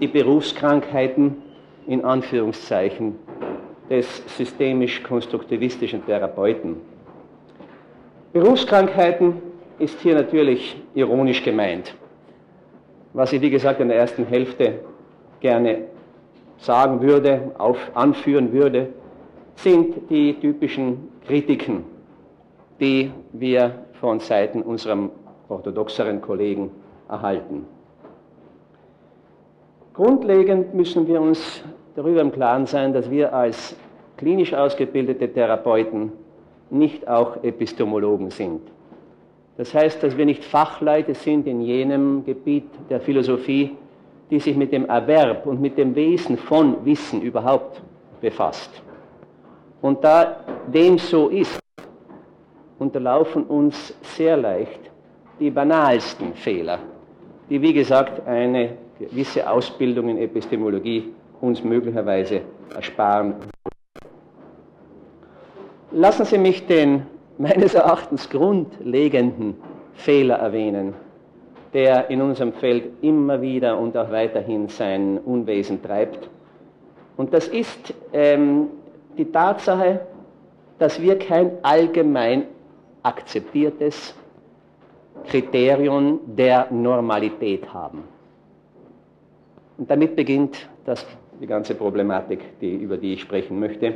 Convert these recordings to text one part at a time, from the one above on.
die Berufskrankheiten in Anführungszeichen des systemisch-konstruktivistischen Therapeuten. Berufskrankheiten ist hier natürlich ironisch gemeint. Was ich, wie gesagt, in der ersten Hälfte gerne sagen würde, auf, anführen würde, sind die typischen Kritiken, die wir von Seiten unserer orthodoxeren Kollegen erhalten. Grundlegend müssen wir uns darüber im Klaren sein, dass wir als klinisch ausgebildete Therapeuten nicht auch Epistemologen sind. Das heißt, dass wir nicht Fachleute sind in jenem Gebiet der Philosophie, die sich mit dem Erwerb und mit dem Wesen von Wissen überhaupt befasst. Und da dem so ist, unterlaufen uns sehr leicht die banalsten Fehler, die, wie gesagt, eine gewisse Ausbildung in Epistemologie uns möglicherweise ersparen. Lassen Sie mich den meines Erachtens grundlegenden Fehler erwähnen, der in unserem Feld immer wieder und auch weiterhin sein Unwesen treibt. Und das ist ähm, die Tatsache, dass wir kein allgemein akzeptiertes Kriterium der Normalität haben. Und damit beginnt das, die ganze Problematik, die, über die ich sprechen möchte.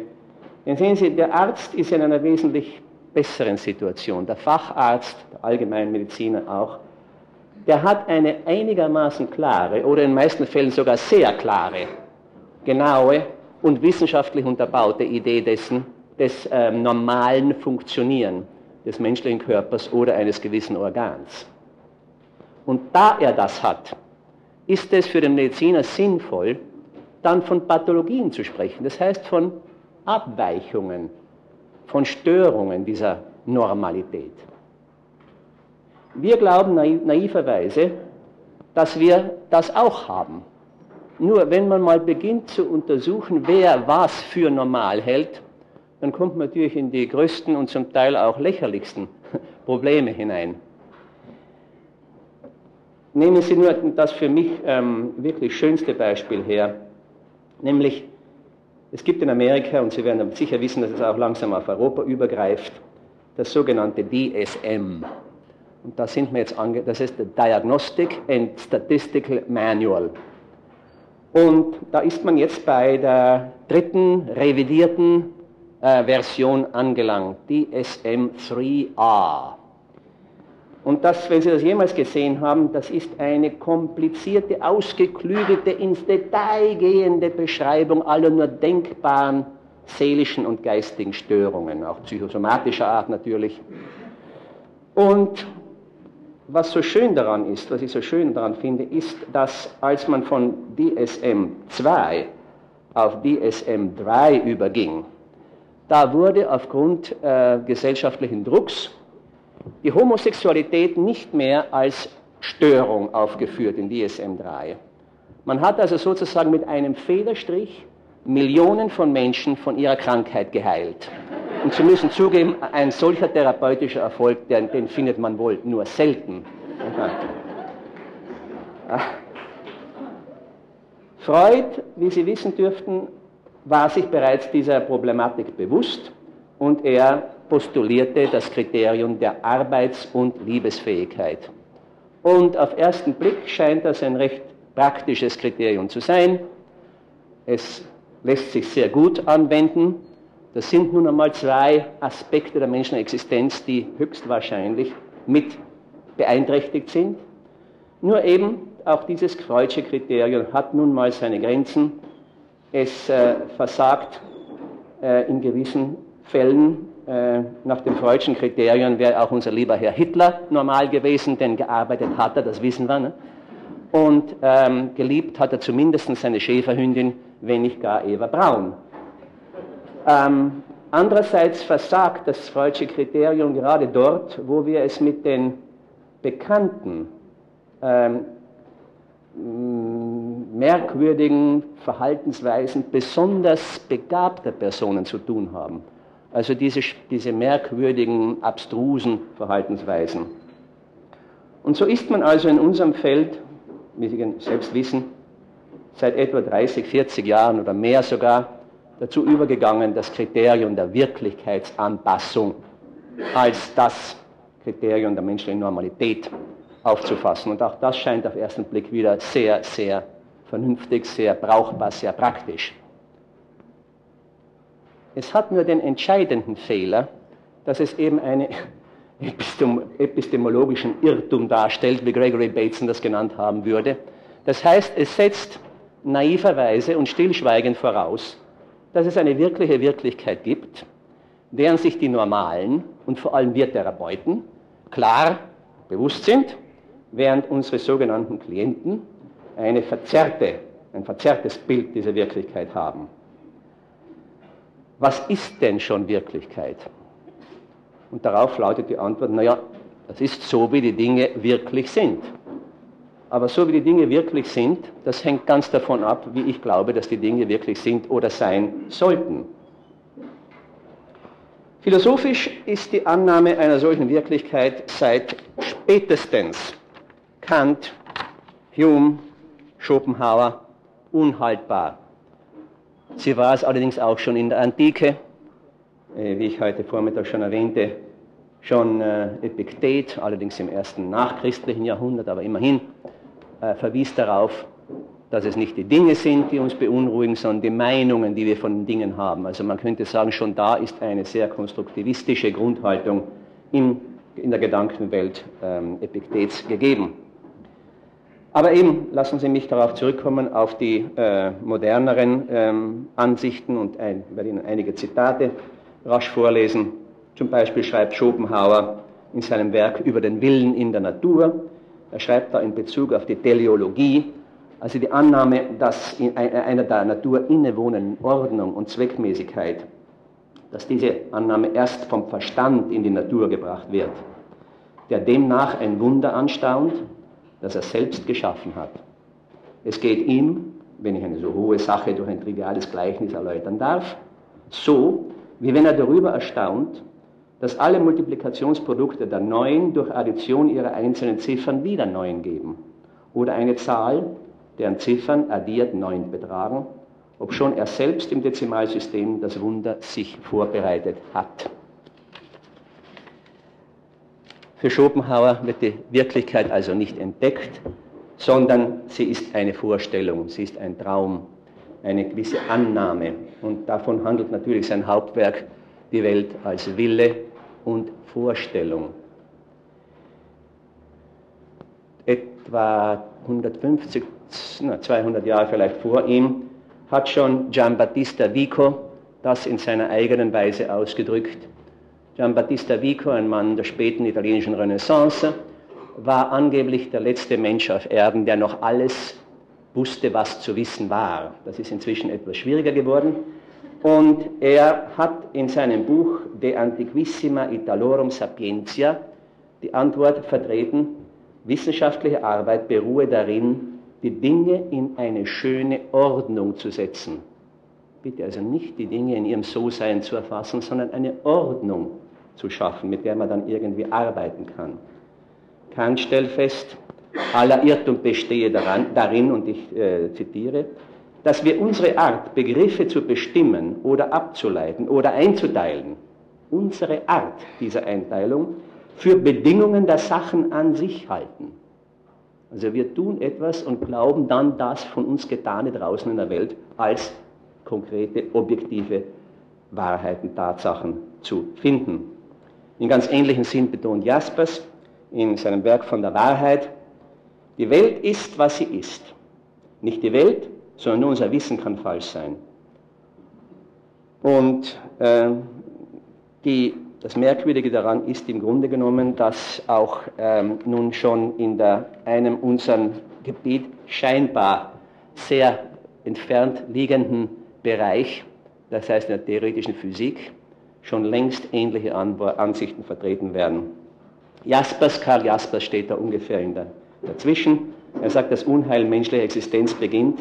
Denn sehen Sie, der Arzt ist in einer wesentlich besseren Situation. Der Facharzt, der Allgemeinmediziner auch, der hat eine einigermaßen klare oder in den meisten Fällen sogar sehr klare, genaue und wissenschaftlich unterbaute Idee dessen, des äh, normalen Funktionieren des menschlichen Körpers oder eines gewissen Organs. Und da er das hat, ist es für den Mediziner sinnvoll, dann von Pathologien zu sprechen, das heißt von Abweichungen, von Störungen dieser Normalität. Wir glauben naiverweise, dass wir das auch haben. Nur wenn man mal beginnt zu untersuchen, wer was für normal hält, dann kommt man natürlich in die größten und zum Teil auch lächerlichsten Probleme hinein. Nehmen Sie nur das für mich ähm, wirklich schönste Beispiel her, nämlich es gibt in Amerika, und Sie werden sicher wissen, dass es auch langsam auf Europa übergreift, das sogenannte DSM. Und da sind wir jetzt ange das ist der Diagnostic and Statistical Manual. Und da ist man jetzt bei der dritten revidierten äh, Version angelangt, DSM 3A. Und das, wenn Sie das jemals gesehen haben, das ist eine komplizierte, ausgeklügelte, ins Detail gehende Beschreibung aller nur denkbaren seelischen und geistigen Störungen, auch psychosomatischer Art natürlich. Und was so schön daran ist, was ich so schön daran finde, ist, dass als man von DSM 2 auf DSM 3 überging, da wurde aufgrund äh, gesellschaftlichen Drucks die Homosexualität nicht mehr als Störung aufgeführt in DSM 3. Man hat also sozusagen mit einem Federstrich Millionen von Menschen von ihrer Krankheit geheilt. Und Sie müssen zugeben, ein solcher therapeutischer Erfolg, den, den findet man wohl nur selten. Freud, wie Sie wissen dürften, war sich bereits dieser Problematik bewusst und er postulierte das Kriterium der Arbeits- und Liebesfähigkeit. Und auf ersten Blick scheint das ein recht praktisches Kriterium zu sein. Es lässt sich sehr gut anwenden. Das sind nun einmal zwei Aspekte der menschlichen Existenz, die höchstwahrscheinlich mit beeinträchtigt sind. Nur eben auch dieses Freudsche Kriterium hat nun mal seine Grenzen. Es äh, versagt äh, in gewissen Fällen äh, nach den freudschen Kriterien wäre auch unser lieber Herr Hitler normal gewesen, denn gearbeitet hat er, das wissen wir. Ne? Und ähm, geliebt hat er zumindest seine Schäferhündin, wenn nicht gar Eva Braun. Ähm, andererseits versagt das freudsche Kriterium gerade dort, wo wir es mit den bekannten ähm, merkwürdigen Verhaltensweisen besonders begabter Personen zu tun haben. Also diese, diese merkwürdigen, abstrusen Verhaltensweisen. Und so ist man also in unserem Feld, wie Sie selbst wissen, seit etwa 30, 40 Jahren oder mehr sogar dazu übergegangen, das Kriterium der Wirklichkeitsanpassung als das Kriterium der menschlichen Normalität aufzufassen. Und auch das scheint auf ersten Blick wieder sehr, sehr vernünftig, sehr brauchbar, sehr praktisch. Es hat nur den entscheidenden Fehler, dass es eben einen epistemologischen Irrtum darstellt, wie Gregory Bateson das genannt haben würde. Das heißt, es setzt naiverweise und stillschweigend voraus, dass es eine wirkliche Wirklichkeit gibt, deren sich die Normalen und vor allem wir Therapeuten klar bewusst sind, während unsere sogenannten Klienten eine verzerrte, ein verzerrtes Bild dieser Wirklichkeit haben. Was ist denn schon Wirklichkeit? Und darauf lautet die Antwort, naja, das ist so, wie die Dinge wirklich sind. Aber so wie die Dinge wirklich sind, das hängt ganz davon ab, wie ich glaube, dass die Dinge wirklich sind oder sein sollten. Philosophisch ist die Annahme einer solchen Wirklichkeit seit spätestens Kant, Hume, Schopenhauer unhaltbar. Sie war es allerdings auch schon in der Antike, äh, wie ich heute Vormittag schon erwähnte, schon äh, Epiktet, allerdings im ersten nachchristlichen Jahrhundert, aber immerhin, äh, verwies darauf, dass es nicht die Dinge sind, die uns beunruhigen, sondern die Meinungen, die wir von den Dingen haben. Also man könnte sagen, schon da ist eine sehr konstruktivistische Grundhaltung in, in der Gedankenwelt ähm, Epiktets gegeben. Aber eben lassen Sie mich darauf zurückkommen, auf die äh, moderneren ähm, Ansichten und ein, werde Ihnen einige Zitate rasch vorlesen. Zum Beispiel schreibt Schopenhauer in seinem Werk über den Willen in der Natur, er schreibt da in Bezug auf die Teleologie, also die Annahme, dass in einer der Natur innewohnenden Ordnung und Zweckmäßigkeit, dass diese Annahme erst vom Verstand in die Natur gebracht wird, der demnach ein Wunder anstaunt, das er selbst geschaffen hat. Es geht ihm, wenn ich eine so hohe Sache durch ein triviales Gleichnis erläutern darf, so, wie wenn er darüber erstaunt, dass alle Multiplikationsprodukte der Neun durch Addition ihrer einzelnen Ziffern wieder Neun geben. Oder eine Zahl, deren Ziffern addiert Neun betragen, obschon er selbst im Dezimalsystem das Wunder sich vorbereitet hat. Für Schopenhauer wird die Wirklichkeit also nicht entdeckt, sondern sie ist eine Vorstellung, sie ist ein Traum, eine gewisse Annahme. Und davon handelt natürlich sein Hauptwerk, die Welt als Wille und Vorstellung. Etwa 150, 200 Jahre vielleicht vor ihm hat schon Giambattista Vico das in seiner eigenen Weise ausgedrückt. Giambattista Vico, ein Mann der späten italienischen Renaissance, war angeblich der letzte Mensch auf Erden, der noch alles wusste, was zu wissen war. Das ist inzwischen etwas schwieriger geworden. Und er hat in seinem Buch De Antiquissima Italorum Sapientia die Antwort vertreten, wissenschaftliche Arbeit beruhe darin, die Dinge in eine schöne Ordnung zu setzen. Bitte also nicht die Dinge in ihrem So-Sein zu erfassen, sondern eine Ordnung zu schaffen, mit der man dann irgendwie arbeiten kann. Kant stellt fest, aller Irrtum bestehe daran, darin, und ich äh, zitiere, dass wir unsere Art, Begriffe zu bestimmen oder abzuleiten oder einzuteilen, unsere Art dieser Einteilung für Bedingungen der Sachen an sich halten. Also wir tun etwas und glauben dann das von uns Getane draußen in der Welt als konkrete, objektive Wahrheiten, Tatsachen zu finden. In ganz ähnlichem Sinn betont Jaspers in seinem Werk von der Wahrheit, die Welt ist, was sie ist. Nicht die Welt, sondern nur unser Wissen kann falsch sein. Und äh, die, das Merkwürdige daran ist im Grunde genommen, dass auch ähm, nun schon in der, einem unserem Gebiet scheinbar sehr entfernt liegenden Bereich, das heißt in der theoretischen Physik, schon längst ähnliche Ansichten vertreten werden. Jaspers, Karl Jaspers steht da ungefähr in der, dazwischen. Er sagt, das Unheil menschlicher Existenz beginnt,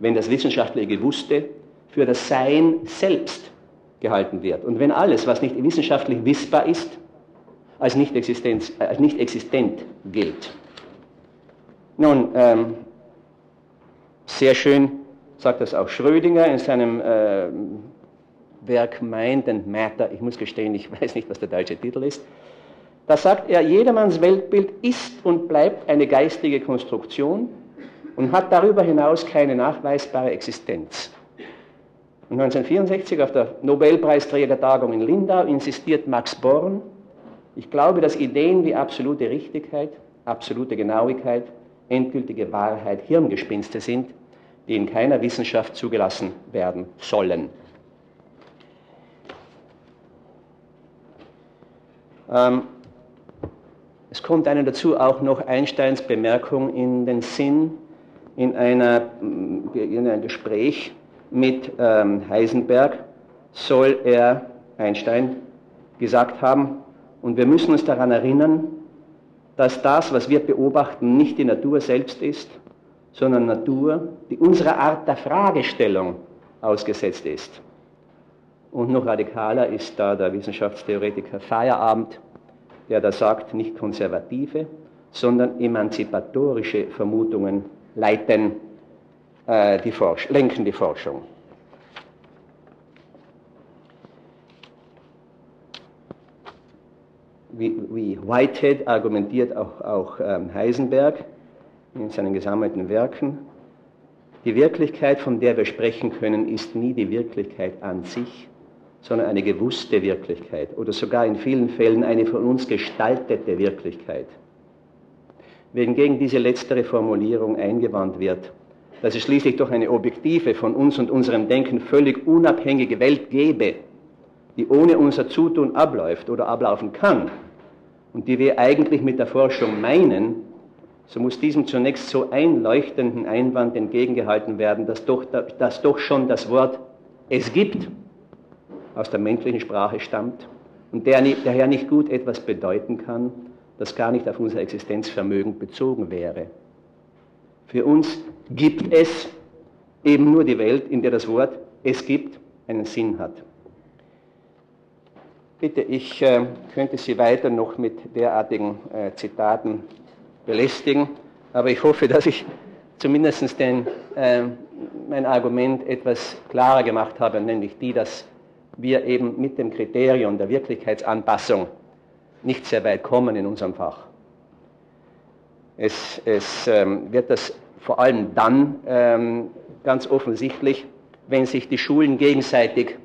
wenn das wissenschaftliche Gewusste für das Sein selbst gehalten wird. Und wenn alles, was nicht wissenschaftlich wissbar ist, als nicht, als nicht existent gilt. Nun, ähm, Sehr schön sagt das auch Schrödinger in seinem äh, Werk Mind and Matter. Ich muss gestehen, ich weiß nicht, was der deutsche Titel ist. Da sagt er, jedermanns Weltbild ist und bleibt eine geistige Konstruktion und hat darüber hinaus keine nachweisbare Existenz. Und 1964 auf der Nobelpreisträgertagung in Lindau insistiert Max Born, ich glaube, dass Ideen wie absolute Richtigkeit, absolute Genauigkeit, endgültige Wahrheit Hirngespinste sind, die in keiner Wissenschaft zugelassen werden sollen. Es kommt einem dazu auch noch Einsteins Bemerkung in den Sinn in, einer, in einem Gespräch mit ähm, Heisenberg soll er, Einstein, gesagt haben, und wir müssen uns daran erinnern, dass das, was wir beobachten, nicht die Natur selbst ist, sondern Natur, die unserer Art der Fragestellung ausgesetzt ist. Und noch radikaler ist da der Wissenschaftstheoretiker Feierabend, der da sagt, nicht konservative, sondern emanzipatorische Vermutungen leiten äh, die lenken die Forschung. Wie, wie Whitehead argumentiert auch, auch ähm, Heisenberg in seinen gesammelten Werken, die Wirklichkeit, von der wir sprechen können, ist nie die Wirklichkeit an sich, sondern eine gewusste Wirklichkeit oder sogar in vielen Fällen eine von uns gestaltete Wirklichkeit. Wenn gegen diese letztere Formulierung eingewandt wird, dass es schließlich doch eine objektive, von uns und unserem Denken völlig unabhängige Welt gäbe, die ohne unser Zutun abläuft oder ablaufen kann und die wir eigentlich mit der Forschung meinen, so muss diesem zunächst so einleuchtenden Einwand entgegengehalten werden, dass doch, dass doch schon das Wort es gibt aus der menschlichen Sprache stammt und der daher nicht gut etwas bedeuten kann, das gar nicht auf unser Existenzvermögen bezogen wäre. Für uns gibt es eben nur die Welt, in der das Wort es gibt einen Sinn hat. Bitte, ich äh, könnte Sie weiter noch mit derartigen äh, Zitaten belästigen, aber ich hoffe, dass ich zumindest den, äh, mein Argument etwas klarer gemacht habe, nämlich die, dass wir eben mit dem Kriterium der Wirklichkeitsanpassung nicht sehr weit kommen in unserem Fach. Es, es ähm, wird das vor allem dann ähm, ganz offensichtlich, wenn sich die Schulen gegenseitig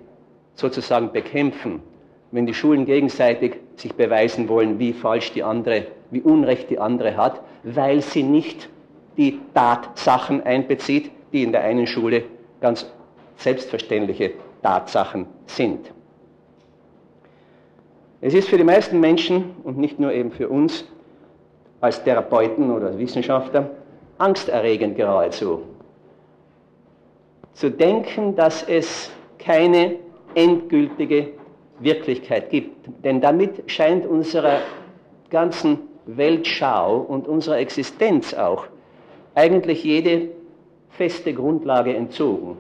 sozusagen bekämpfen, wenn die Schulen gegenseitig sich beweisen wollen, wie falsch die andere, wie unrecht die andere hat, weil sie nicht die Tatsachen einbezieht, die in der einen Schule ganz selbstverständliche Tatsachen sind. Es ist für die meisten Menschen und nicht nur eben für uns als Therapeuten oder Wissenschaftler angsterregend geradezu. Zu denken, dass es keine endgültige Wirklichkeit gibt. Denn damit scheint unserer ganzen Weltschau und unserer Existenz auch eigentlich jede feste Grundlage entzogen.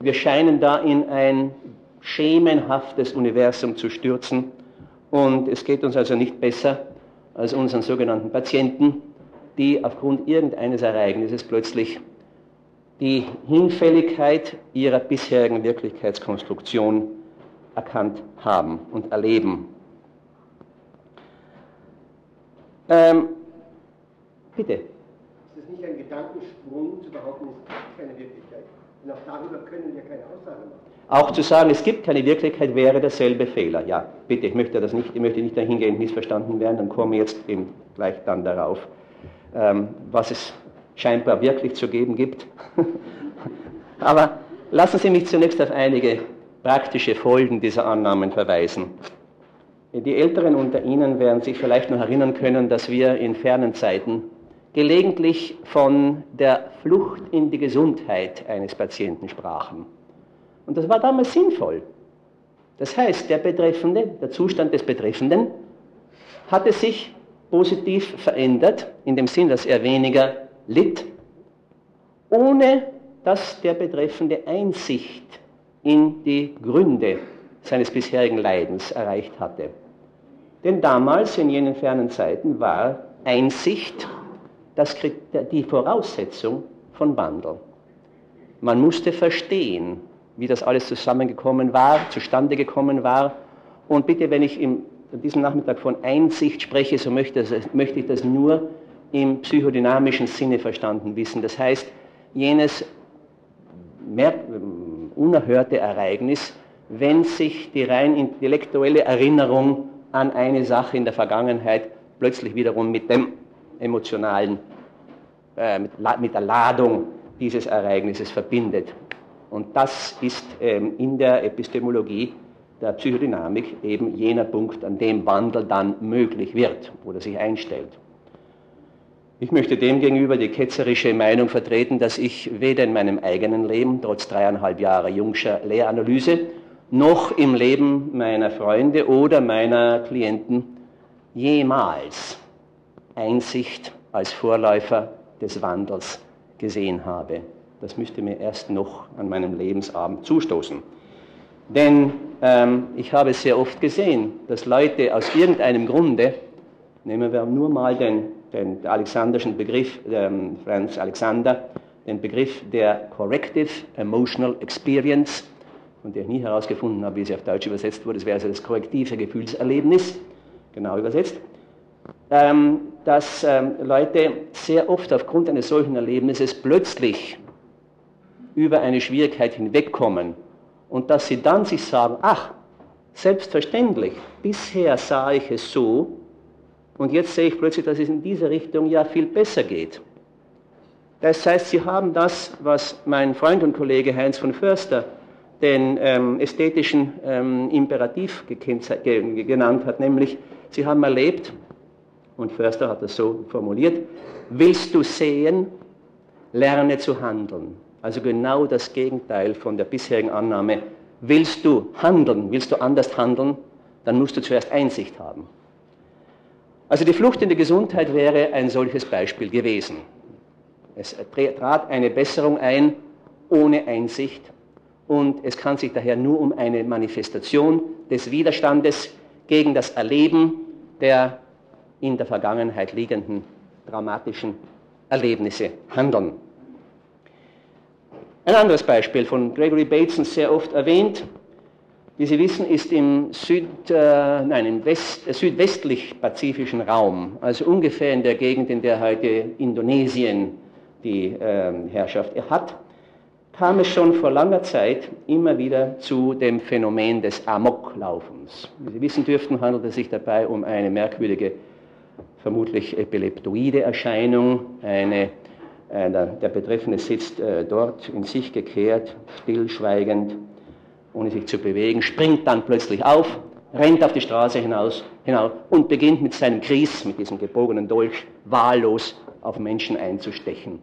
Wir scheinen da in ein schemenhaftes Universum zu stürzen, und es geht uns also nicht besser als unseren sogenannten Patienten, die aufgrund irgendeines Ereignisses plötzlich die Hinfälligkeit ihrer bisherigen Wirklichkeitskonstruktion erkannt haben und erleben. Ähm, bitte. Ist es nicht ein Gedankensprung zu behaupten, es gibt keine Wirklichkeit? Und auch darüber können wir keine Aussage machen. Auch zu sagen, es gibt keine Wirklichkeit, wäre derselbe Fehler. Ja, bitte, ich möchte das nicht, ich möchte nicht dahingehend missverstanden werden, dann komme ich jetzt eben gleich dann darauf, ähm, was es scheinbar wirklich zu geben gibt. Aber lassen Sie mich zunächst auf einige praktische Folgen dieser Annahmen verweisen. Die Älteren unter Ihnen werden sich vielleicht noch erinnern können, dass wir in fernen Zeiten gelegentlich von der Flucht in die Gesundheit eines Patienten sprachen. Und das war damals sinnvoll. Das heißt, der Betreffende, der Zustand des Betreffenden hatte sich positiv verändert, in dem Sinn, dass er weniger litt, ohne dass der Betreffende Einsicht in die Gründe seines bisherigen Leidens erreicht hatte. Denn damals, in jenen fernen Zeiten, war Einsicht das, die Voraussetzung von Wandel. Man musste verstehen, wie das alles zusammengekommen war, zustande gekommen war. Und bitte, wenn ich im, diesem Nachmittag von Einsicht spreche, so möchte, möchte ich das nur im psychodynamischen Sinne verstanden wissen. Das heißt, jenes unerhörte Ereignis, wenn sich die rein intellektuelle Erinnerung an eine Sache in der Vergangenheit plötzlich wiederum mit dem emotionalen, äh, mit, mit, der Ladung dieses Ereignisses verbindet. Und das ist ähm, in der Epistemologie der Psychodynamik eben jener Punkt, an dem Wandel dann möglich wird oder sich einstellt. Ich möchte demgegenüber die ketzerische Meinung vertreten, dass ich weder in meinem eigenen Leben, trotz dreieinhalb Jahre Jungscher Lehranalyse, noch im Leben meiner Freunde oder meiner Klienten jemals Einsicht als Vorläufer des Wandels gesehen habe. Das müsste mir erst noch an meinem Lebensabend zustoßen. Denn ähm, ich habe sehr oft gesehen, dass Leute aus irgendeinem Grunde, nehmen wir nur mal den, den alexanderischen Begriff, ähm, Franz Alexander, den Begriff der Corrective Emotional Experience, von der ich nie herausgefunden habe, wie sie auf Deutsch übersetzt wurde. Das wäre also das korrektive Gefühlserlebnis, genau übersetzt. Ähm, dass ähm, Leute sehr oft aufgrund eines solchen Erlebnisses plötzlich über eine Schwierigkeit hinwegkommen und dass sie dann sich sagen, ach, selbstverständlich, bisher sah ich es so und jetzt sehe ich plötzlich, dass es in dieser Richtung ja viel besser geht. Das heißt, sie haben das, was mein Freund und Kollege Heinz von Förster den ähm, ästhetischen ähm, Imperativ genannt hat, nämlich sie haben erlebt, und Förster hat das so formuliert, willst du sehen, lerne zu handeln. Also genau das Gegenteil von der bisherigen Annahme, willst du handeln, willst du anders handeln, dann musst du zuerst Einsicht haben. Also die Flucht in die Gesundheit wäre ein solches Beispiel gewesen. Es trat eine Besserung ein ohne Einsicht und es kann sich daher nur um eine Manifestation des Widerstandes gegen das Erleben der in der Vergangenheit liegenden dramatischen Erlebnisse handeln. Ein anderes Beispiel von Gregory Bateson sehr oft erwähnt. Wie Sie wissen, ist im, Süd, äh, nein, im West, äh, südwestlich-pazifischen Raum, also ungefähr in der Gegend, in der heute Indonesien die äh, Herrschaft hat, kam es schon vor langer Zeit immer wieder zu dem Phänomen des Amoklaufens. Wie Sie wissen dürften, handelt es sich dabei um eine merkwürdige, vermutlich epileptoide Erscheinung. Eine, äh, der Betreffende sitzt äh, dort in sich gekehrt, stillschweigend, ohne sich zu bewegen, springt dann plötzlich auf, rennt auf die Straße hinaus, hinaus und beginnt mit seinem Gries, mit diesem gebogenen Dolch, wahllos auf Menschen einzustechen.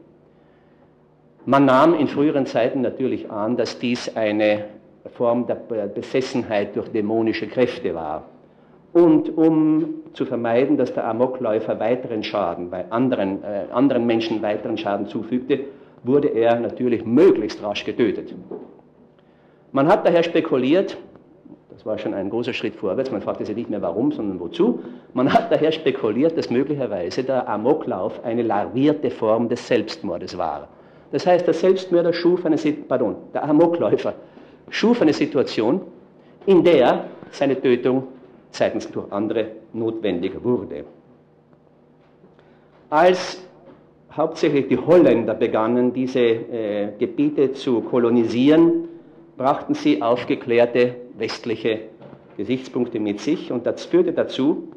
Man nahm in früheren Zeiten natürlich an, dass dies eine Form der Besessenheit durch dämonische Kräfte war. Und um zu vermeiden, dass der Amokläufer weiteren Schaden bei anderen, äh, anderen Menschen weiteren Schaden zufügte, wurde er natürlich möglichst rasch getötet. Man hat daher spekuliert, das war schon ein großer Schritt vorwärts, man fragte sich nicht mehr warum, sondern wozu, man hat daher spekuliert, dass möglicherweise der Amoklauf eine larvierte Form des Selbstmordes war. Das heißt, der Selbstmörder schuf eine, pardon, der Amokläufer schuf eine Situation, in der seine Tötung seitens durch andere notwendig wurde. Als hauptsächlich die Holländer begannen, diese äh, Gebiete zu kolonisieren, brachten sie aufgeklärte westliche Gesichtspunkte mit sich und das führte dazu,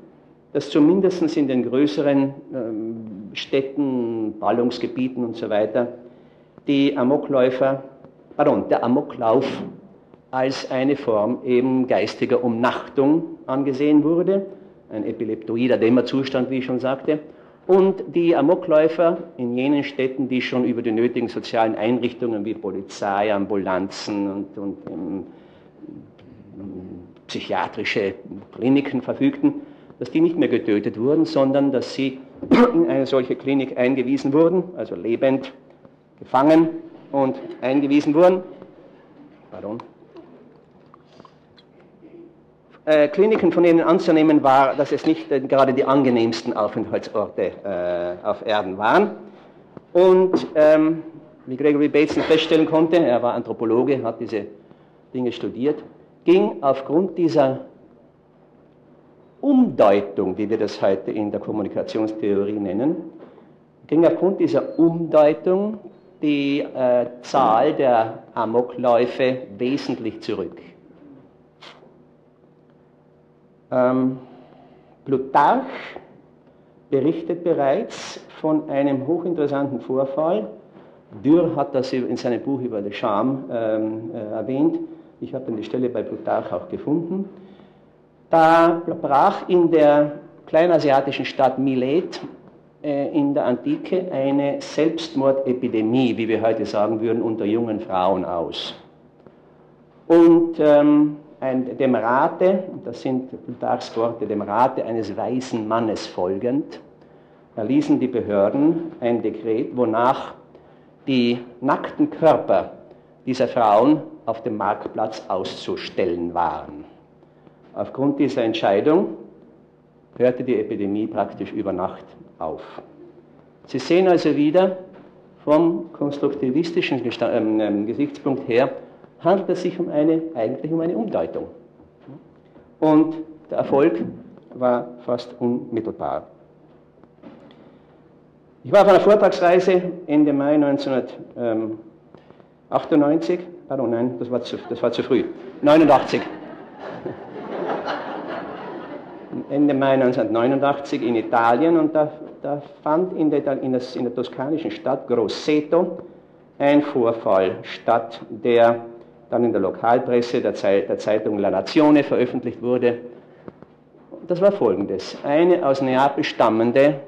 dass zumindest in den größeren ähm, Städten, Ballungsgebieten und so weiter die Amokläufer, pardon, der Amoklauf als eine Form eben geistiger Umnachtung angesehen wurde, ein epileptoider Dämmerzustand, wie ich schon sagte, und die Amokläufer in jenen Städten, die schon über die nötigen sozialen Einrichtungen wie Polizei, Ambulanzen und, und ähm, psychiatrische Kliniken verfügten, dass die nicht mehr getötet wurden, sondern dass sie in eine solche Klinik eingewiesen wurden, also lebend gefangen und eingewiesen wurden. Pardon. Äh, Kliniken, von denen anzunehmen war, dass es nicht äh, gerade die angenehmsten Aufenthaltsorte äh, auf Erden waren. Und ähm, wie Gregory Bateson feststellen konnte, er war Anthropologe, hat diese Dinge studiert, ging aufgrund dieser Umdeutung, wie wir das heute in der Kommunikationstheorie nennen, ging aufgrund dieser Umdeutung die äh, Zahl der Amokläufe wesentlich zurück. Ähm, Plutarch berichtet bereits von einem hochinteressanten Vorfall. Dürr hat das in seinem Buch über die Scham ähm, äh, erwähnt. Ich habe dann die Stelle bei Plutarch auch gefunden. Da brach in der kleinasiatischen Stadt Milet äh, in der Antike eine Selbstmordepidemie, wie wir heute sagen würden, unter jungen Frauen aus. Und ähm, ein, dem Rate, das sind Plutarchs Worte, dem Rate eines weisen Mannes folgend, erließen die Behörden ein Dekret, wonach die nackten Körper dieser Frauen auf dem Marktplatz auszustellen waren. Aufgrund dieser Entscheidung hörte die Epidemie praktisch über Nacht auf. Sie sehen also wieder, vom konstruktivistischen ähm, ähm, Gesichtspunkt her, handelt es sich um eine, eigentlich um eine Umdeutung. Und der Erfolg war fast unmittelbar. Ich war auf einer Vortragsreise Ende Mai 1998, pardon, nein, das war zu, das war zu früh, 89. Ende Mai 1989 in Italien und da, da fand in der, in, das, in der toskanischen Stadt Grosseto ein Vorfall statt, der dann in der Lokalpresse der, Zeit, der Zeitung La Nazione veröffentlicht wurde. Das war folgendes. Eine aus Neapel stammende,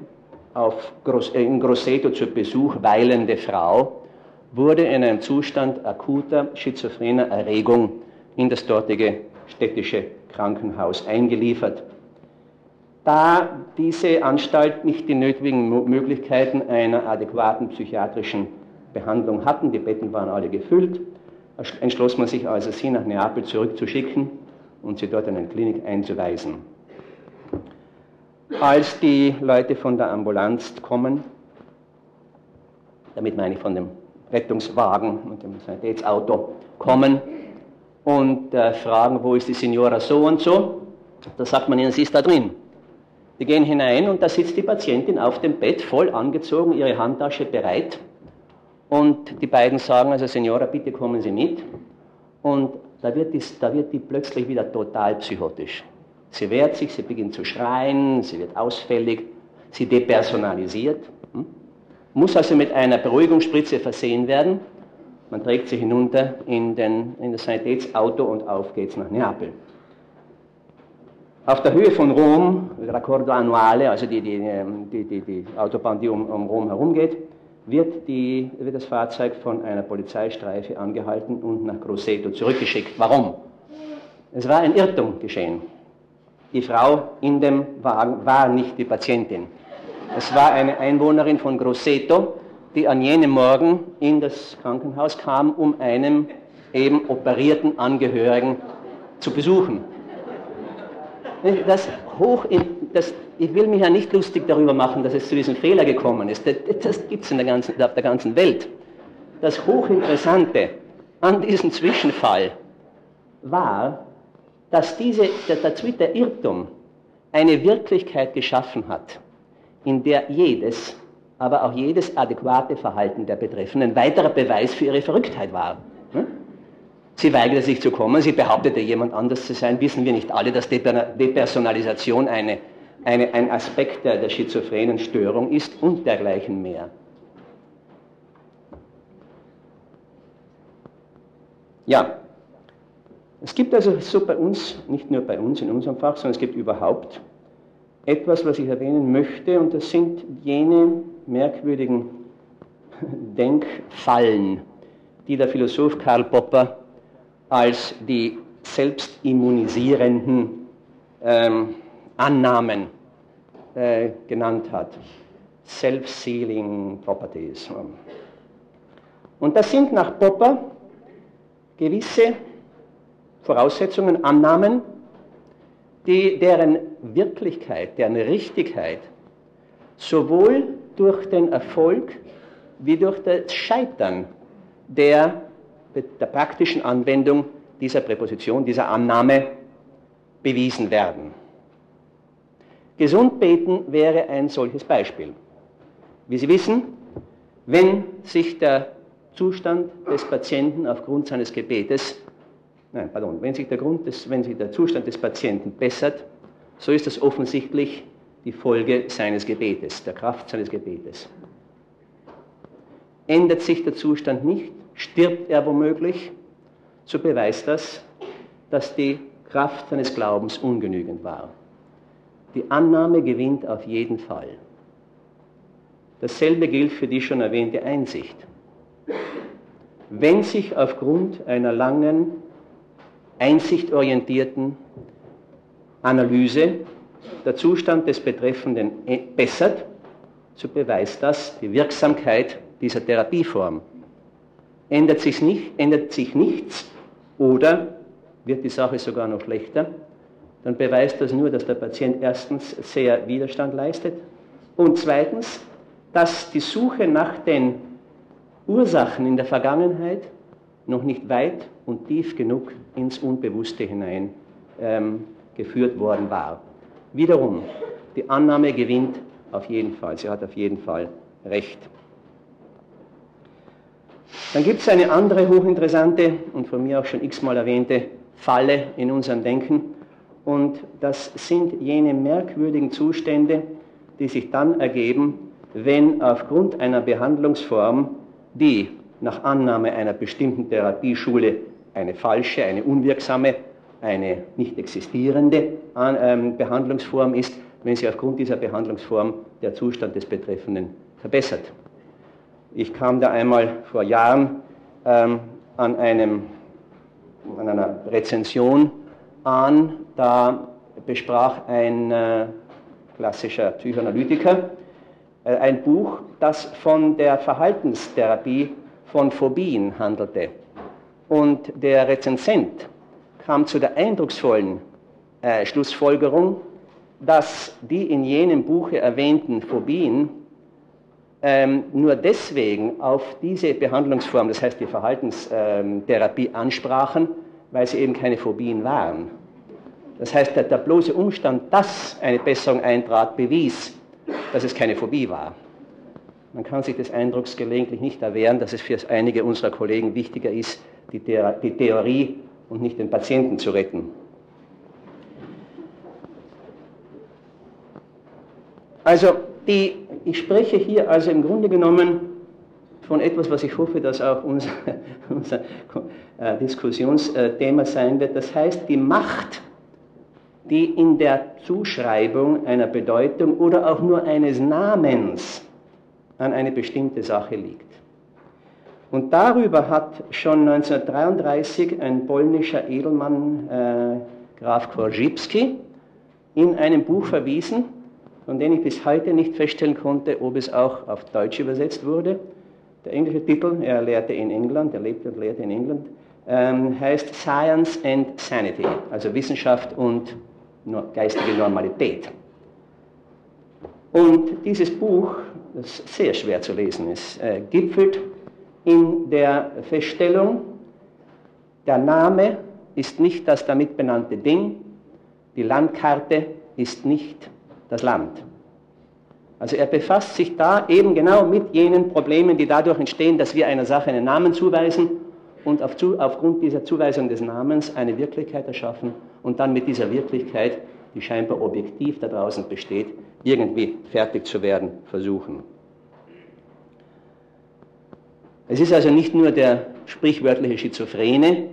auf äh, in Grosseto zu Besuch weilende Frau wurde in einem Zustand akuter schizophrener Erregung in das dortige städtische Krankenhaus eingeliefert. Da diese Anstalt nicht die nötigen Möglichkeiten einer adäquaten psychiatrischen Behandlung hatten, die Betten waren alle gefüllt, entschloss man sich also, sie nach Neapel zurückzuschicken und sie dort in eine Klinik einzuweisen. Als die Leute von der Ambulanz kommen, damit meine ich von dem Rettungswagen und dem Sanitätsauto kommen und äh, fragen, wo ist die Signora so und so, da sagt man ihnen, sie ist da drin. Die gehen hinein und da sitzt die Patientin auf dem Bett, voll angezogen, ihre Handtasche bereit. Und die beiden sagen also, Signora, bitte kommen Sie mit. Und da wird, die, da wird die plötzlich wieder total psychotisch. Sie wehrt sich, sie beginnt zu schreien, sie wird ausfällig, sie depersonalisiert, hm? muss also mit einer Beruhigungsspritze versehen werden. Man trägt sie hinunter in, den, in das Sanitätsauto und auf geht's nach Neapel. Auf der Höhe von Rom, Raccordo Annuale, also die, die, die, die, Autobahn, die um, um Rom herumgeht, wird, die, wird das Fahrzeug von einer Polizeistreife angehalten und nach Grosseto zurückgeschickt. Warum? Es war ein Irrtum geschehen. Die Frau in dem Wagen war nicht die Patientin. Es war eine Einwohnerin von Grosseto, die an jenem Morgen in das Krankenhaus kam, um einen eben operierten Angehörigen zu besuchen. Das hoch in, das, ich will mich ja nicht lustig darüber machen, dass es zu diesem Fehler gekommen ist. Das, das gibt es auf der ganzen Welt. Das Hochinteressante an diesem Zwischenfall war, dass diese, der, der Irrtum eine Wirklichkeit geschaffen hat, in der jedes, aber auch jedes adäquate Verhalten der Betreffenden weiterer Beweis für ihre Verrücktheit war. Hm? Sie weigerte sich zu kommen, sie behauptete, jemand anders zu sein. Wissen wir nicht alle, dass Depersonalisation eine, eine, ein Aspekt der, der schizophrenen Störung ist und dergleichen mehr. Ja, es gibt also so bei uns, nicht nur bei uns in unserem Fach, sondern es gibt überhaupt etwas, was ich erwähnen möchte, und das sind jene merkwürdigen Denkfallen, die der Philosoph Karl Popper als die selbstimmunisierenden ähm, Annahmen äh, genannt hat. Self-sealing Properties. Und das sind nach Popper gewisse Voraussetzungen, Annahmen, die, deren Wirklichkeit, deren Richtigkeit sowohl durch den Erfolg wie durch das Scheitern der, der praktischen Anwendung dieser Präposition, dieser Annahme bewiesen werden. Gesund beten wäre ein solches Beispiel. Wie Sie wissen, wenn sich der Zustand des Patienten aufgrund seines Gebetes, nein, pardon, wenn sich der, Grund des, wenn sich der Zustand des Patienten bessert, so ist das offensichtlich die Folge seines Gebetes, der Kraft seines Gebetes. Ändert sich der Zustand nicht, stirbt er womöglich, so beweist das, dass die Kraft seines Glaubens ungenügend war. Die Annahme gewinnt auf jeden Fall. Dasselbe gilt für die schon erwähnte Einsicht. Wenn sich aufgrund einer langen, einsichtorientierten Analyse der Zustand des Betreffenden bessert, so beweist das die Wirksamkeit dieser Therapieform. Ändert sich, nicht, ändert sich nichts oder wird die Sache sogar noch schlechter, dann beweist das nur, dass der Patient erstens sehr Widerstand leistet und zweitens, dass die Suche nach den Ursachen in der Vergangenheit noch nicht weit und tief genug ins Unbewusste hinein ähm, geführt worden war. Wiederum, die Annahme gewinnt auf jeden Fall, sie hat auf jeden Fall recht. Dann gibt es eine andere hochinteressante und von mir auch schon x-mal erwähnte Falle in unserem Denken und das sind jene merkwürdigen Zustände, die sich dann ergeben, wenn aufgrund einer Behandlungsform, die nach Annahme einer bestimmten Therapieschule eine falsche, eine unwirksame, eine nicht existierende ähm, Behandlungsform ist, wenn sie aufgrund dieser Behandlungsform der Zustand des Betreffenden verbessert. Ich kam da einmal vor Jahren ähm, an, einem, an einer Rezension an, da besprach ein äh, klassischer Psychoanalytiker äh, ein Buch, das von der Verhaltenstherapie von Phobien handelte. Und der Rezensent kam zu der eindrucksvollen äh, Schlussfolgerung, dass die in jenem Buche erwähnten Phobien ähm, nur deswegen auf diese Behandlungsform, das heißt die Verhaltenstherapie, ansprachen, weil sie eben keine Phobien waren. Das heißt, der, der bloße Umstand, dass eine Besserung eintrat, bewies, dass es keine Phobie war. Man kann sich des Eindrucks gelegentlich nicht erwehren, dass es für einige unserer Kollegen wichtiger ist, die, die Theorie und nicht den Patienten zu retten. Also, die, ich spreche hier also im Grunde genommen von etwas, was ich hoffe, dass auch unser, unser äh, Diskussionsthema sein wird. Das heißt, die Macht die in der Zuschreibung einer Bedeutung oder auch nur eines Namens an eine bestimmte Sache liegt. Und darüber hat schon 1933 ein polnischer Edelmann, äh, Graf Korzybski, in einem Buch verwiesen, von dem ich bis heute nicht feststellen konnte, ob es auch auf Deutsch übersetzt wurde. Der englische Titel, er lehrte in England, er lebte und lehrte in England, ähm, heißt Science and Sanity, also Wissenschaft und geistige Normalität. Und dieses Buch, das sehr schwer zu lesen ist, äh, gipfelt in der Feststellung, der Name ist nicht das damit benannte Ding, die Landkarte ist nicht das Land. Also er befasst sich da eben genau mit jenen Problemen, die dadurch entstehen, dass wir einer Sache einen Namen zuweisen und auf, aufgrund dieser Zuweisung des Namens eine Wirklichkeit erschaffen und dann mit dieser Wirklichkeit, die scheinbar objektiv da draußen besteht, irgendwie fertig zu werden versuchen. Es ist also nicht nur der sprichwörtliche Schizophrene,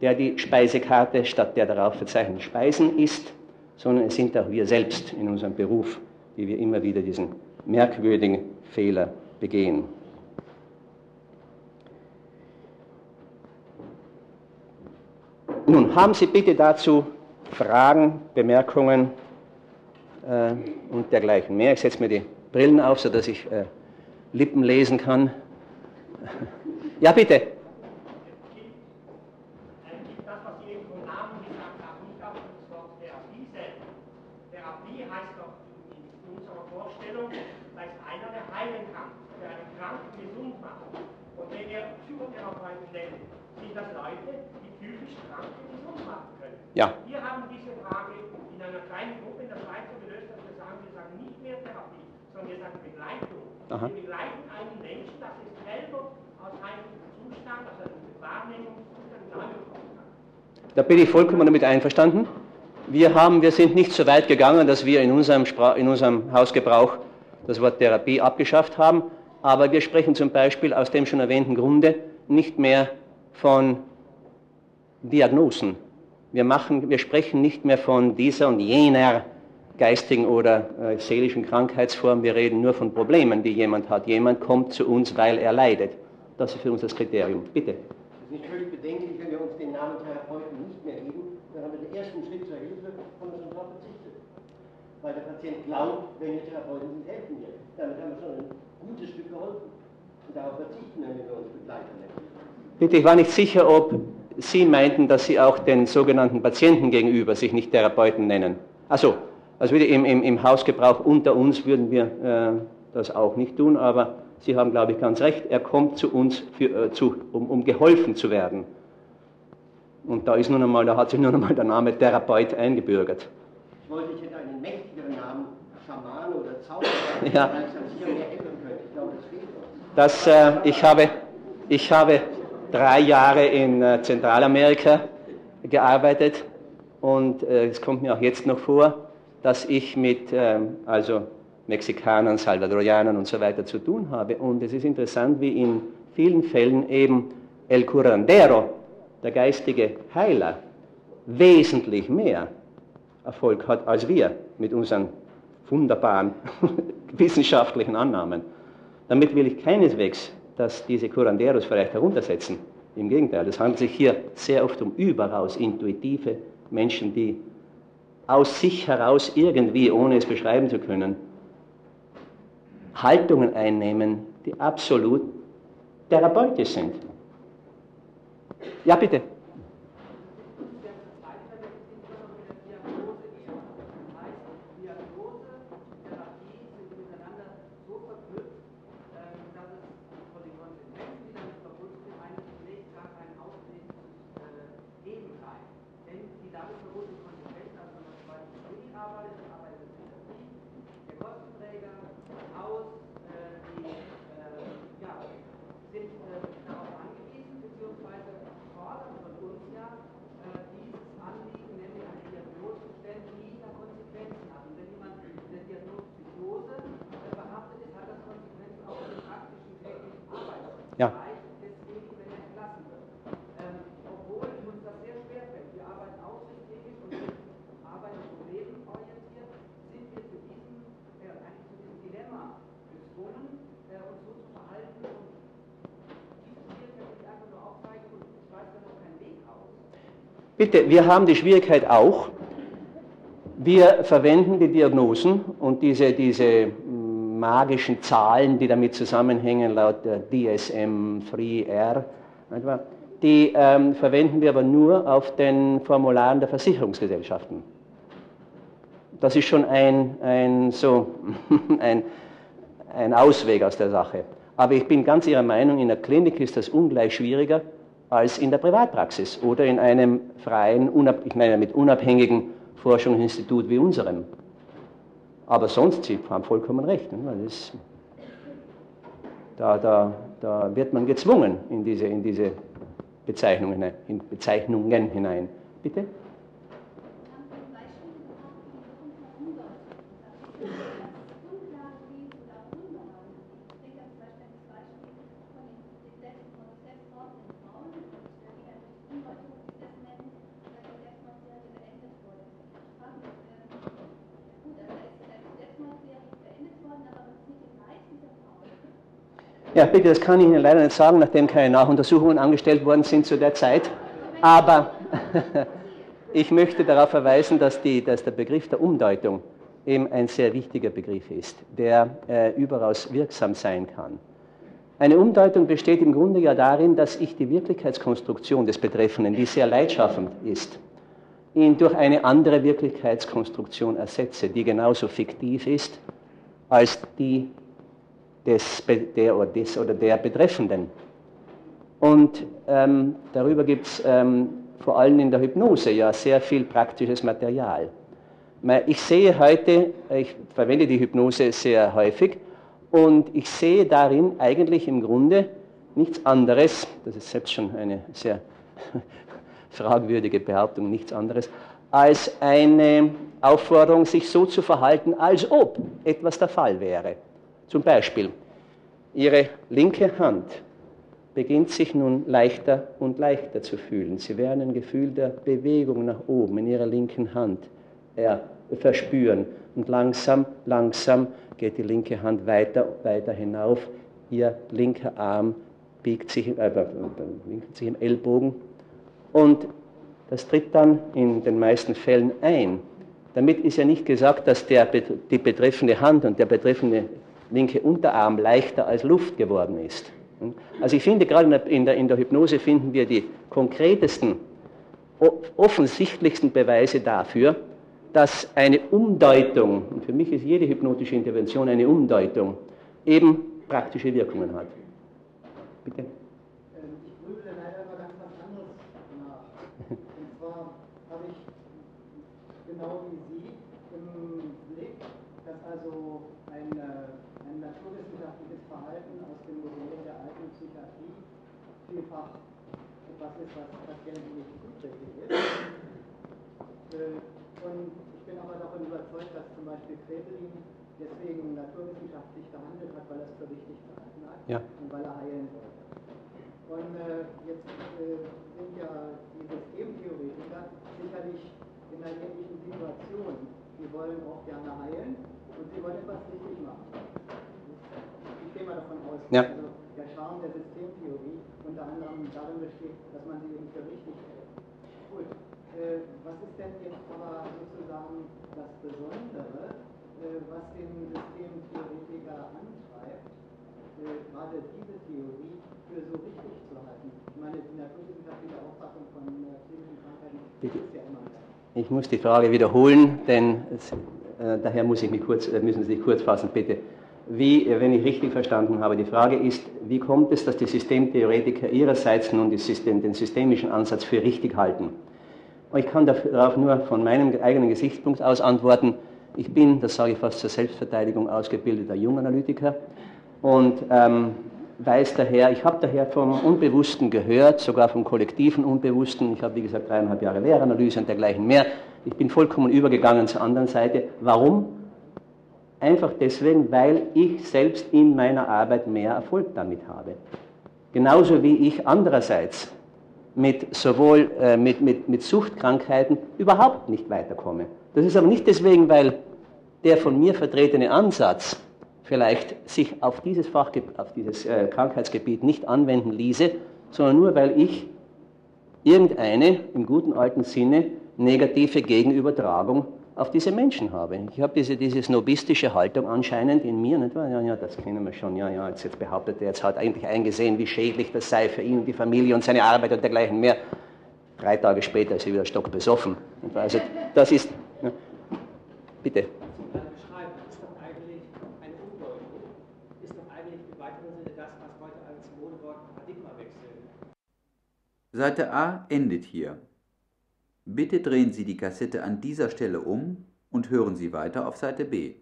der die Speisekarte statt der darauf verzeichneten Speisen isst, sondern es sind auch wir selbst in unserem Beruf, die wir immer wieder diesen merkwürdigen Fehler begehen. Nun, haben Sie bitte dazu Fragen, Bemerkungen äh, und dergleichen mehr. Ich setze mir die Brillen auf, sodass ich äh, Lippen lesen kann. ja, bitte. heißt doch in unserer Vorstellung, dass einer, der heilen kann, der einen Kranken gesund sind das Leute, die psychisch Kranke gesund machen können. Ja. Wir haben diese Frage in einer kleinen Gruppe in der Schweiz so gelöst, dass wir sagen, wir sagen nicht mehr Therapie, sondern wir sagen Begleitung. Aha. Wir begleiten einen Menschen, dass er selber aus einem Zustand, aus einem Wahrnehmungszustand hineingekommen kann. Da bin ich vollkommen damit einverstanden. Wir, haben, wir sind nicht so weit gegangen, dass wir in unserem, Spra in unserem Hausgebrauch das Wort Therapie abgeschafft haben, aber wir sprechen zum Beispiel aus dem schon erwähnten Grunde nicht mehr von Diagnosen. Wir, machen, wir sprechen nicht mehr von dieser und jener geistigen oder äh, seelischen Krankheitsform, wir reden nur von Problemen, die jemand hat. Jemand kommt zu uns, weil er leidet. Das ist für uns das Kriterium. Bitte. Es ist nicht völlig bedenklich, wenn wir uns den Namen Therapeuten nicht mehr geben, dann haben wir den ersten Schritt zur Hilfe von uns darauf verzichtet. Weil der Patient glaubt, wenn wir Therapeuten sind, helfen wir. Damit haben wir schon ein gutes Stück geholfen. Und darauf verzichten wenn wir uns Begleiter nennen. Bitte, ich war nicht sicher, ob Sie meinten, dass Sie auch den sogenannten Patienten gegenüber sich nicht Therapeuten nennen. Also, also wieder im, im, im Hausgebrauch unter uns würden wir äh, das auch nicht tun, aber Sie haben, glaube ich, ganz recht. Er kommt zu uns, für, äh, zu, um, um geholfen zu werden. Und da, ist nun einmal, da hat sich nun einmal der Name Therapeut eingebürgert. Ich wollte, ich hätte einen mächtigeren Namen, Schaman oder Zauberer, Ja. weil es dann sicher mehr helfen könnte. Ich glaube, das fehlt uns. Das, äh, ich, habe, ich habe drei Jahre in äh, Zentralamerika gearbeitet und äh, es kommt mir auch jetzt noch vor, dass ich mit ähm, also Mexikanern, Salvadorianern und so weiter zu tun habe. Und es ist interessant, wie in vielen Fällen eben El Curandero, der geistige Heiler, wesentlich mehr Erfolg hat als wir mit unseren wunderbaren wissenschaftlichen Annahmen. Damit will ich keineswegs, dass diese Curanderos vielleicht heruntersetzen. Im Gegenteil, es handelt sich hier sehr oft um überaus intuitive Menschen, die aus sich heraus irgendwie, ohne es beschreiben zu können, Haltungen einnehmen, die absolut therapeutisch sind. Ja, bitte. sind äh, darauf angewiesen, beziehungsweise fordern von uns ja äh, dieses Anliegen, nämlich eine Diagnose zu stellen, die da Konsequenzen hat. Und wenn jemand eine Diagnose Psychose äh, behaftet ist, hat das Konsequenzen auch für den praktischen täglichen Arbeitsbereich, Ja. deswegen, wenn er entlassen wird. Ähm, obwohl uns das sehr schwer fällt, wir arbeiten auch systemisch und wir arbeiten problemorientiert, sind wir zu diesem, äh, eigentlich zu diesem Dilemma gezwungen, äh, uns so zu verhalten und diese Schwierigkeit will ich einfach nur aufzeigen und ich weiß da noch keinen Weg aus. Bitte, wir haben die Schwierigkeit auch. Wir verwenden die Diagnosen und diese, diese mm, magischen Zahlen, die damit zusammenhängen, laut der DSM-3R, etwa, die ähm, verwenden wir aber nur auf den Formularen der Versicherungsgesellschaften. Das ist schon ein, ein, so, ein, ein Ausweg aus der Sache. Aber ich bin ganz Ihrer Meinung, in der Klinik ist das ungleich schwieriger als in der Privatpraxis oder in einem freien, ich meine mit unabhängigen Forschungsinstitut wie unserem. Aber sonst, Sie haben vollkommen recht. Ne? da, da, da wird man gezwungen in diese, in diese Bezeichnungen, in Bezeichnungen hinein. Bitte? Ja, bitte, das kann ich Ihnen leider nicht sagen, nachdem keine Nachuntersuchungen angestellt worden sind zu der Zeit. Aber ich möchte darauf verweisen, dass, die, dass der Begriff der Umdeutung eben ein sehr wichtiger Begriff ist, der äh, überaus wirksam sein kann. Eine Umdeutung besteht im Grunde ja darin, dass ich die Wirklichkeitskonstruktion des Betreffenden, die sehr leidschafend ist, ihn durch eine andere Wirklichkeitskonstruktion ersetze, die genauso fiktiv ist als die des, der, oder des oder der Betreffenden. Und ähm, darüber gibt es ähm, vor allem in der Hypnose ja sehr viel praktisches Material. Ich sehe heute, ich verwende die Hypnose sehr häufig, und ich sehe darin eigentlich im Grunde nichts anderes, das ist selbst schon eine sehr fragwürdige Behauptung, nichts anderes, als eine Aufforderung, sich so zu verhalten, als ob etwas der Fall wäre. Zum Beispiel, Ihre linke Hand beginnt sich nun leichter und leichter zu fühlen. Sie werden ein Gefühl der Bewegung nach oben in Ihrer linken Hand verspüren. Und langsam, langsam geht die linke Hand weiter, weiter hinauf. Ihr linker Arm biegt sich, äh, winkelt sich im Ellbogen. Und das tritt dann in den meisten Fällen ein. Damit ist ja nicht gesagt, dass der, die betreffende Hand und der betreffende linke Unterarm leichter als Luft geworden ist. Also ich finde, gerade in der, in der Hypnose finden wir die konkretesten, offensichtlichsten Beweise dafür, dass eine Umdeutung, und für mich ist jede hypnotische Intervention eine Umdeutung, eben praktische Wirkungen hat. Bitte. vielfach was nicht zuträglich ist. Und ich bin aber davon überzeugt, dass zum Beispiel Krebelin deswegen naturwissenschaftlich gehandelt hat, weil er es für wichtig gehalten hat ja. und weil er heilen wollte. Und äh, jetzt äh, sind ja die Systemtheoretiker sicherlich in einer ähnlichen Situation. Die wollen auch gerne heilen und sie wollen etwas richtig machen. Ich gehe mal davon aus. Ja. Also der Charme der Systemtheorie unter anderem darin besteht, dass man sie eben für richtig hält. Gut, äh, was ist denn jetzt aber sozusagen das Besondere, äh, was den Systemtheoretiker antreibt, äh, gerade diese Theorie für so richtig zu halten? Ich meine, die naturwissenschaftliche Auffassung von äh, klinischen Krankheiten ist ja immer gleich. Ich muss die Frage wiederholen, denn es, äh, daher muss ich mich kurz, äh, müssen Sie sich kurz fassen, bitte wie, wenn ich richtig verstanden habe, die Frage ist, wie kommt es, dass die Systemtheoretiker ihrerseits nun System, den systemischen Ansatz für richtig halten? Ich kann darauf nur von meinem eigenen Gesichtspunkt aus antworten. Ich bin, das sage ich fast zur Selbstverteidigung, ausgebildeter Junganalytiker und ähm, weiß daher, ich habe daher vom Unbewussten gehört, sogar vom kollektiven Unbewussten. Ich habe, wie gesagt, dreieinhalb Jahre Lehranalyse und dergleichen mehr. Ich bin vollkommen übergegangen zur anderen Seite. Warum? Einfach deswegen, weil ich selbst in meiner Arbeit mehr Erfolg damit habe. Genauso wie ich andererseits mit sowohl äh, mit, mit, mit Suchtkrankheiten überhaupt nicht weiterkomme. Das ist aber nicht deswegen, weil der von mir vertretene Ansatz vielleicht sich auf dieses, Fach, auf dieses äh, Krankheitsgebiet nicht anwenden ließe, sondern nur weil ich irgendeine im guten alten Sinne negative Gegenübertragung auf diese Menschen habe. Ich habe diese, diese snobistische Haltung anscheinend in mir, nicht wahr? Ja, ja, das kennen wir schon, ja, ja, jetzt, jetzt behauptet er, jetzt hat eigentlich eingesehen, wie schädlich das sei für ihn und die Familie und seine Arbeit und dergleichen mehr. Drei Tage später ist er wieder stockbesoffen. Also das ist, ja, bitte. Seite A endet hier. Bitte drehen Sie die Kassette an dieser Stelle um und hören Sie weiter auf Seite B.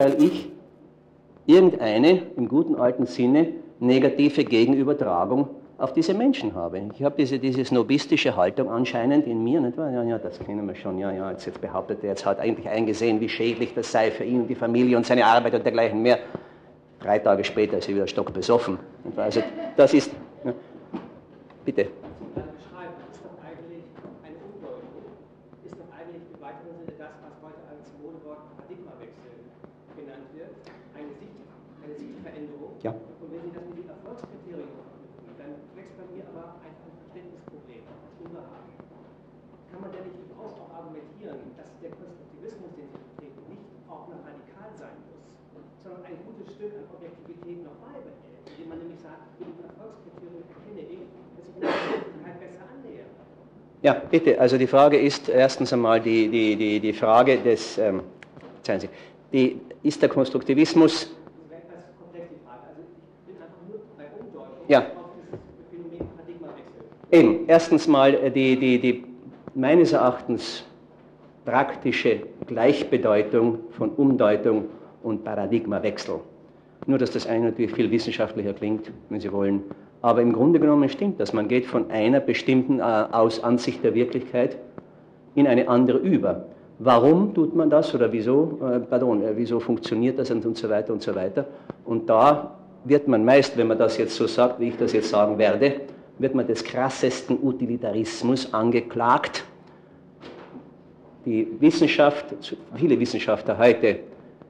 weil ich irgendeine, im guten alten Sinne, negative Gegenübertragung auf diese Menschen habe. Ich habe diese, diese snobistische Haltung anscheinend in mir, nicht wahr? Ja, ja, das kennen wir schon, ja, ja, jetzt, jetzt behauptet er, jetzt hat eigentlich eingesehen, wie schädlich das sei für ihn und die Familie und seine Arbeit und dergleichen mehr. Drei Tage später ist er wieder stockbesoffen. Also das ist, ja, bitte. Kann man denn nicht durchaus auch argumentieren, dass der Konstruktivismus, den Sie vertreten, nicht auch noch radikal sein muss, sondern ein gutes Stück an Objektivität noch beibehält, indem man nämlich sagt, mit dem Erfolgskriterium erkenne ich, dass ich der Wirklichkeit besser annähere. Ja, bitte. Also die Frage ist erstens einmal die, die, die, die Frage des, ähm, zeigen Sie, die, ist der Konstruktivismus Das Frage. Also ich bin einfach nur bei Umdeutung Ja. auf dieses Phänomen Paradigmawechsel. Eben, erstens mal äh, die, die, die meines Erachtens praktische Gleichbedeutung von Umdeutung und Paradigmawechsel. Nur, dass das eine natürlich viel wissenschaftlicher klingt, wenn Sie wollen. Aber im Grunde genommen stimmt das. Man geht von einer bestimmten äh, aus Ansicht der Wirklichkeit in eine andere über. Warum tut man das oder wieso, äh, pardon, äh, wieso funktioniert das und, und so weiter und so weiter. Und da wird man meist, wenn man das jetzt so sagt, wie ich das jetzt sagen werde, wird man des krassesten Utilitarismus angeklagt. Die Wissenschaft, viele Wissenschaftler heute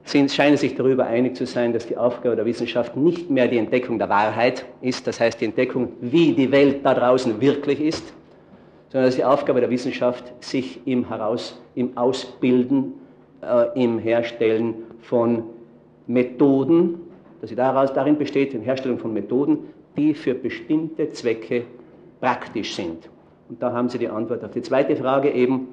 sind, scheinen sich darüber einig zu sein, dass die Aufgabe der Wissenschaft nicht mehr die Entdeckung der Wahrheit ist, das heißt die Entdeckung, wie die Welt da draußen wirklich ist, sondern dass die Aufgabe der Wissenschaft sich im, Heraus, im Ausbilden, äh, im Herstellen von Methoden, dass sie daraus, darin besteht, in Herstellung von Methoden, die für bestimmte Zwecke praktisch sind. Und da haben Sie die Antwort auf die zweite Frage eben,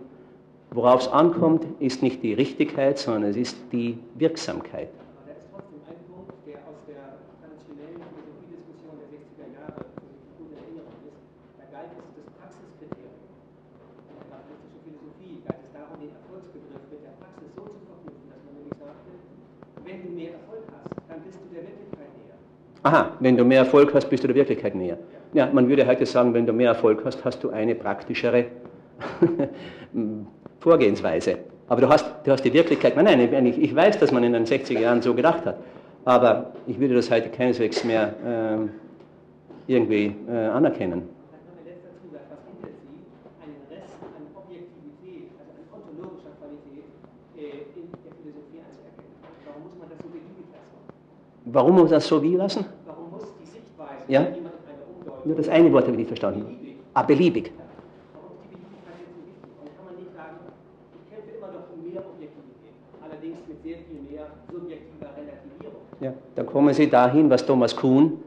worauf es ankommt, ist nicht die Richtigkeit, sondern es ist die Wirksamkeit. Aber da ist trotzdem ein Punkt, der aus der traditionellen Philosophiediskussion der 60er Jahre für mich gut in Erinnerung ist. Da galt es das Praxiskriterium. In der materialistischen Philosophie galt es darum, den Erfolgsbegriff mit der Praxis so zu verknüpfen, dass man nämlich sagte, wenn du mehr Erfolg hast, dann bist du der Wirklichkeit näher. Aha, wenn du mehr Erfolg hast, bist du der Wirklichkeit näher. Ja, man würde heute sagen, wenn du mehr Erfolg hast, hast du eine praktischere Vorgehensweise. Aber du hast, du hast die Wirklichkeit, nein, nein, ich, ich weiß, dass man in den 60er Jahren so gedacht hat, aber ich würde das heute keineswegs mehr ähm, irgendwie äh, anerkennen. Äh? Warum muss man das so wie lassen? Warum muss die Sichtweise, Ja. Nur das eine Wort habe ich nicht verstanden. Ah, beliebig. Ja, da kommen Sie dahin, was Thomas Kuhn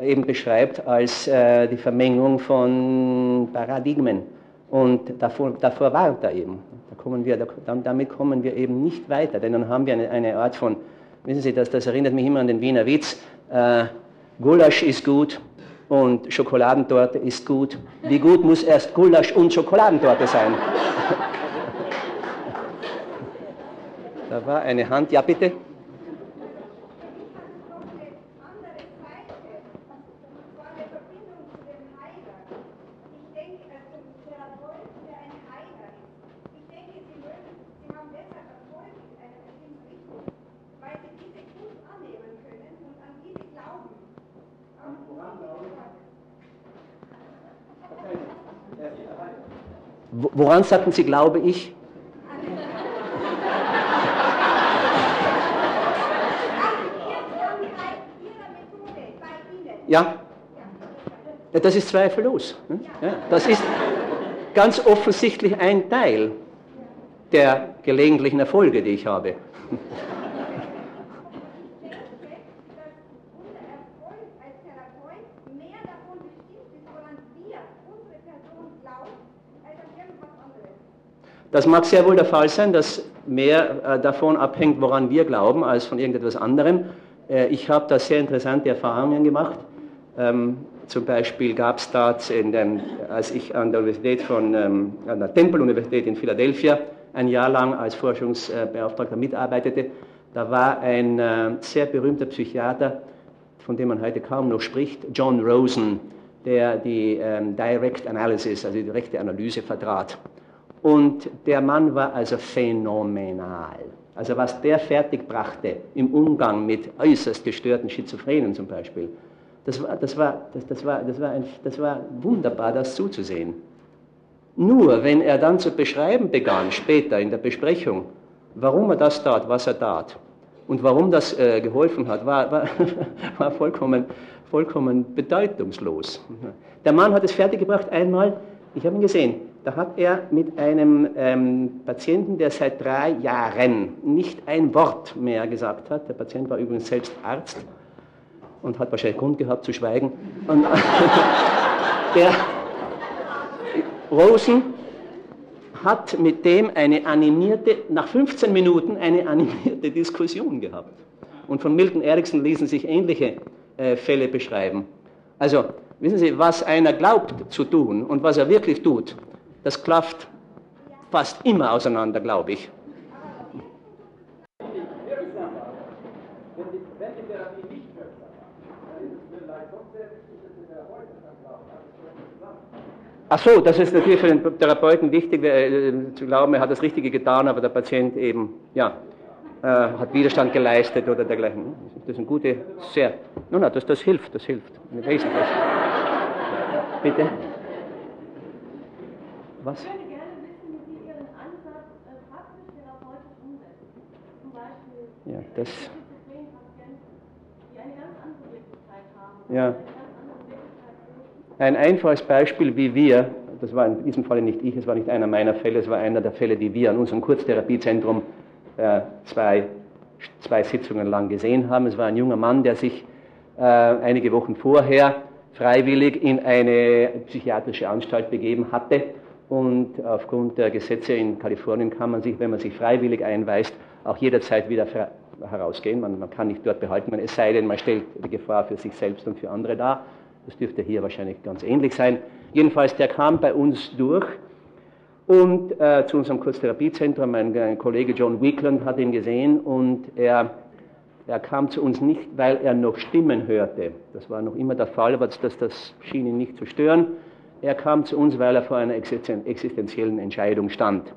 eben beschreibt als äh, die Vermengung von Paradigmen. Und davor, davor warnt er eben. Da kommen wir, da, damit kommen wir eben nicht weiter, denn dann haben wir eine, eine Art von, wissen Sie, das, das erinnert mich immer an den Wiener Witz, äh, Gulasch ist gut und Schokoladentorte ist gut. Wie gut muss erst Gulasch und Schokoladentorte sein? da war eine Hand, ja bitte. andere Seite, und zwar eine Verbindung zu dem Heiler. Ich denke, also Therapeut, der ein Heiler ist. Ich denke, Sie mögen, Sie haben deshalb Erfolg in einer bestimmten Richtung, weil Sie diese gut annehmen können und an diese glauben. An woran glauben? Wo- Woran sagten Sie, glaube ich? Ja, das ist zweifellos. ne? Das ist ganz offensichtlich ein Teil der gelegentlichen Erfolge, die ich habe. denke, dass unser Erfolg als Therapeut mehr davon bestimmt ist, woran wir, unsere Person, glauben, als an irgendwas anderes. Das mag sehr wohl der Fall sein, dass mehr äh, davon abhängt, woran wir glauben, als von irgendetwas anderem. Äh, ich habe da sehr interessante Erfahrungen gemacht. Ähm, zum Beispiel gab es da, dem, als ich an der Universität von, ähm, an der Temple-Universität in Philadelphia ein Jahr lang als Forschungsbeauftragter mitarbeitete, da war ein äh, sehr berühmter Psychiater, von dem man heute kaum noch spricht, John Rosen, der die ähm, Direct Analysis, also die direkte Analyse vertrat. Und der Mann war also phänomenal. Also was der fertigbrachte im Umgang mit äußerst gestörten Schizophrenen zum Beispiel, das war, das war, das, das war, das war, ein, das war wunderbar, das zuzusehen. Nur wenn er dann zu beschreiben begann, später in der Besprechung, warum er das tat, was er tat und warum das äh, geholfen hat, war, war, war vollkommen, vollkommen bedeutungslos. Der Mann hat es fertiggebracht, einmal, ich habe ihn gesehen, da hat er mit einem ähm, Patienten, der seit drei Jahren nicht ein Wort mehr gesagt hat, der Patient war übrigens selbst Arzt und hat wahrscheinlich Grund gehabt zu schweigen, und, der Rosen hat mit dem eine animierte, nach 15 Minuten eine animierte Diskussion gehabt. Und von Milton Erickson ließen sich ähnliche äh, Fälle beschreiben. Also, wissen Sie, was einer glaubt zu tun und was er wirklich tut, das klafft fast immer auseinander, glaube ich. Ach so, das ist natürlich für den Therapeuten wichtig, äh, zu glauben, er hat das Richtige getan, aber der Patient eben, ja, äh, hat Widerstand geleistet oder dergleichen. Das ist eine gute, sehr, nun, no, das, das hilft, das hilft, wesentlich. Bitte? Was? Ich würde gerne wissen, wie Sie Ihren Ansatz äh, praktisch therapeutisch umsetzen. Zum Beispiel ja, das, Schizophren-Patienten, die eine ganz andere Wirklichkeit haben. Ja. Wirklichkeit Ein einfaches Beispiel, wie wir, das war in diesem Falle nicht ich, es war nicht einer meiner Fälle, es war einer der Fälle, die wir an unserem Kurztherapiezentrum äh, zwei, zwei Sitzungen lang gesehen haben. Es war ein junger Mann, der sich äh, einige Wochen vorher freiwillig in eine psychiatrische Anstalt begeben hatte. Und aufgrund der Gesetze in Kalifornien kann man sich, wenn man sich freiwillig einweist, auch jederzeit wieder herausgehen. Man, man kann nicht dort behalten, es sei denn, man stellt die Gefahr für sich selbst und für andere dar. Das dürfte hier wahrscheinlich ganz ähnlich sein. Jedenfalls, der kam bei uns durch und äh, zu unserem Kurztherapiezentrum. Mein, mein, Kollege John Weekland hat ihn gesehen und er, er kam zu uns nicht, weil er noch Stimmen hörte. Das war noch immer der Fall, aber das, das schien ihn nicht zu stören. Er kam zu uns, weil er vor einer existenziellen Entscheidung stand.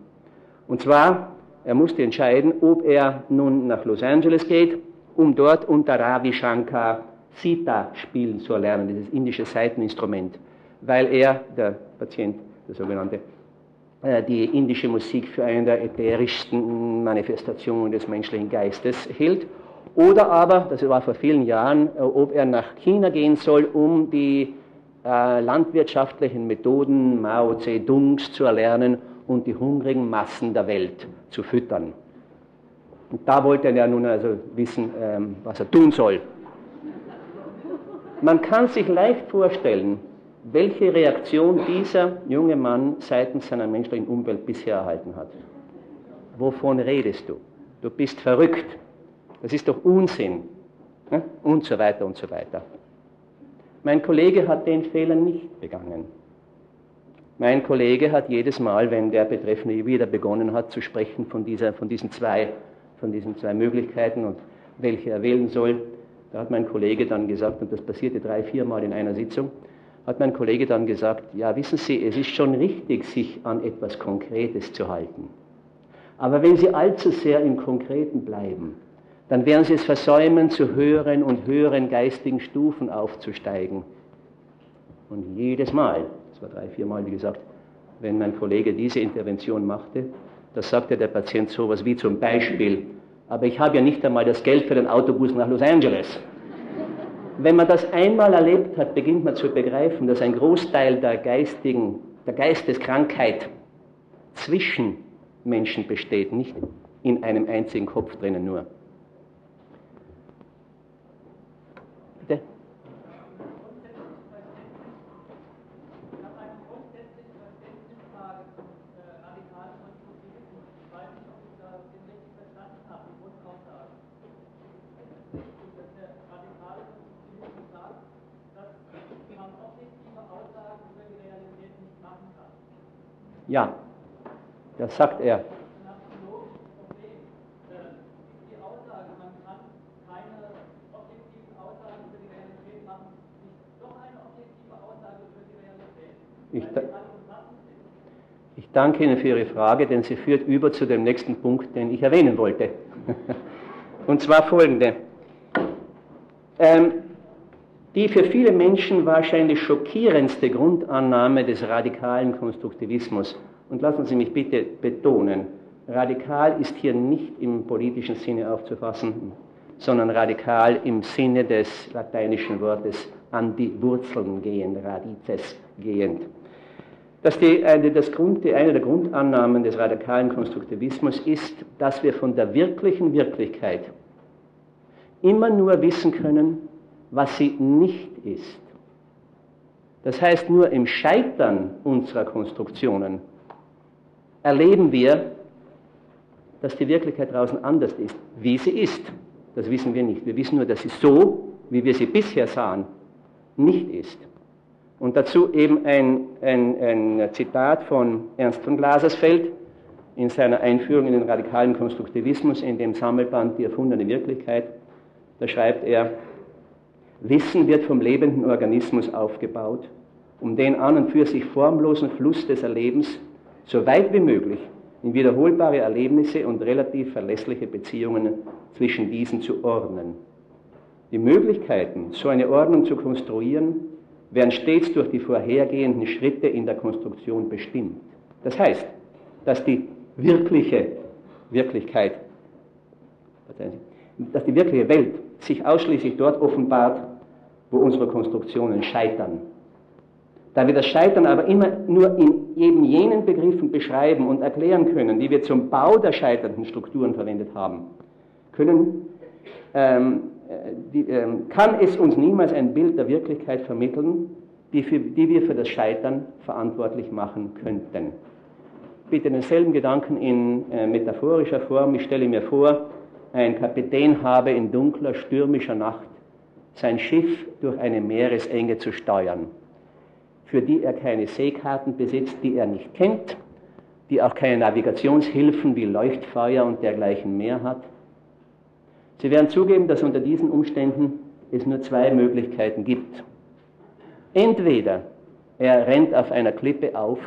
Und zwar, er musste entscheiden, ob er nun nach Los Angeles geht, um dort unter Ravi Shankar Sita spielen zu lernen, dieses indische Saiteninstrument, weil er, der Patient, der sogenannte, äh, die indische Musik für eine der ätherischsten Manifestationen des menschlichen Geistes hielt. Oder aber, das war vor vielen Jahren, äh, ob er nach China gehen soll, um die äh, landwirtschaftlichen Methoden Mao Zedongs zu erlernen und die hungrigen Massen der Welt zu füttern. Und da wollte er nun also wissen, ähm, was er tun soll. Man kann sich leicht vorstellen, welche Reaktion dieser junge Mann seitens seiner menschlichen Umwelt bisher erhalten hat. Wovon redest du? Du bist verrückt. Das ist doch Unsinn. Und so weiter und so weiter. Mein Kollege hat den Fehler nicht begangen. Mein Kollege hat jedes Mal, wenn der Betreffende wieder begonnen hat zu sprechen von, dieser, von, diesen, zwei, von diesen zwei Möglichkeiten und welche er wählen soll, da hat mein Kollege dann gesagt, und das passierte drei, viermal in einer Sitzung, hat mein Kollege dann gesagt, ja, wissen Sie, es ist schon richtig, sich an etwas Konkretes zu halten. Aber wenn Sie allzu sehr im Konkreten bleiben, dann werden Sie es versäumen, zu höheren und höheren geistigen Stufen aufzusteigen. Und jedes Mal, das war drei, vier Mal, wie gesagt, wenn mein Kollege diese Intervention machte, da sagte der Patient sowas wie zum Beispiel, aber ich habe ja nicht einmal das Geld für den Autobus nach Los Angeles. Wenn man das einmal erlebt hat, beginnt man zu begreifen, dass ein Großteil der geistigen, der Geisteskrankheit zwischen Menschen besteht, nicht in einem einzigen Kopf drinnen nur. Bitte? Ja, das sagt er. Ich, ich danke Ihnen für Ihre Frage, denn sie führt über zu dem nächsten Punkt, den ich erwähnen wollte. Und zwar folgende. Ähm, die für viele Menschen wahrscheinlich schockierendste Grundannahme des radikalen Konstruktivismus, und lassen Sie mich bitte betonen, radikal ist hier nicht im politischen Sinne aufzufassen, sondern radikal im Sinne des lateinischen Wortes an die Wurzeln gehend, radices gehend. dass die, eine, das Grund, die, eine der Grundannahmen des radikalen Konstruktivismus ist, dass wir von der wirklichen Wirklichkeit immer nur wissen können, was sie nicht ist. Das heißt, nur im Scheitern unserer Konstruktionen erleben wir, dass die Wirklichkeit draußen anders ist, wie sie ist. Das wissen wir nicht. Wir wissen nur, dass sie so, wie wir sie bisher sahen, nicht ist. Und dazu eben ein, ein, ein Zitat von Ernst von Glasersfeld in seiner Einführung in den radikalen Konstruktivismus in dem Sammelband Die erfundene Wirklichkeit. Da schreibt er, Wissen wird vom lebenden Organismus aufgebaut, um den an und für sich formlosen Fluss des Erlebens so weit wie möglich in wiederholbare Erlebnisse und relativ verlässliche Beziehungen zwischen diesen zu ordnen. Die Möglichkeiten, so eine Ordnung zu konstruieren, werden stets durch die vorhergehenden Schritte in der Konstruktion bestimmt. Das heißt, dass die wirkliche Wirklichkeit, dass die wirkliche Welt sich ausschließlich dort offenbart, wo unsere Konstruktionen scheitern. Da wir das Scheitern aber immer nur in eben jenen Begriffen beschreiben und erklären können, die wir zum Bau der scheiternden Strukturen verwendet haben, können, ähm, die, ähm, kann es uns niemals ein Bild der Wirklichkeit vermitteln, die, für, die wir für das Scheitern verantwortlich machen könnten. Bitte denselben Gedanken in äh, metaphorischer Form. Ich stelle mir vor, ein Kapitän habe in dunkler, stürmischer Nacht sein Schiff durch eine Meeresenge zu steuern, für die er keine Seekarten besitzt, die er nicht kennt, die auch keine Navigationshilfen wie Leuchtfeuer und dergleichen mehr hat. Sie werden zugeben, dass unter diesen Umständen es nur zwei Möglichkeiten gibt. Entweder er rennt auf einer Klippe auf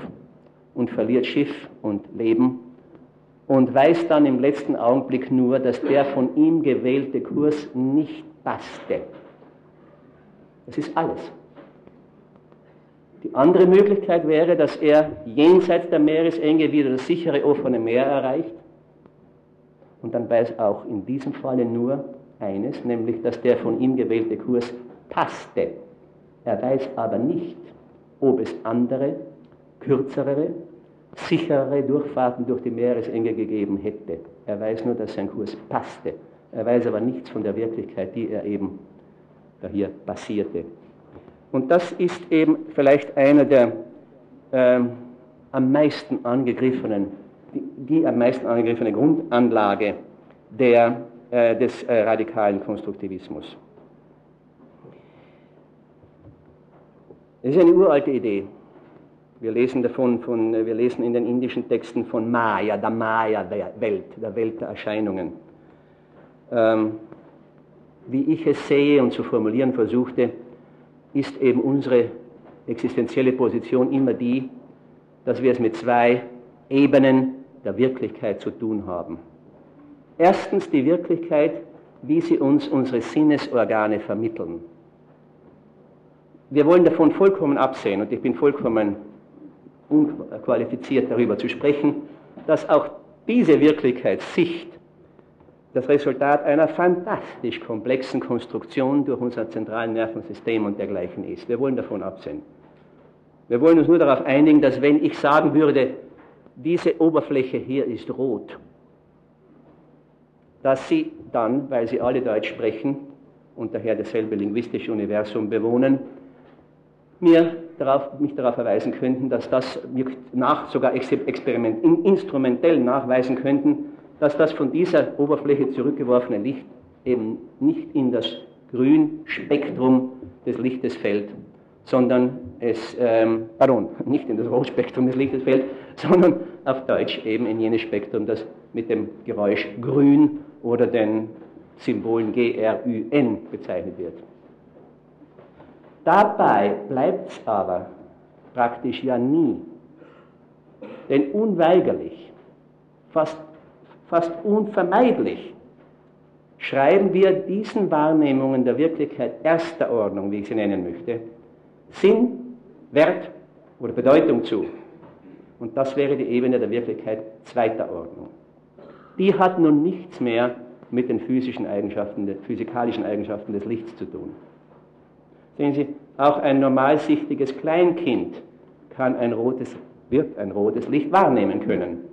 und verliert Schiff und Leben und weiß dann im letzten Augenblick nur, dass der von ihm gewählte Kurs nicht passte. Das ist alles. Die andere Möglichkeit wäre, dass er jenseits der Meeresenge wieder das sichere offene Meer erreicht. Und dann weiß auch in diesem Falle nur eines, nämlich dass der von ihm gewählte Kurs passte. Er weiß aber nicht, ob es andere, kürzere, sicherere Durchfahrten durch die Meeresenge gegeben hätte. Er weiß nur, dass sein Kurs passte. Er weiß aber nichts von der Wirklichkeit, die er eben da hier passierte. Und das ist eben vielleicht einer der ähm, am meisten angegriffenen, die, die, am meisten angegriffene Grundanlage der, äh, des äh, radikalen Konstruktivismus. Es ist eine uralte Idee. Wir lesen davon, von, wir lesen in den indischen Texten von Maya, der Maya-Welt, der Welt der Erscheinungen. Ähm, wie ich es sehe und zu formulieren versuchte, ist eben unsere existenzielle Position immer die, dass wir es mit zwei Ebenen der Wirklichkeit zu tun haben. Erstens die Wirklichkeit, wie sie uns unsere Sinnesorgane vermitteln. Wir wollen davon vollkommen absehen und ich bin vollkommen unqualifiziert darüber zu sprechen, dass auch diese Wirklichkeitssicht das Resultat einer fantastisch komplexen Konstruktion durch unser zentralen Nervensystem und dergleichen ist. Wir wollen davon absehen. Wir wollen uns nur darauf einigen, dass wenn ich sagen würde, diese Oberfläche hier ist rot, dass Sie dann, weil Sie alle Deutsch sprechen und daher dasselbe linguistische Universum bewohnen, mir darauf, mich darauf verweisen könnten, dass das nach, sogar experiment, instrumentell nachweisen könnten, dass das von dieser Oberfläche zurückgeworfene Licht eben nicht in das Grünspektrum des Lichtes fällt, sondern es, ähm, pardon, nicht in das Rotspektrum des Lichtes fällt, sondern auf Deutsch eben in jenes Spektrum, das mit dem Geräusch Grün oder den Symbolen GRÜN bezeichnet wird. Dabei bleibt es aber praktisch ja nie. Denn unweigerlich, fast, fast unvermeidlich, schreiben wir diesen Wahrnehmungen der Wirklichkeit erster Ordnung, wie ich sie nennen möchte, Sinn, Wert oder Bedeutung zu. Und das wäre die Ebene der Wirklichkeit zweiter Ordnung. Die hat nun nichts mehr mit den physischen Eigenschaften, physikalischen Eigenschaften des Lichts zu tun. Sehen Sie, auch ein normalsichtiges Kleinkind kann ein rotes, wird ein rotes Licht wahrnehmen können.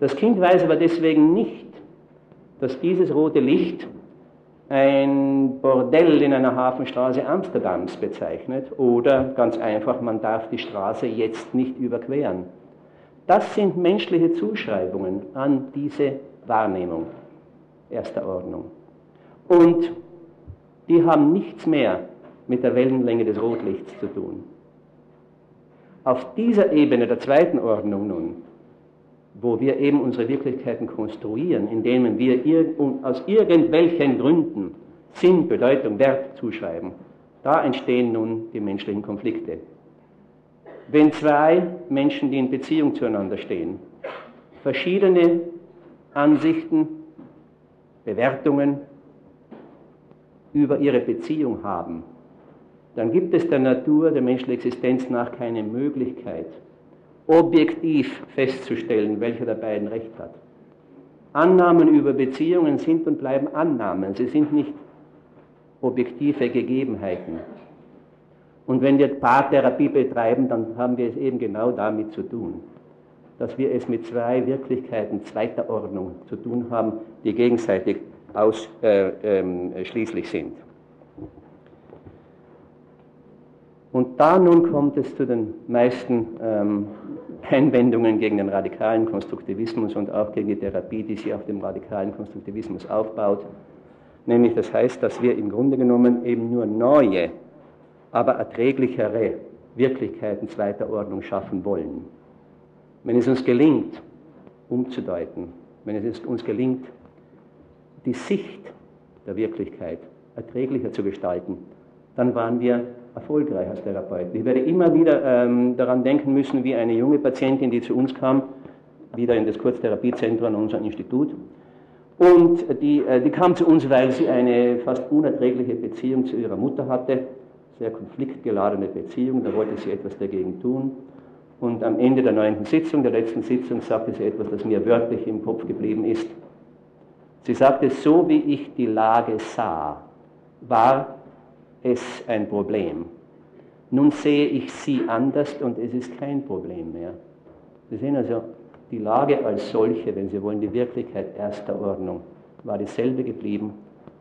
Das Kind weiß aber deswegen nicht, dass dieses rote Licht ein Bordell in einer Hafenstraße Amsterdams bezeichnet oder ganz einfach, man darf die Straße jetzt nicht überqueren. Das sind menschliche Zuschreibungen an diese Wahrnehmung erster Ordnung. Und die haben nichts mehr mit der Wellenlänge des Rotlichts zu tun. Auf dieser Ebene der zweiten Ordnung nun, wo wir eben unsere Wirklichkeiten konstruieren, indem wir aus irgendwelchen Gründen Sinn, Bedeutung, Wert zuschreiben, da entstehen nun die menschlichen Konflikte. Wenn zwei Menschen, die in Beziehung zueinander stehen, verschiedene Ansichten, Bewertungen über ihre Beziehung haben, dann gibt es der Natur der menschlichen Existenz nach keine Möglichkeit, objektiv festzustellen, welcher der beiden Recht hat. Annahmen über Beziehungen sind und bleiben Annahmen, sie sind nicht objektive Gegebenheiten. Und wenn wir Paartherapie betreiben, dann haben wir es eben genau damit zu tun, dass wir es mit zwei Wirklichkeiten zweiter Ordnung zu tun haben, die gegenseitig ausschließlich äh, ähm, sind. Und da nun kommt es zu den meisten ähm, Einwendungen gegen den radikalen Konstruktivismus und auch gegen die Therapie, die sich auf dem radikalen Konstruktivismus aufbaut. Nämlich das heißt, dass wir im Grunde genommen eben nur neue, aber erträglichere Wirklichkeiten zweiter Ordnung schaffen wollen. Wenn es uns gelingt, umzudeuten, wenn es uns gelingt, die Sicht der Wirklichkeit erträglicher zu gestalten, dann waren wir erfolgreich als Therapeut. Ich werde immer wieder ähm, daran denken müssen, wie eine junge Patientin, die zu uns kam, wieder in das Kurztherapiezentrum an unserem Institut. Und die, äh, die kam zu uns, weil sie eine fast unerträgliche Beziehung zu ihrer Mutter hatte, sehr konfliktgeladene Beziehung, da wollte sie etwas dagegen tun. Und am Ende der neunten Sitzung, der letzten Sitzung, sagte sie etwas, das mir wörtlich im Kopf geblieben ist. Sie sagte, so wie ich die Lage sah, war es ein Problem. Nun sehe ich sie anders und es ist kein Problem mehr. Sie sehen also, die Lage als solche, wenn Sie wollen, die Wirklichkeit erster Ordnung, war dieselbe geblieben,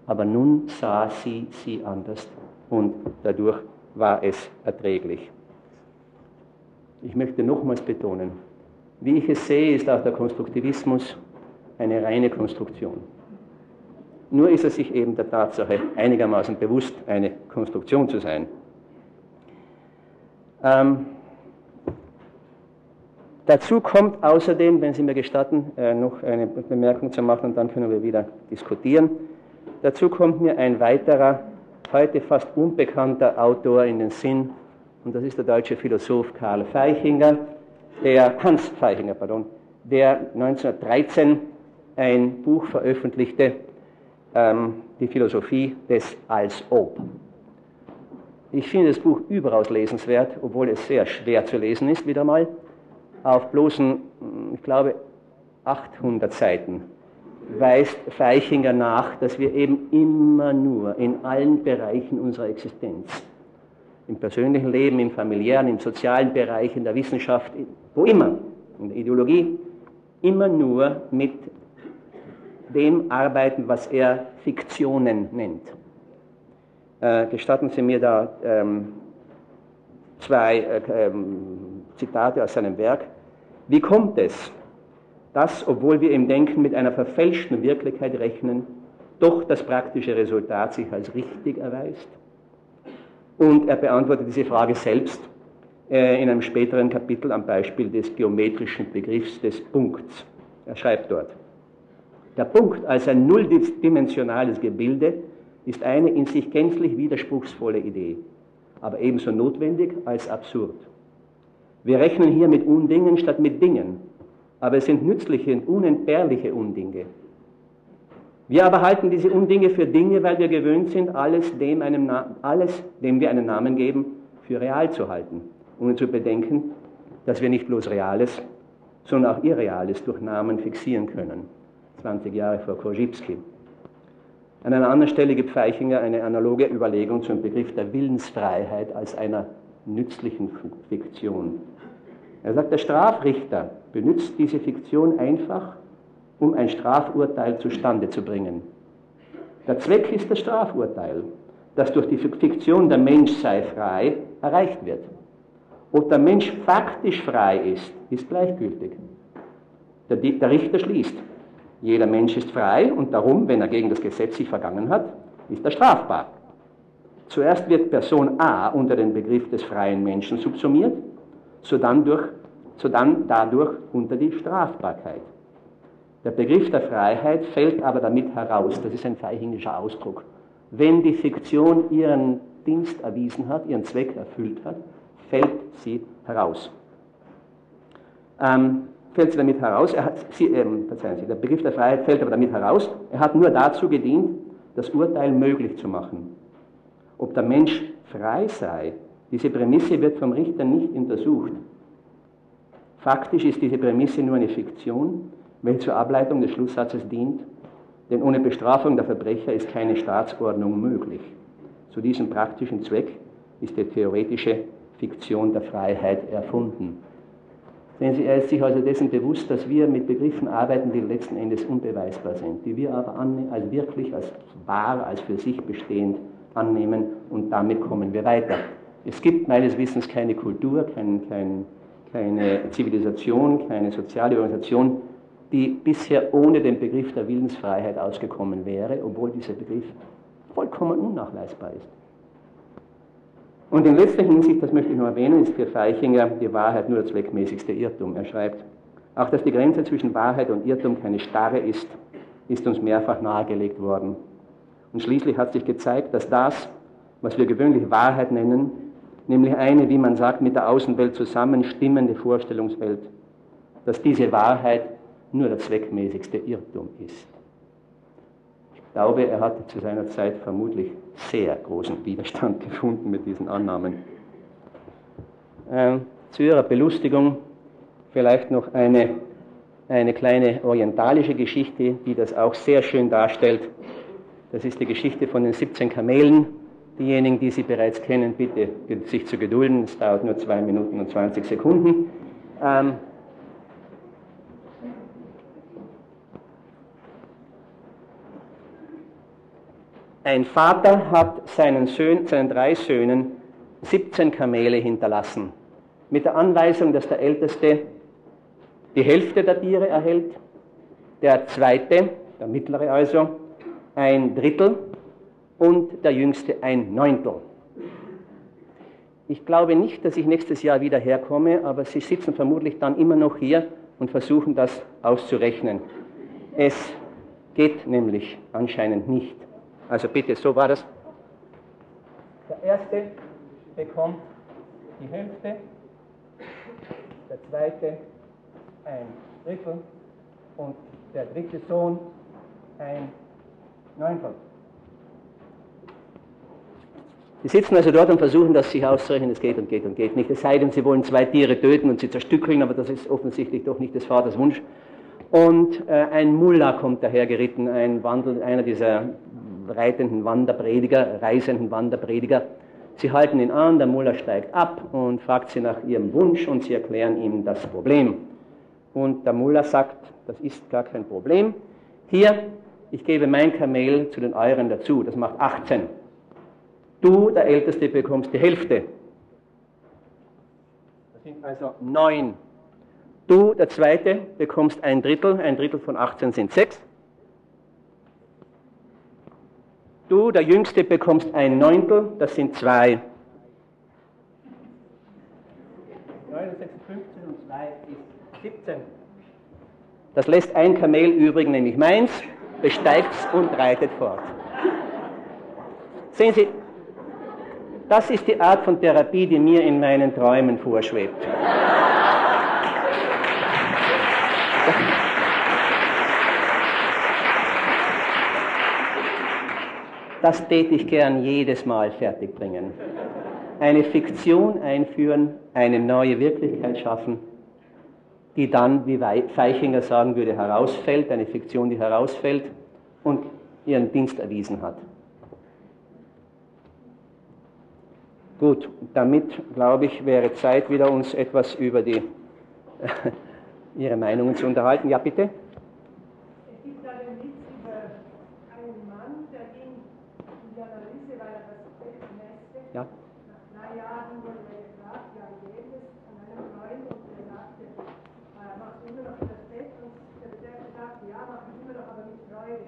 aber nun sah sie sie anders und dadurch war es erträglich. Ich möchte nochmals betonen, wie ich es sehe, ist auch der Konstruktivismus eine reine Konstruktion. Nur ist er sich eben der Tatsache einigermaßen bewusst, eine Konstruktion zu sein. Ähm, dazu kommt außerdem, wenn Sie mir gestatten, äh, noch eine Bemerkung zu machen und dann können wir wieder diskutieren. Dazu kommt mir ein weiterer, heute fast unbekannter Autor in den Sinn, und das ist der deutsche Philosoph Karl Feichinger, der, Hans Feichinger, pardon, der 1913 ein Buch veröffentlichte, ähm, die Philosophie des Als-Ob. Ich finde das Buch überaus lesenswert, obwohl es sehr schwer zu lesen ist, wieder mal. Auf bloßen, ich glaube, 800 Seiten weist Feichinger nach, dass wir eben immer nur in allen Bereichen unserer Existenz, im persönlichen Leben, im familiären, im sozialen Bereich, in der Wissenschaft, wo immer, in der Ideologie, immer nur mit dem arbeiten, was er Fiktionen nennt. Äh, gestatten Sie mir da ähm, zwei äh, ähm, Zitate aus seinem Werk. Wie kommt es, dass, obwohl wir im Denken mit einer verfälschten Wirklichkeit rechnen, doch das praktische Resultat sich als richtig erweist? Und er beantwortet diese Frage selbst äh, in einem späteren Kapitel am Beispiel des geometrischen Begriffs des Punkts. Er schreibt dort, der Punkt als ein nulldimensionales Gebilde ist eine in sich gänzlich widerspruchsvolle Idee, aber ebenso notwendig als absurd. Wir rechnen hier mit Undingen statt mit Dingen, aber es sind nützliche und unentbehrliche Undinge. Wir aber halten diese Undinge für Dinge, weil wir gewöhnt sind, alles dem, einem alles, dem wir einen Namen geben, für real zu halten, ohne zu bedenken, dass wir nicht bloß Reales, sondern auch Irreales durch Namen fixieren können. 20 Jahre vor Korzybski. An einer anderen Stelle gibt Feichinger eine analoge Überlegung zum Begriff der Willensfreiheit als einer nützlichen Fiktion. Er sagt, der Strafrichter benutzt diese Fiktion einfach, um ein Strafurteil zustande zu bringen. Der Zweck ist das Strafurteil, das durch die Fiktion der Mensch sei frei erreicht wird. Ob der Mensch faktisch frei ist, ist gleichgültig. Der, der Richter schließt, jeder Mensch ist frei und darum, wenn er gegen das Gesetz sich vergangen hat, ist er strafbar. Zuerst wird Person A unter den Begriff des freien Menschen subsumiert, sodann, durch, sodann dadurch unter die Strafbarkeit. Der Begriff der Freiheit fällt aber damit heraus, das ist ein feichingischer Ausdruck. Wenn die Fiktion ihren Dienst erwiesen hat, ihren Zweck erfüllt hat, fällt sie heraus. Ähm, fällt sie damit heraus, er hat, sie, ähm, verzeihen Sie, der Begriff der Freiheit fällt aber damit heraus, er hat nur dazu gedient, das Urteil möglich zu machen. Ob der Mensch frei sei, diese Prämisse wird vom Richter nicht untersucht. Faktisch ist diese Prämisse nur eine Fiktion, welche zur Ableitung des Schlusssatzes dient, denn ohne Bestrafung der Verbrecher ist keine Staatsordnung möglich. Zu diesem praktischen Zweck ist die theoretische Fiktion der Freiheit erfunden. Sehen Sie, er ist sich also dessen bewusst, dass wir mit Begriffen arbeiten, die letzten Endes unbeweisbar sind, die wir aber als wirklich, als wahr, als für sich bestehend annehmen und damit kommen wir weiter. Es gibt meines Wissens keine Kultur, kein, kein, keine Zivilisation, keine soziale Organisation, die bisher ohne den Begriff der Willensfreiheit ausgekommen wäre, obwohl dieser Begriff vollkommen unnachweisbar ist. Und in letzter Hinsicht, das möchte ich noch erwähnen, ist für Feichinger die Wahrheit nur der zweckmäßigste Irrtum. Er schreibt, auch dass die Grenze zwischen Wahrheit und Irrtum keine starre ist, ist uns mehrfach nahegelegt worden. Und schließlich hat sich gezeigt, dass das, was wir gewöhnlich Wahrheit nennen, nämlich eine, wie man sagt, mit der Außenwelt zusammenstimmende Vorstellungswelt, dass diese Wahrheit nur der zweckmäßigste Irrtum ist. Ich glaube, er hat zu seiner Zeit vermutlich sehr großen Widerstand gefunden mit diesen Annahmen. Äh, zu ihrer Belustigung vielleicht noch eine, eine kleine orientalische Geschichte, die das auch sehr schön darstellt. Das ist die Geschichte von den 17 Kamelen. Diejenigen, die sie bereits kennen, bitte sich zu gedulden. Es dauert nur zwei Minuten und 20 Sekunden. Ähm, ein Vater hat seinen, Söhnen, seinen drei Söhnen 17 Kamele hinterlassen, mit der Anweisung, dass der Älteste die Hälfte der Tiere erhält, der Zweite, der Mittlere also, ein Drittel und der Jüngste ein Neuntel. Ich glaube nicht, dass ich nächstes Jahr wieder herkomme, aber Sie sitzen vermutlich dann immer noch hier und versuchen das auszurechnen. Es geht nämlich anscheinend nicht. Also bitte, so war das. Der Erste bekommt die Hälfte, der Zweite ein Drittel und der dritte Sohn ein Neunfach. Sie sitzen also dort und versuchen das sich auszurechnen, es geht und geht und geht nicht. Es sei denn, sie wollen zwei Tiere töten und sie zerstückeln, aber das ist offensichtlich doch nicht des Vaters Wunsch. Und äh, ein Mullah kommt daher geritten, ein Wandel, einer dieser reitenden Wanderprediger, reisenden Wanderprediger. Sie halten ihn an, der Mullah steigt ab und fragt sie nach ihrem Wunsch und sie erklären ihm das Problem. Und der Mullah sagt, das ist gar kein Problem. Hier ich gebe mein Kamel zu den euren dazu, das macht 18. Du, der Älteste, bekommst die Hälfte. Das sind also 9. Du, der Zweite, bekommst ein Drittel, ein Drittel von 18 sind 6. Du, der Jüngste, bekommst ein Neuntel, das sind 2. 9, 6, 15 und 2 ist 17. Das lässt ein Kamel übrig, nämlich meins besteigt und reitet fort. Sehen Sie, das ist die Art von Therapie, die mir in meinen Träumen vorschwebt. Das täte ich gern jedes Mal fertigbringen. Eine Fiktion einführen, eine neue Wirklichkeit schaffen, die dann, wie Feichinger sagen würde, herausfällt, eine Fiktion, die herausfällt und ihren Dienst erwiesen hat. Gut, damit glaube ich, wäre Zeit, wieder uns etwas über die, Ihre Meinungen zu unterhalten. Ja, bitte. Es gibt da den Witz über einen Mann, der ging in die Analyse, weil er das Bett nässte. Ja. Nach drei Jahren wurde er gefragt, ja, wie geht es an einem Freund und er sagte, äh, machst du immer noch das Bett? Und der Betreffende sagte, ja, mach ich immer noch, aber mit Freude.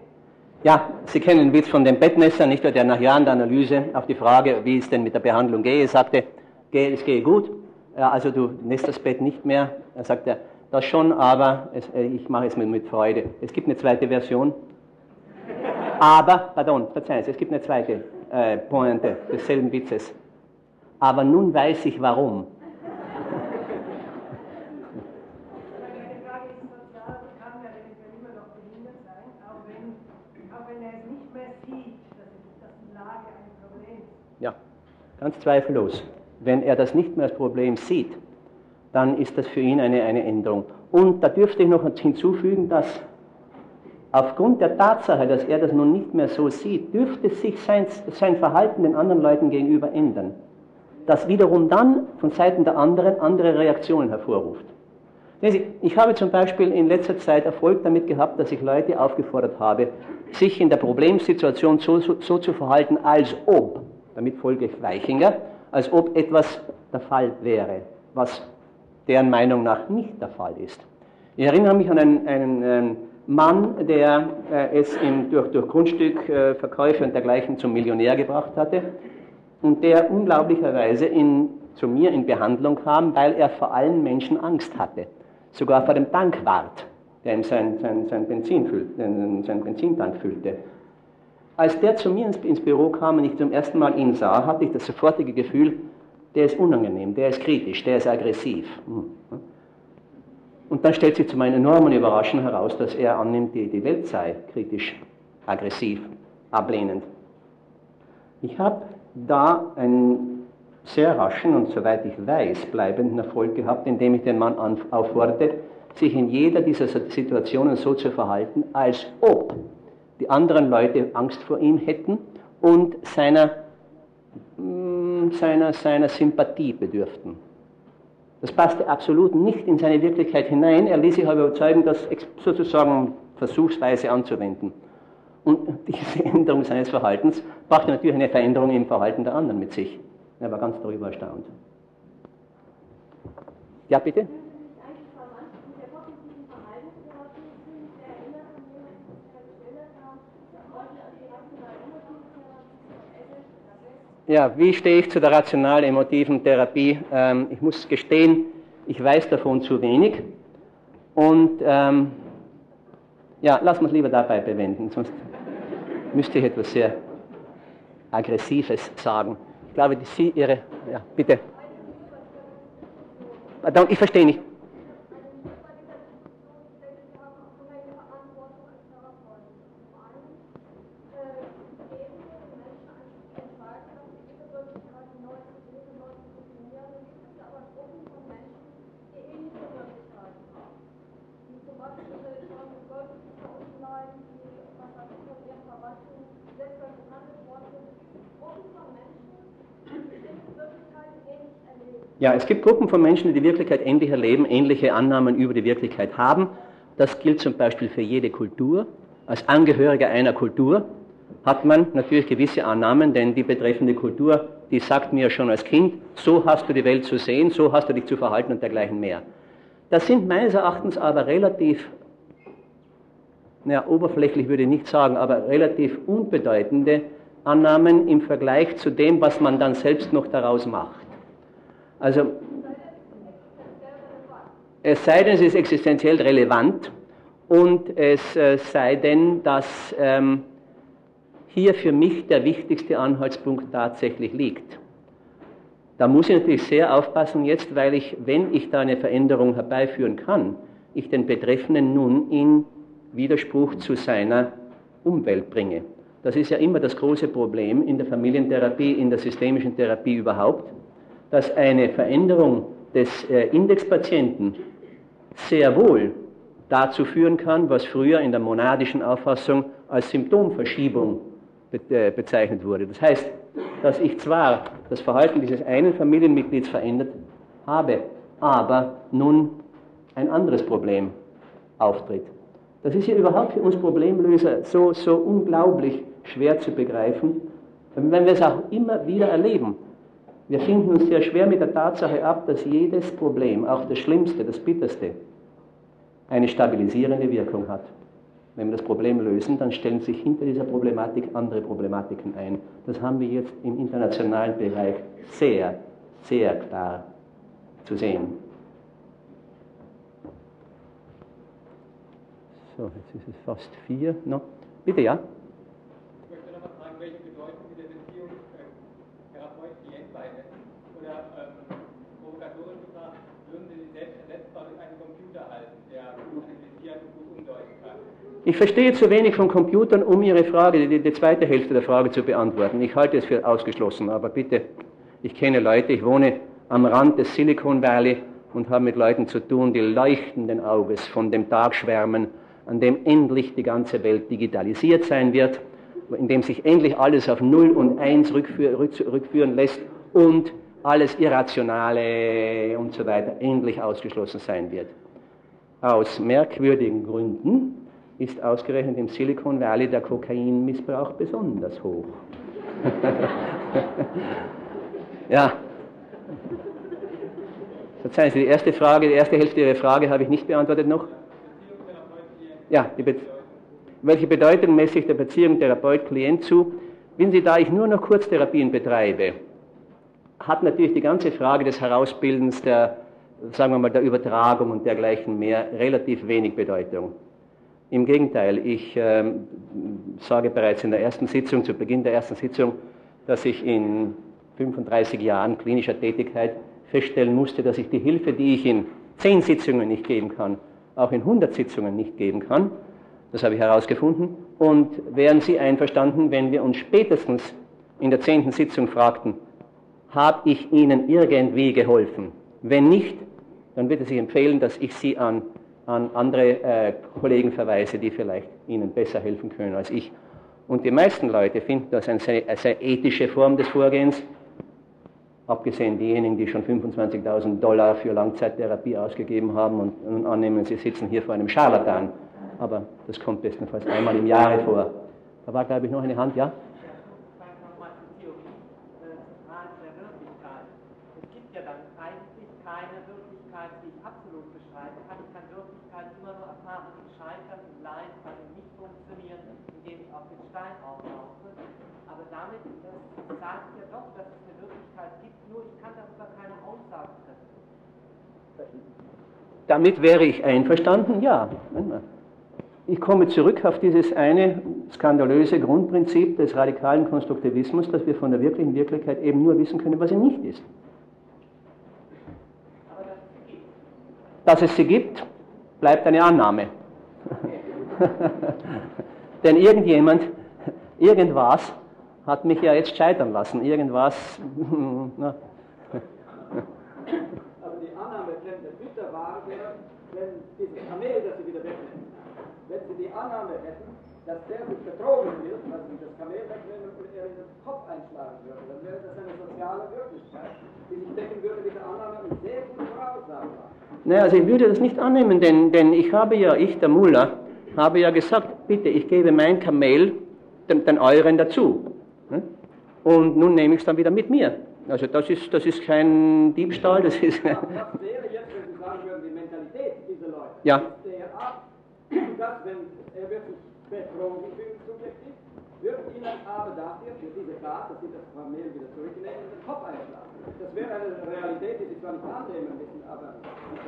Ja, Sie kennen den Witz von dem Bettmesser, nicht der nach Jahren der Analyse auf die Frage, wie es denn mit der Behandlung gehe, sagte, gehe, es gehe gut, also du nässt das Bett nicht mehr. Er sagte, das schon, aber es, äh, ich mache es mir mit Freude. Es gibt eine zweite Version. Aber, pardon, verzeihen Sie, es gibt eine zweite äh, Pointe desselben Witzes. Aber nun weiß ich warum. Meine Frage ist sozial, kann er eventuell immer noch behindert sein, auch wenn, auch wenn er es nicht mehr sieht, dass, es, dass die Lage ein Problem ist. Ja, ganz zweifellos. Wenn er das nicht mehr als Problem sieht, dann ist das für ihn eine, eine Änderung. Und da dürfte ich noch hinzufügen, dass aufgrund der Tatsache, dass er das nun nicht mehr so sieht, dürfte sich sein, sein Verhalten den anderen Leuten gegenüber ändern. Das wiederum dann von Seiten der anderen andere Reaktionen hervorruft. Ich habe zum Beispiel in letzter Zeit Erfolg damit gehabt, dass ich Leute aufgefordert habe, sich in der Problemsituation so, so, so zu verhalten, als ob, damit folge ich Weichinger, als ob etwas der Fall wäre, was deren Meinung nach nicht der Fall ist. Ich erinnere mich an einen, einen ähm, Mann, der äh, es in, durch, durch Grundstückverkäufe und dergleichen zum Millionär gebracht hatte und der unglaublicherweise in, zu mir in Behandlung kam, weil er vor allen Menschen Angst hatte. Sogar vor dem Tankwart, der ihm sein, sein, sein, Benzin füllt, sein Benzintank füllte. Als der zu mir ins, Büro kam und ich zum ersten Mal ihn sah, hatte ich das sofortige Gefühl, der ist unangenehm, der ist kritisch, der ist aggressiv. Hm, und dann stellt sich zu meiner enormen Überraschung heraus, dass er annimmt, die, die Welt sei kritisch, aggressiv, ablehnend. Ich habe da einen sehr raschen und soweit ich weiß, bleibenden Erfolg gehabt, indem ich den Mann aufforderte, sich in jeder dieser Situationen so zu verhalten, als ob die anderen Leute Angst vor ihm hätten und seiner, mm, seiner, seiner Sympathie bedürften. Das passte absolut nicht in seine Wirklichkeit hinein. Er ließ sich aber überzeugen, das sozusagen versuchsweise anzuwenden. Und diese Änderung seines Verhaltens brachte natürlich eine Veränderung im Verhalten der anderen mit sich. Er war ganz darüber erstaunt. Ja, bitte? Ja, wie stehe ich zu der rational-emotiven Therapie? Ähm, ich muss gestehen, ich weiß davon zu wenig. Und ähm, ja, lassen wir es lieber dabei bewenden, sonst müsste ich etwas sehr Aggressives sagen. Ich glaube, Sie Ihre. Ja, bitte. Pardon, ich verstehe nicht. Ja, es gibt Gruppen von Menschen, die die Wirklichkeit ähnlich erleben, ähnliche Annahmen über die Wirklichkeit haben. Das gilt zum Beispiel für jede Kultur. Als Angehöriger einer Kultur hat man natürlich gewisse Annahmen, denn die betreffende Kultur, die sagt mir schon als Kind, so hast du die Welt zu sehen, so hast du dich zu verhalten und dergleichen mehr. Das sind meines Erachtens aber relativ, naja, oberflächlich würde ich nicht sagen, aber relativ unbedeutende Annahmen im Vergleich zu dem, was man dann selbst noch daraus macht. Also, es sei denn, es ist existenziell relevant und es äh, sei denn, dass ähm, hier für mich der wichtigste Anhaltspunkt tatsächlich liegt. Da muss ich natürlich sehr aufpassen jetzt, weil ich, wenn ich da eine Veränderung herbeiführen kann, ich den Betreffenden nun in Widerspruch zu seiner Umwelt bringe. Das ist ja immer das große Problem in der Familientherapie, in der systemischen Therapie überhaupt dass eine Veränderung des äh, Indexpatienten sehr wohl dazu führen kann, was früher in der monadischen Auffassung als Symptomverschiebung äh, bezeichnet wurde. Das heißt, dass ich zwar das Verhalten dieses einen Familienmitglieds verändert habe, aber nun ein anderes Problem auftritt. Das ist ja überhaupt für uns Problemlöser so, so unglaublich schwer zu begreifen, wenn wir es auch immer wieder erleben. Wir finden uns sehr schwer mit der Tatsache ab, dass jedes Problem, auch das Schlimmste, das Bitterste, eine stabilisierende Wirkung hat. Wenn wir das Problem lösen, dann stellen sich hinter dieser Problematik andere Problematiken ein. Das haben wir jetzt im internationalen Bereich sehr, sehr klar zu sehen. So, jetzt ist es fast vier. No. Bitte, ja? Ich möchte nochmal fragen, welche Bedeutung in der Beziehung äh, Therapeut-Klient beimessen? Oder ähm, provokatorisch gefragt, würden Sie sich selbst ersetzbar durch einen Computer halten, der gut analysieren und gut umdeuten kann? Ich verstehe zu wenig von Computern, um Ihre Frage, die, die zweite Hälfte der Frage zu beantworten. Ich halte es für ausgeschlossen, aber bitte, ich kenne Leute, ich wohne am Rand des Silicon Valley und habe mit Leuten zu tun, die leuchtenden Auges von dem Tag schwärmen, an dem endlich die ganze Welt digitalisiert sein wird, in dem sich endlich alles auf Null und Eins rückführen lässt und alles Irrationale und so weiter endlich ausgeschlossen sein wird. Aus merkwürdigen Gründen ist ausgerechnet im Silicon Valley der Kokainmissbrauch besonders hoch. ja. Verzeihen Sie, die erste Frage, die erste Hälfte Ihrer Frage habe ich nicht beantwortet noch. Ja, Be welche Bedeutung messe ich der Beziehung Therapeut-Klient zu? Wissen Sie, da ich nur noch Kurztherapien betreibe, hat natürlich die ganze Frage des Herausbildens, der, sagen wir mal, der Übertragung und dergleichen mehr relativ wenig Bedeutung. Im Gegenteil, ich äh, sage bereits in der ersten Sitzung, zu Beginn der ersten Sitzung, dass ich in 35 Jahren klinischer Tätigkeit feststellen musste, dass ich die Hilfe, die ich in 10 Sitzungen nicht geben kann, auch in 100 Sitzungen nicht geben kann. Das habe ich herausgefunden. Und wären Sie einverstanden, wenn wir uns spätestens in der zehnten Sitzung fragten, habe ich Ihnen irgendwie geholfen? Wenn nicht, dann würde sich empfehlen, dass ich Sie an, an andere äh, Kollegen verweise, die vielleicht Ihnen besser helfen können als ich. Und die meisten Leute finden das eine sehr, eine sehr ethische Form des Vorgehens, abgesehen diejenigen, die schon 25.000 Dollar für Langzeittherapie ausgegeben haben und, und annehmen, sie sitzen hier vor einem Scharlatan. Aber das kommt bestenfalls einmal im Jahre vor. Da war, glaube ich, noch eine Hand, ja? Damit, das sagt ja doch, dass es eine Wirklichkeit gibt, nur ich kann darüber keine Aussage treffen. Damit wäre ich einverstanden, ja. Ich komme zurück auf dieses eine skandalöse Grundprinzip des radikalen Konstruktivismus, dass wir von der wirklichen Wirklichkeit eben nur wissen können, was sie nicht ist. Dass es sie gibt, bleibt eine Annahme. Denn irgendjemand, irgendwas hat mich ja jetzt scheitern lassen. Irgendwas. Na. Also die Annahme, wenn der wahr wäre, wenn dieses Kamel, das Sie wieder wegnehmen, wenn Sie die Annahme hätten, dass der sich betrogen wird, dass Sie das Kamel wegnehmen und er in den Kopf einschlagen würde, dann wäre das eine soziale Wirklichkeit, die sich decken würde der Annahme sehr gut voraussagbar. Naja, also ich würde das nicht annehmen, denn, denn ich habe ja, ich, der Muller, habe ja gesagt, bitte, ich gebe mein Kamel den, den euren dazu. Hm? Und nun nehme ich es dann wieder mit mir. Also das ist, das ist kein Diebstahl, das ist... Ja, das wäre jetzt, wenn Sie sagen würden, die Mentalität dieser Leute. Ja. Dass wenn er wird sich betrogen fühlen subjektiv, wird Ihnen aber dafür, für diese Tat, dass Sie das Kamel wieder zurücknehmen, den Kopf einschlagen. Das wäre eine Realität, die Sie zwar nicht annehmen müssen, aber...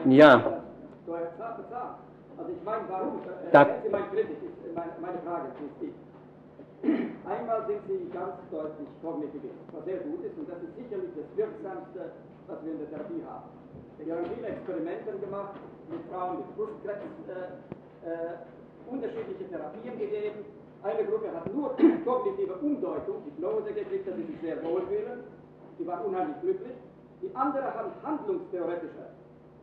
Ja. Bezahlen. Also ich meine, warum? Da, Sie mein Kritik, meine, meine Frage ist die. Einmal sind sie ganz deutlich kognitivist, was sehr gut ist, und das ist sicherlich das Wirksamste, was wir in der Therapie haben. Wir haben viele Experimente gemacht mit Frauen mit Brustkrebs, äh, äh, unterschiedliche Therapien gegeben. Eine Gruppe hat nur kognitive Umdeutung, Hypnose gekriegt, dass sie sich sehr wohlfühlen. Die waren unheimlich glücklich. Die andere haben handlungstheoretische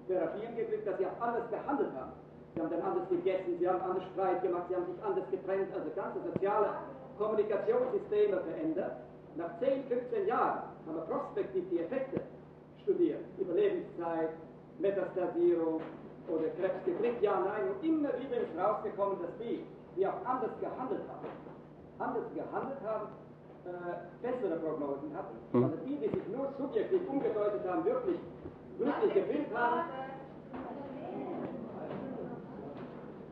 Therapien gekriegt, dass sie auch anders behandelt haben. Sie haben dann anders gegessen, sie haben anders Streit gemacht, sie haben sich anders getrennt, also ganze soziale Kommunikationssysteme verändert. Nach 10, 15 Jahren haben wir prospektiv die Effekte studiert. Überlebenszeit, Metastasierung oder Krebs gekriegt, ja, nein. Und immer wieder ist rausgekommen, dass die, die auch anders gehandelt haben, anders gehandelt haben, äh, bessere Prognosen hatten. Hm. Also die, die sich nur subjektiv umgedeutet haben, wirklich glücklich gefühlt haben.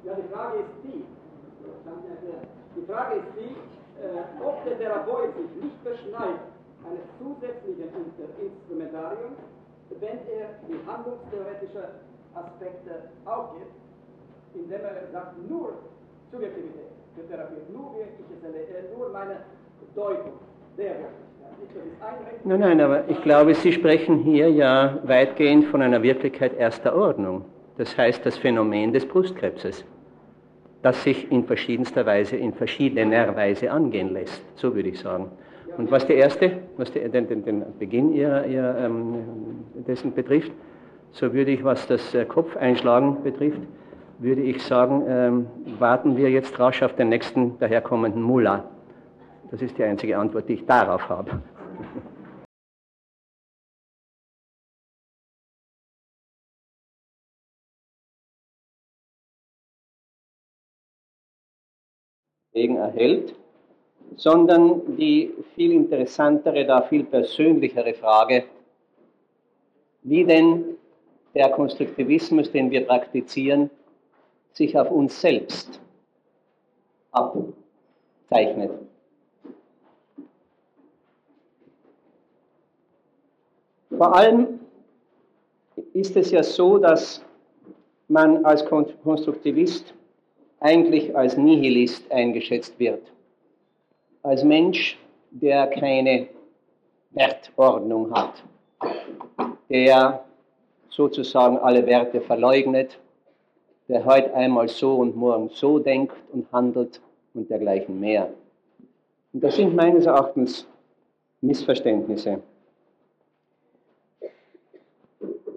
Ja, die Frage ist die, die Frage ist die, äh, ob der Therapeut sich nicht beschneidet eines zusätzlichen Instrumentariums, wenn er die handlungstheoretischen Aspekte aufgibt, indem er sagt, nur Subjektivität für Therapie, nur wie ich es erlebe, äh, nur meine Deutung der Nein, nein, aber ich glaube, Sie sprechen hier ja weitgehend von einer Wirklichkeit erster Ordnung. Das heißt, das Phänomen des Brustkrebses, das sich in verschiedenster Weise, in verschiedener Weise angehen lässt. So würde ich sagen. Und was die erste, was die, den, den, den Beginn ihrer, ihrer, ähm, dessen betrifft, so würde ich, was das äh, Kopfeinschlagen betrifft, würde ich sagen, ähm, warten wir jetzt rasch auf den nächsten daherkommenden Mullah. Das ist die einzige Antwort, die ich darauf habe. Wegen erhält, sondern die viel interessantere, da viel persönlichere Frage, wie denn der Konstruktivismus, den wir praktizieren, sich auf uns selbst abzeichnet. Vor allem ist es ja so, dass man als Kon- Konstruktivist eigentlich als Nihilist eingeschätzt wird. Als Mensch, der keine Wertordnung hat, der sozusagen alle Werte verleugnet, der heute einmal so und morgen so denkt und handelt und dergleichen mehr. Und das sind meines Erachtens Missverständnisse.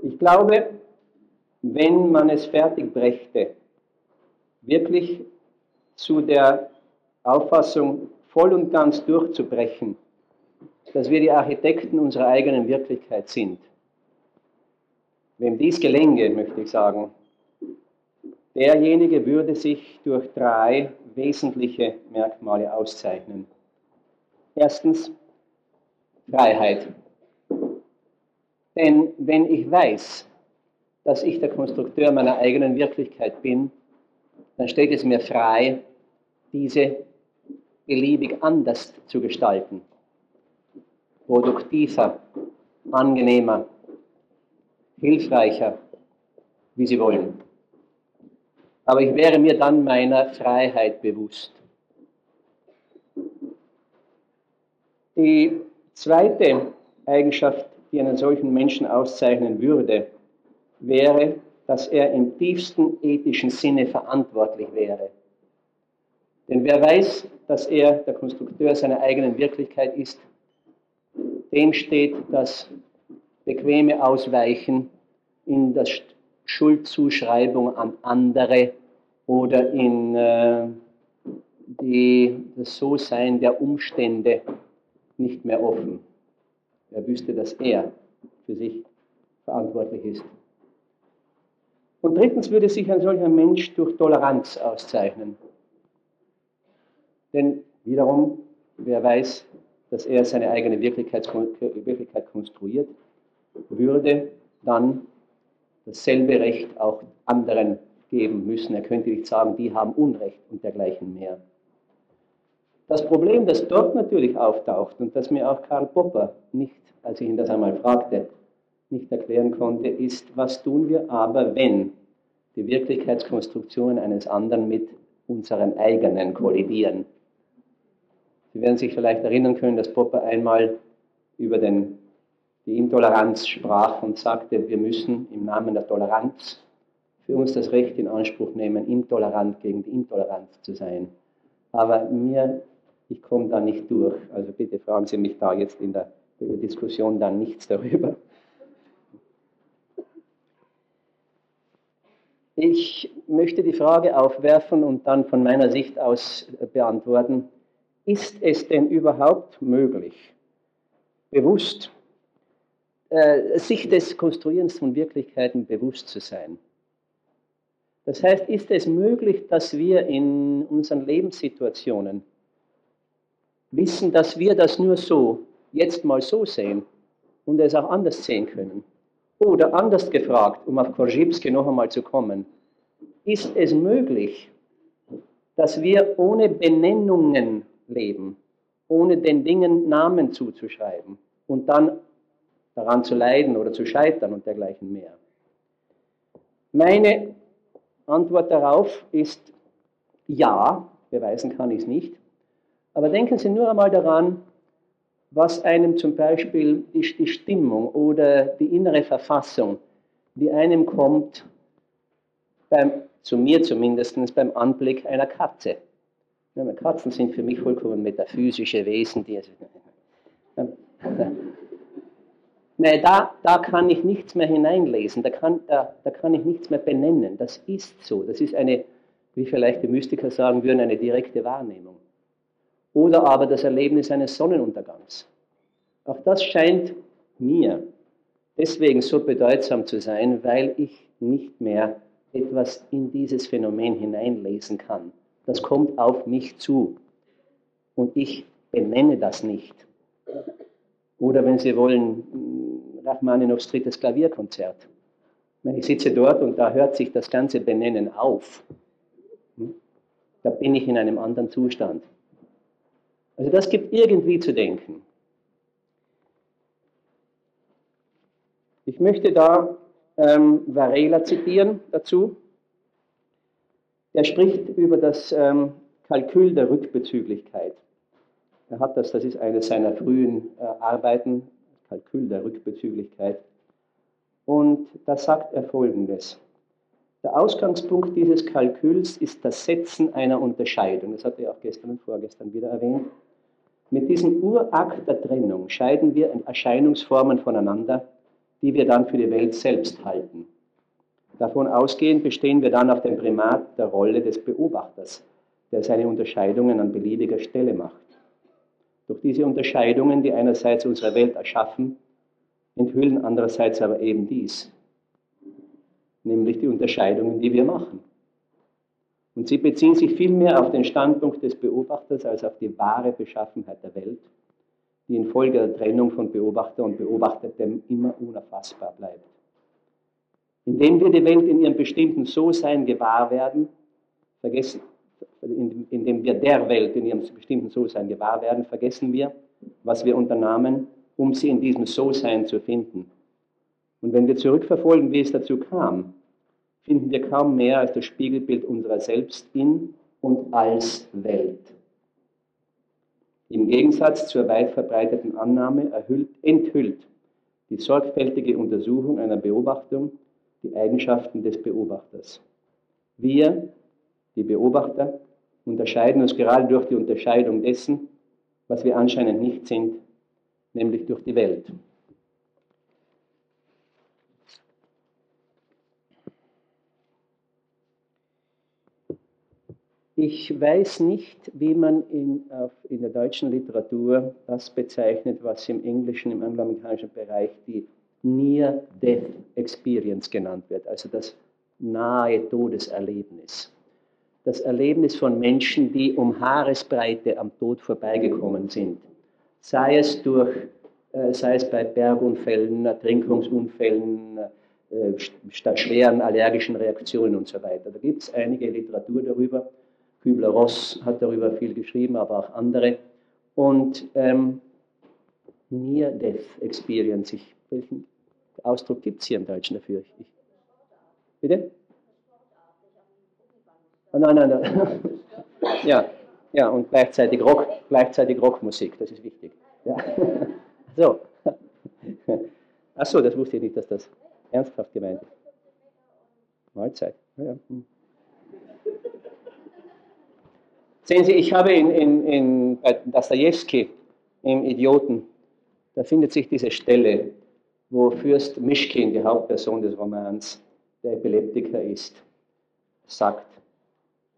Ich glaube, wenn man es fertig brächte, wirklich zu der Auffassung voll und ganz durchzubrechen, dass wir die Architekten unserer eigenen Wirklichkeit sind. Wem dies gelänge, möchte ich sagen, derjenige würde sich durch drei wesentliche Merkmale auszeichnen. Erstens Freiheit. Denn wenn ich weiß, dass ich der Konstrukteur meiner eigenen Wirklichkeit bin, dann steht es mir frei, diese beliebig anders zu gestalten. Produktiver, angenehmer, hilfreicher, wie Sie wollen. Aber ich wäre mir dann meiner Freiheit bewusst. Die zweite Eigenschaft, die einen solchen Menschen auszeichnen würde, wäre, dass er im tiefsten ethischen Sinne verantwortlich wäre. Denn wer weiß, dass er der Konstrukteur seiner eigenen Wirklichkeit ist, dem steht das bequeme Ausweichen in der Schuldzuschreibung an andere oder in äh, die, das So-Sein der Umstände nicht mehr offen. Er wüsste, dass er für sich verantwortlich ist. Und drittens würde sich ein solcher Mensch durch Toleranz auszeichnen. Denn wiederum, wer weiß, dass er seine eigene Wirklichkeit, konstruiert, würde dann dasselbe Recht auch anderen geben müssen. Er könnte nicht sagen, die haben Unrecht und dergleichen mehr. Das Problem, das dort natürlich auftaucht und das mir auch Karl Popper nicht, als ich ihn das einmal fragte, nicht erklären konnte, ist, was tun wir aber, wenn die Wirklichkeitskonstruktionen eines anderen mit unseren eigenen kollidieren? Sie werden sich vielleicht erinnern können, dass Popper einmal über den, die Intoleranz sprach und sagte, wir müssen im Namen der Toleranz für uns das Recht in Anspruch nehmen, intolerant gegen die Intoleranz zu sein. Aber mir, ich komme da nicht durch. Also bitte fragen Sie mich da jetzt in der Diskussion dann nichts darüber. Ich möchte die Frage aufwerfen und dann von meiner Sicht aus beantworten, ist es denn überhaupt möglich, bewusst, äh, sich des Konstruierens von Wirklichkeiten bewusst zu sein. Das heißt, ist es möglich, dass wir in unseren Lebenssituationen wissen, dass wir das nur so, jetzt mal so sehen und es auch anders sehen können? Oder anders gefragt, um auf Korzybski noch einmal zu kommen, ist es möglich, dass wir ohne Benennungen leben, ohne den Dingen Namen zuzuschreiben und dann daran zu leiden oder zu scheitern und dergleichen mehr? Meine Antwort darauf ist ja, beweisen kann ich es nicht, aber denken Sie nur einmal daran, was einem zum Beispiel die, die Stimmung oder die innere Verfassung, die einem kommt, beim, zu mir zumindest, beim Anblick einer Katze. Ja, Katzen sind für mich vollkommen metaphysische Wesen, die also, Nein, da, da kann ich nichts mehr hineinlesen, da kann, da, da kann ich nichts mehr benennen. Das ist so. Das ist eine, wie vielleicht die Mystiker sagen würden, eine direkte Wahrnehmung. Oder aber das Erlebnis eines Sonnenuntergangs. Auch das scheint mir deswegen so bedeutsam zu sein, weil ich nicht mehr etwas in dieses Phänomen hineinlesen kann. Das kommt auf mich zu und ich benenne das nicht. Oder wenn Sie wollen, Rachmaninows drittes Klavierkonzert. Ich sitze dort und da hört sich das ganze Benennen auf. Hm? Da bin ich in einem anderen Zustand. Also das gibt irgendwie zu denken. Ich möchte da ähm, Varela zitieren dazu. Er spricht über das ähm, Kalkül der Rückbezüglichkeit. Er hat das, das ist eines seiner frühen äh, Arbeiten, Kalkül der Rückbezüglichkeit. Und da sagt er Folgendes. Der Ausgangspunkt dieses Kalküls ist das Setzen einer Unterscheidung. Das hat er auch gestern und vorgestern wieder erwähnt. Mit diesem Urakt der Trennung scheiden wir Erscheinungsformen voneinander, die wir dann für die Welt selbst halten. Davon ausgehend bestehen wir dann auf dem Primat der Rolle des Beobachters, der seine Unterscheidungen an beliebiger Stelle macht. Durch diese Unterscheidungen, die einerseits unsere Welt erschaffen, enthüllen andererseits aber eben dies, nämlich die Unterscheidungen, die wir machen. Und sie beziehen sich vielmehr auf den Standpunkt des Beobachters als auf die wahre Beschaffenheit der Welt, die infolge der Trennung von Beobachter und Beobachtetem immer unerfassbar bleibt. Indem wir die Welt in ihrem bestimmten So-Sein gewahr werden, vergessen, indem wir der Welt in ihrem bestimmten So-Sein gewahr werden, vergessen wir, was wir unternahmen, um sie in diesem So-Sein zu finden. Und wenn wir zurückverfolgen, wie es dazu kam, finden wir kaum mehr als das Spiegelbild unserer selbst in und als Welt. Im Gegensatz zur weit verbreiteten Annahme erhüllt, enthüllt die sorgfältige Untersuchung einer Beobachtung die Eigenschaften des Beobachters. Wir, die Beobachter, unterscheiden uns gerade durch die Unterscheidung dessen, was wir anscheinend nicht sind, nämlich durch die Welt. Ich weiß nicht, wie man in, in der deutschen Literatur das bezeichnet, was im englischen, im angloamerikanischen Bereich die Near-Death Experience genannt wird, also das nahe Todeserlebnis das Erlebnis von Menschen, die um Haaresbreite am Tod vorbeigekommen sind. Sei es, durch, äh, sei es bei Bergunfällen, Ertrinkungsunfällen, äh, schweren allergischen Reaktionen und so weiter. Da gibt es einige Literatur darüber. Kübler-Ross hat darüber viel geschrieben, aber auch andere. Und ähm, Near-Death Experience, ich, welchen Ausdruck gibt es hier im Deutschen dafür? Ich, bitte? Nein, nein, nein. Ja, ja, und gleichzeitig, Rock, gleichzeitig Rockmusik, das ist wichtig. Ja. So. Achso, das wusste ich nicht, dass das ernsthaft gemeint ist. Mahlzeit. Ja. Hm. Sehen Sie, ich habe in, in, in, bei Dostoevsky im Idioten, da findet sich diese Stelle, wo Fürst Mischkin, die Hauptperson des Romans, der Epileptiker ist, sagt,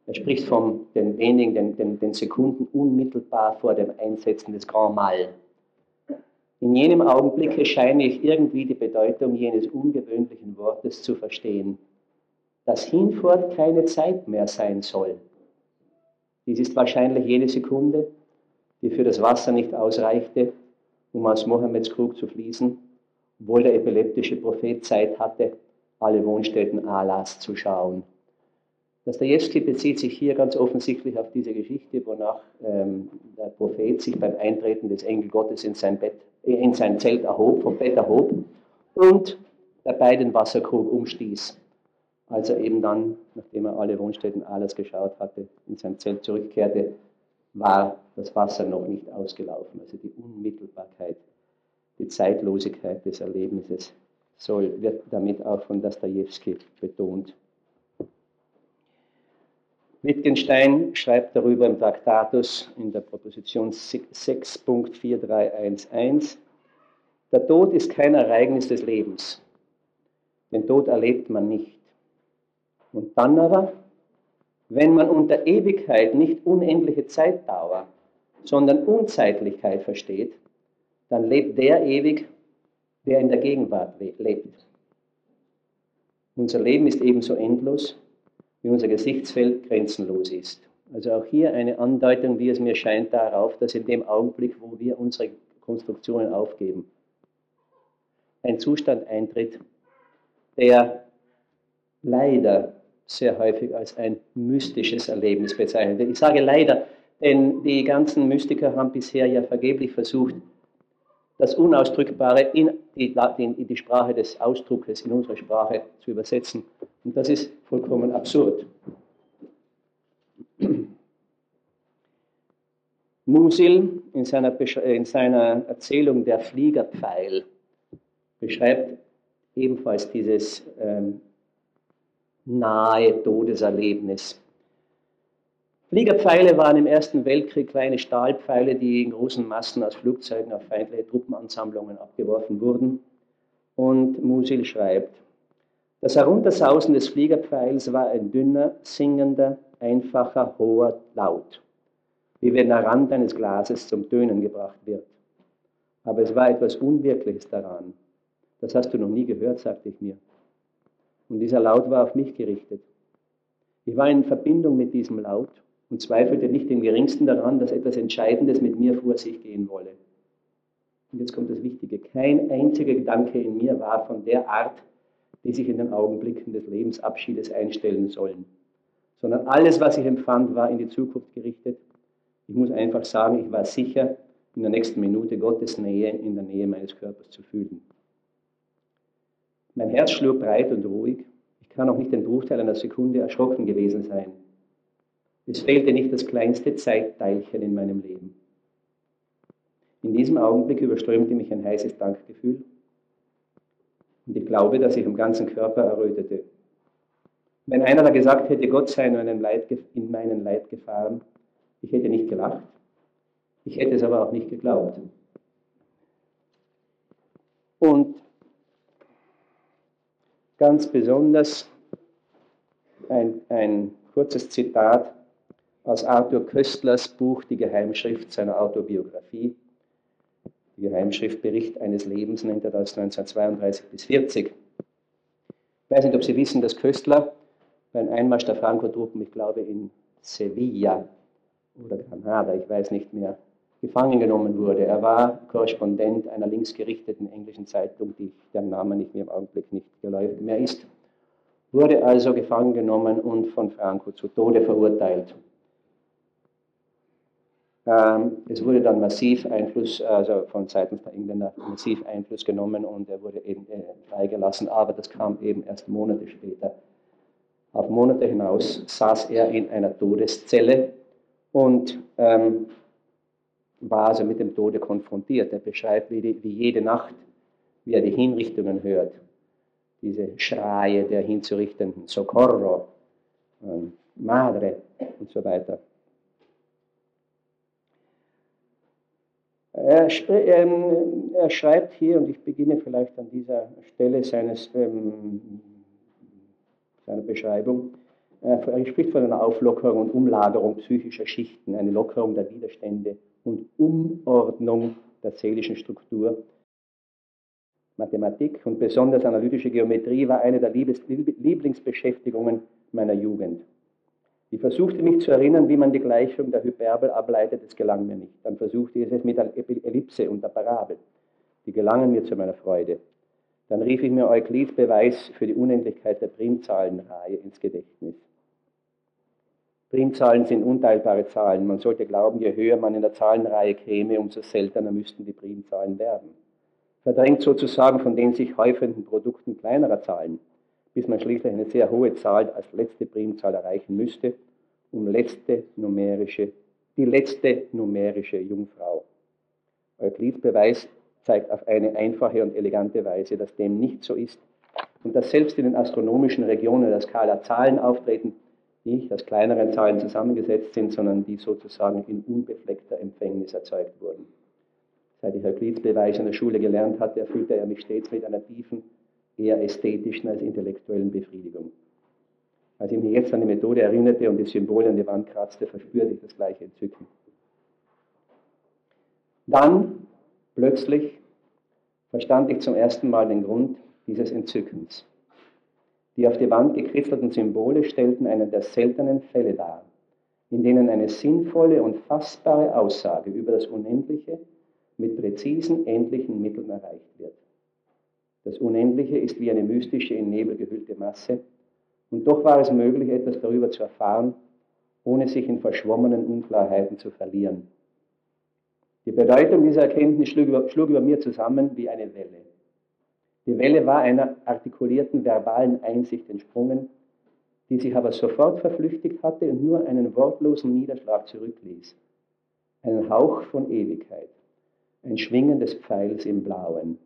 er spricht von den wenigen, den, den, den Sekunden unmittelbar vor dem Einsetzen des Grand Mal. In jenem Augenblicke scheine ich irgendwie die Bedeutung jenes ungewöhnlichen Wortes zu verstehen, dass hinfort keine Zeit mehr sein soll. Dies ist wahrscheinlich jene Sekunde, die für das Wasser nicht ausreichte, um aus Mohammeds Krug zu fließen, obwohl der epileptische Prophet Zeit hatte, alle Wohnstätten Allahs zu schauen. Dostoevsky bezieht sich hier ganz offensichtlich auf diese Geschichte, wonach ähm, der Prophet sich beim Eintreten des Engel Gottes in sein, Bett, äh, in sein Zelt erhob, vom Bett erhob und dabei den Wasserkrug umstieß. Als er eben dann, nachdem er alle Wohnstätten alles geschaut hatte, in sein Zelt zurückkehrte, war das Wasser noch nicht ausgelaufen. Also die Unmittelbarkeit, die Zeitlosigkeit des Erlebnisses soll, wird damit auch von Dostoevsky betont. Wittgenstein schreibt darüber im Traktatus in der Proposition 6.4311, der Tod ist kein Ereignis des Lebens. Den Tod erlebt man nicht. Und dann aber, wenn man unter Ewigkeit nicht unendliche Zeitdauer, sondern Unzeitlichkeit versteht, dann lebt der ewig, der in der Gegenwart lebt. Unser Leben ist ebenso endlos wie unser Gesichtsfeld grenzenlos ist. Also auch hier eine Andeutung, wie es mir scheint, darauf, dass in dem Augenblick, wo wir unsere Konstruktionen aufgeben, ein Zustand eintritt, der leider sehr häufig als ein mystisches Erlebnis bezeichnet wird. Ich sage leider, denn die ganzen Mystiker haben bisher ja vergeblich versucht, das Unausdrückbare in die, in die Sprache des Ausdruckes, in unsere Sprache zu übersetzen. Und das ist vollkommen absurd. Musil in seiner, in seiner Erzählung Der Fliegerpfeil beschreibt ebenfalls dieses ähm, nahe Todeserlebnis. Fliegerpfeile waren im Ersten Weltkrieg kleine Stahlpfeile, die in großen Massen aus Flugzeugen auf feindliche Truppenansammlungen abgeworfen wurden. Und Musil schreibt, das Heruntersausen des Fliegerpfeils war ein dünner, singender, einfacher, hoher Laut, wie wenn der Rand eines Glases zum Tönen gebracht wird. Aber es war etwas Unwirkliches daran. Das hast du noch nie gehört, sagte ich mir. Und dieser Laut war auf mich gerichtet. Ich war in Verbindung mit diesem Laut und zweifelte nicht im geringsten daran, dass etwas Entscheidendes mit mir vor sich gehen wolle. Und jetzt kommt das Wichtige. Kein einziger Gedanke in mir war von der Art, die sich in den Augenblicken des Lebensabschiedes einstellen sollen, sondern alles, was ich empfand, war in die Zukunft gerichtet. Ich muss einfach sagen, ich war sicher, in der nächsten Minute Gottes Nähe in der Nähe meines Körpers zu fühlen. Mein Herz schlug breit und ruhig. Ich kann auch nicht den Bruchteil einer Sekunde erschrocken gewesen sein. Es fehlte nicht das kleinste Zeitteilchen in meinem Leben. In diesem Augenblick überströmte mich ein heißes Dankgefühl und ich glaube, dass ich am ganzen Körper errötete. Wenn einer da gesagt hätte, Gott sei in Leid, in meinen Leid gefahren, ich hätte nicht gelacht, ich hätte es aber auch nicht geglaubt. Und ganz besonders ein, ein kurzes Zitat aus Arthur Köstlers Buch Die Geheimschrift seiner Autobiografie. Die Geheimschrift Bericht eines Lebens nennt er das 1932 bis 40. Ich weiß nicht, ob Sie wissen, dass Köstler beim Einmarsch der Franco-Truppen, ich glaube in Sevilla oder Granada, ich weiß nicht mehr, gefangen genommen wurde. Er war Korrespondent einer linksgerichteten englischen Zeitung, die deren Name nicht mehr im Augenblick nicht geläufig mehr ist. Wurde also gefangen genommen und von Franco zu Tode verurteilt. Ähm, es wurde dann massiv Einfluss, also von Seiten der Engländer massiv Einfluss genommen und er wurde eben äh, freigelassen, aber das kam eben erst Monate später. Auf Monate hinaus saß er in einer Todeszelle und ähm, war also mit dem Tode konfrontiert. Er beschreibt, wie, die, wie jede Nacht, wie er die Hinrichtungen hört, diese Schreie der hinzurichtenden, Socorro, ähm, Madre und so weiter. Er, ähm, er, schreibt hier, und ich beginne vielleicht an dieser Stelle seines, ähm, seiner Beschreibung, er spricht von einer Auflockerung und Umlagerung psychischer Schichten, eine Lockerung der Widerstände und Umordnung der seelischen Struktur. Mathematik und besonders analytische Geometrie war eine der Lieblingsbeschäftigungen meiner Jugend. Ich versuchte mich zu erinnern, wie man die Gleichung der Hyperbel ableitet, es gelang mir nicht. Dann versuchte ich es mit der Ellipse und der Parabel. Die gelangen mir zu meiner Freude. Dann rief ich mir Euklids Beweis für die Unendlichkeit der Primzahlenreihe ins Gedächtnis. Primzahlen sind unteilbare Zahlen. Man sollte glauben, je höher man in der Zahlenreihe käme, umso seltener müssten die Primzahlen werden. Verdrängt sozusagen von den sich häufenden Produkten kleinerer Zahlen, bis man schließlich eine sehr hohe Zahl als letzte Primzahl erreichen müsste, um letzte numerische, die letzte numerische Jungfrau. Euklids Beweis zeigt auf eine einfache und elegante Weise, dass dem nicht so ist und dass selbst in den astronomischen Regionen der Skala Zahlen auftreten, nicht aus kleineren Zahlen zusammengesetzt sind, sondern die sozusagen in unbefleckter Empfängnis erzeugt wurden. Seit ich Euklids Beweis in der Schule gelernt hatte, erfüllte er mich stets mit einer tiefen, eher ästhetischen als intellektuellen Befriedigung. Als ich mich jetzt an die Methode erinnerte und die Symbole an die Wand kratzte, verspürte ich das gleiche Entzücken. Dann, plötzlich, verstand ich zum ersten Mal den Grund dieses Entzückens. Die auf die Wand gekritzelten Symbole stellten einen der seltenen Fälle dar, in denen eine sinnvolle und fassbare Aussage über das Unendliche mit präzisen, endlichen Mitteln erreicht wird. Das Unendliche ist wie eine mystische, in Nebel gehüllte Masse, und doch war es möglich, etwas darüber zu erfahren, ohne sich in verschwommenen Unklarheiten zu verlieren. Die Bedeutung dieser Erkenntnis schlug über, schlug über mir zusammen wie eine Welle. Die Welle war einer artikulierten verbalen Einsicht entsprungen, die sich aber sofort verflüchtigt hatte und nur einen wortlosen Niederschlag zurückließ. Einen Hauch von Ewigkeit, ein Schwingen des Pfeils im Blauen.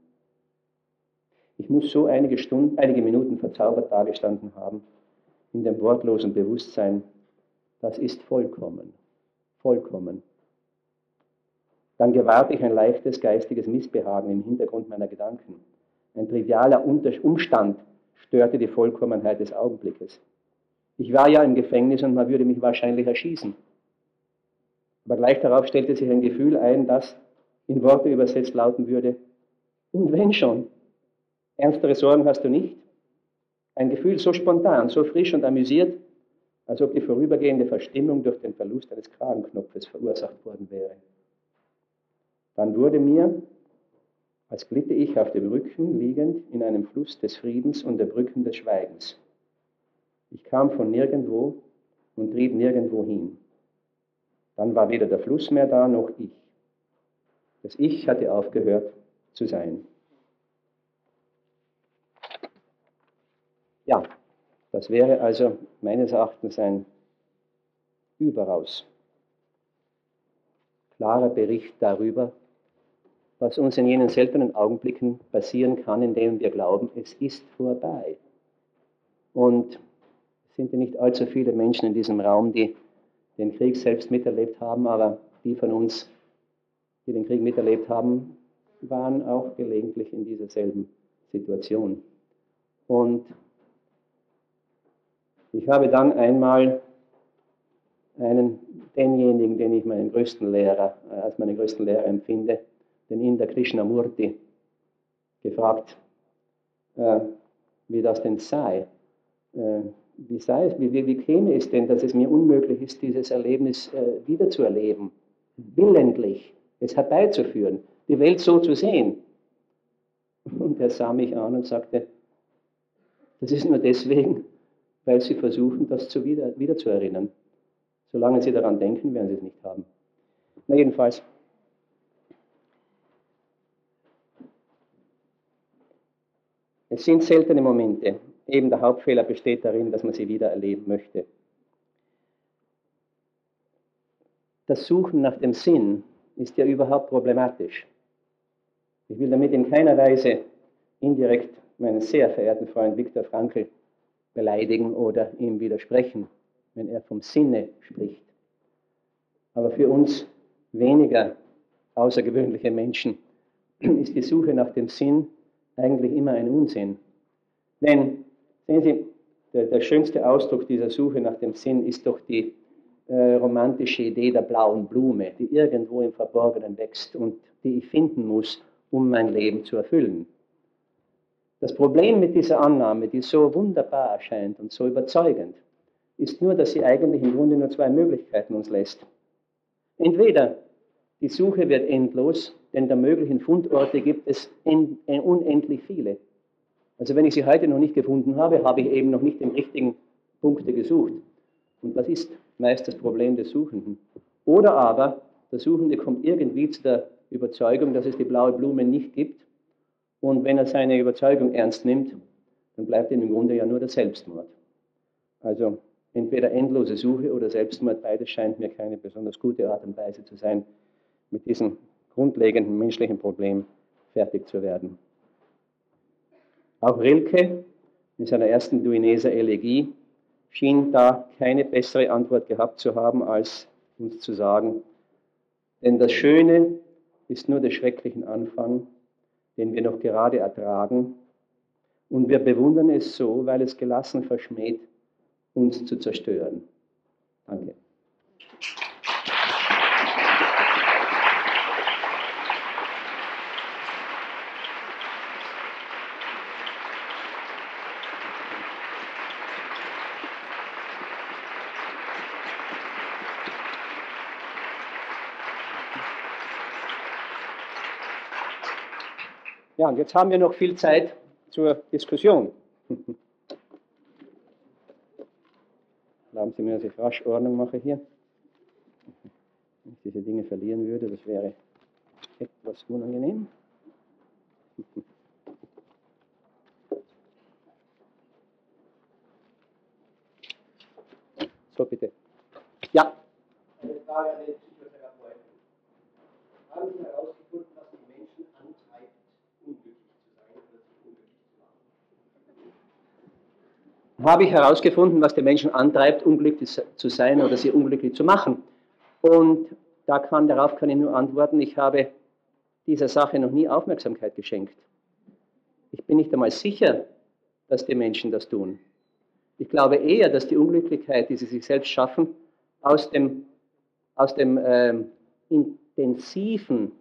Ich muss so einige Stunden, einige Minuten verzaubert dagestanden haben, in dem wortlosen Bewusstsein, das ist vollkommen, vollkommen. Dann gewahrte ich ein leichtes geistiges Missbehagen im Hintergrund meiner Gedanken. Ein trivialer Umstand störte die Vollkommenheit des Augenblickes. Ich war ja im Gefängnis und man würde mich wahrscheinlich erschießen. Aber gleich darauf stellte sich ein Gefühl ein, das in Worte übersetzt lauten würde, und wenn schon, ernstere Sorgen hast du nicht? Ein Gefühl so spontan, so frisch und amüsiert, als ob die vorübergehende Verstimmung durch den Verlust eines Kragenknopfes verursacht worden wäre. Dann wurde mir als glitte ich auf dem Rücken liegend in einem Fluss des Friedens und der Brücken des Schweigens. Ich kam von nirgendwo und trieb nirgendwo hin. Dann war weder der Fluss mehr da noch ich. Das Ich hatte aufgehört zu sein. Ja, das wäre also meines Erachtens ein überaus klarer Bericht darüber, was uns in jenen seltenen Augenblicken passieren kann, in denen wir glauben, es ist vorbei. Und es sind ja nicht allzu viele Menschen in diesem Raum, die den Krieg selbst miterlebt haben, aber die von uns, die den Krieg miterlebt haben, waren auch gelegentlich in dieser selben Situation. Und ich habe dann einmal einen, denjenigen, den ich meinen größten Lehrer, äh, als meinen größten Lehrer empfinde, den Inder Krishnamurti gefragt, äh, wie das denn sei. Äh, wie, sei es, wie, wie, wie, käme es denn, dass es mir unmöglich ist, dieses Erlebnis äh, wiederzuerleben, willentlich es herbeizuführen, die Welt so zu sehen? Und er sah mich an und sagte, das ist nur deswegen, weil sie versuchen, das zu wieder, wieder. Solange sie daran denken, werden sie es nicht haben. Na jedenfalls, Es sind seltene Momente. Eben der Hauptfehler besteht darin, dass man sie wieder erleben möchte. Das Suchen nach dem Sinn ist ja überhaupt problematisch. Ich will damit in keiner Weise indirekt meinen sehr verehrten Freund Viktor Frankl beleidigen oder ihm widersprechen, wenn er vom Sinne spricht. Aber für uns weniger außergewöhnliche Menschen ist die Suche nach dem Sinn eigentlich immer ein Unsinn. Denn, sehen Sie, der, der schönste Ausdruck dieser Suche nach dem Sinn ist doch die, äh, romantische Idee der blauen Blume, die irgendwo im Verborgenen wächst und die ich finden muss, um mein Leben zu erfüllen. Das Problem mit dieser Annahme, die so wunderbar erscheint und so überzeugend, ist nur, dass sie eigentlich im Grunde nur zwei Möglichkeiten uns lässt. Entweder die Suche wird endlos, denn der möglichen Fundorte gibt es unendlich viele. Also wenn ich sie heute noch nicht gefunden habe, habe ich eben noch nicht den richtigen Punkte gesucht. Und das ist meist das Problem des Suchenden. Oder aber der Suchende kommt irgendwie zu der Überzeugung, dass es die blaue Blume nicht gibt. Und wenn er seine Überzeugung ernst nimmt, dann bleibt ihm im Grunde ja nur der Selbstmord. Also entweder endlose Suche oder Selbstmord, beides scheint mir keine besonders gute Art und Weise zu sein, mit diesem grundlegenden menschlichen Problem fertig zu werden. Auch Rilke in seiner ersten Duineser Elegie schien da keine bessere Antwort gehabt zu haben, als uns zu sagen, denn das Schöne ist nur der schrecklichen Anfang, den wir noch gerade ertragen, und wir bewundern es so, weil es gelassen verschmäht, uns zu zerstören. Danke. Ja, und jetzt haben wir noch viel Zeit zur Diskussion. Erlauben Sie mir, dass ich rasch Ordnung mache hier. Wenn ich diese Dinge verlieren würde, das wäre etwas unangenehm. So, bitte. Ja. Eine Frage an den Psychotherapeuten. Haben Sie herausgefunden, was die Menschen antreibt, habe ich herausgefunden, was die Menschen antreibt, unglücklich zu sein oder sie unglücklich zu machen. Und da kann, darauf kann ich nur antworten, ich habe dieser Sache noch nie Aufmerksamkeit geschenkt. Ich bin nicht einmal sicher, dass die Menschen das tun. Ich glaube eher, dass die Unglücklichkeit, die sie sich selbst schaffen, aus dem, aus dem äh, intensiven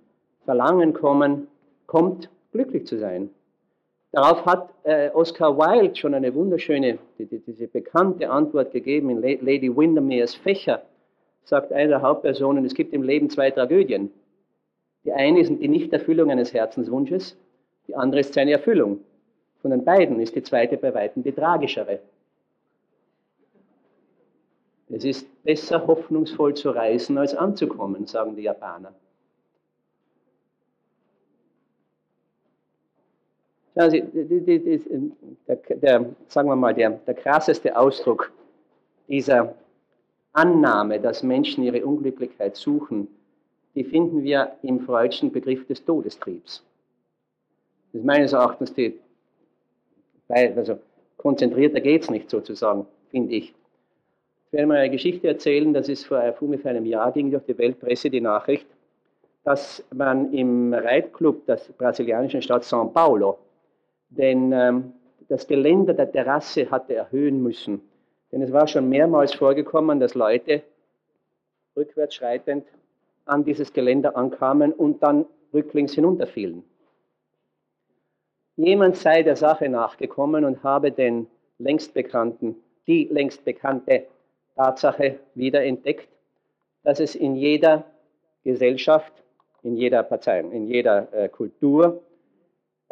Verlangen kommen, kommt, glücklich zu sein. Darauf hat äh, Oscar Wilde schon eine wunderschöne, die, die, diese bekannte Antwort gegeben in Lady Windermere's Fächer. Sagt eine der Hauptpersonen, es gibt im Leben zwei Tragödien. Die eine ist die Nichterfüllung eines Herzenswunsches, die andere ist seine Erfüllung. Von den beiden ist die zweite bei weitem die tragischere. Es ist besser hoffnungsvoll zu reisen als anzukommen, sagen die Japaner. Schauen Sie, der, der, sagen wir mal, der, der krasseste Ausdruck dieser Annahme, dass Menschen ihre Unglücklichkeit suchen, die finden wir im freudschen Begriff des Todestriebs. Das ist meines Erachtens die, also konzentrierter geht es nicht sozusagen, finde ich. Ich werde mal eine Geschichte erzählen, das ist vor ungefähr einem Jahr, ging durch die Weltpresse die Nachricht, dass man im Reitclub der brasilianischen Stadt São Paulo denn ähm, das Geländer der Terrasse hatte erhöhen müssen. Denn es war schon mehrmals vorgekommen, dass Leute rückwärts schreitend an dieses Geländer ankamen und dann rücklings hinunterfielen. Jemand sei der Sache nachgekommen und habe den längst bekannten, die längst bekannte Tatsache wieder entdeckt, dass es in jeder Gesellschaft, in jeder Partei, in jeder äh, Kultur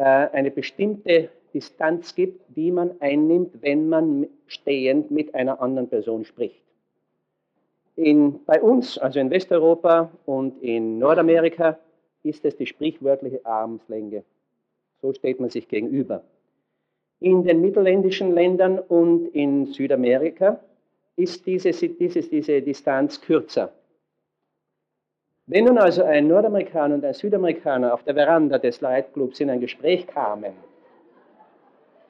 eine bestimmte Distanz gibt, die man einnimmt, wenn man stehend mit einer anderen Person spricht. In, bei uns, also in Westeuropa und in Nordamerika, ist es die sprichwörtliche Armslänge. So steht man sich gegenüber. In den mittelländischen Ländern und in Südamerika ist diese, diese, diese Distanz kürzer. Wenn nun also ein Nordamerikaner und ein Südamerikaner auf der Veranda des Leitclubs in ein Gespräch kamen,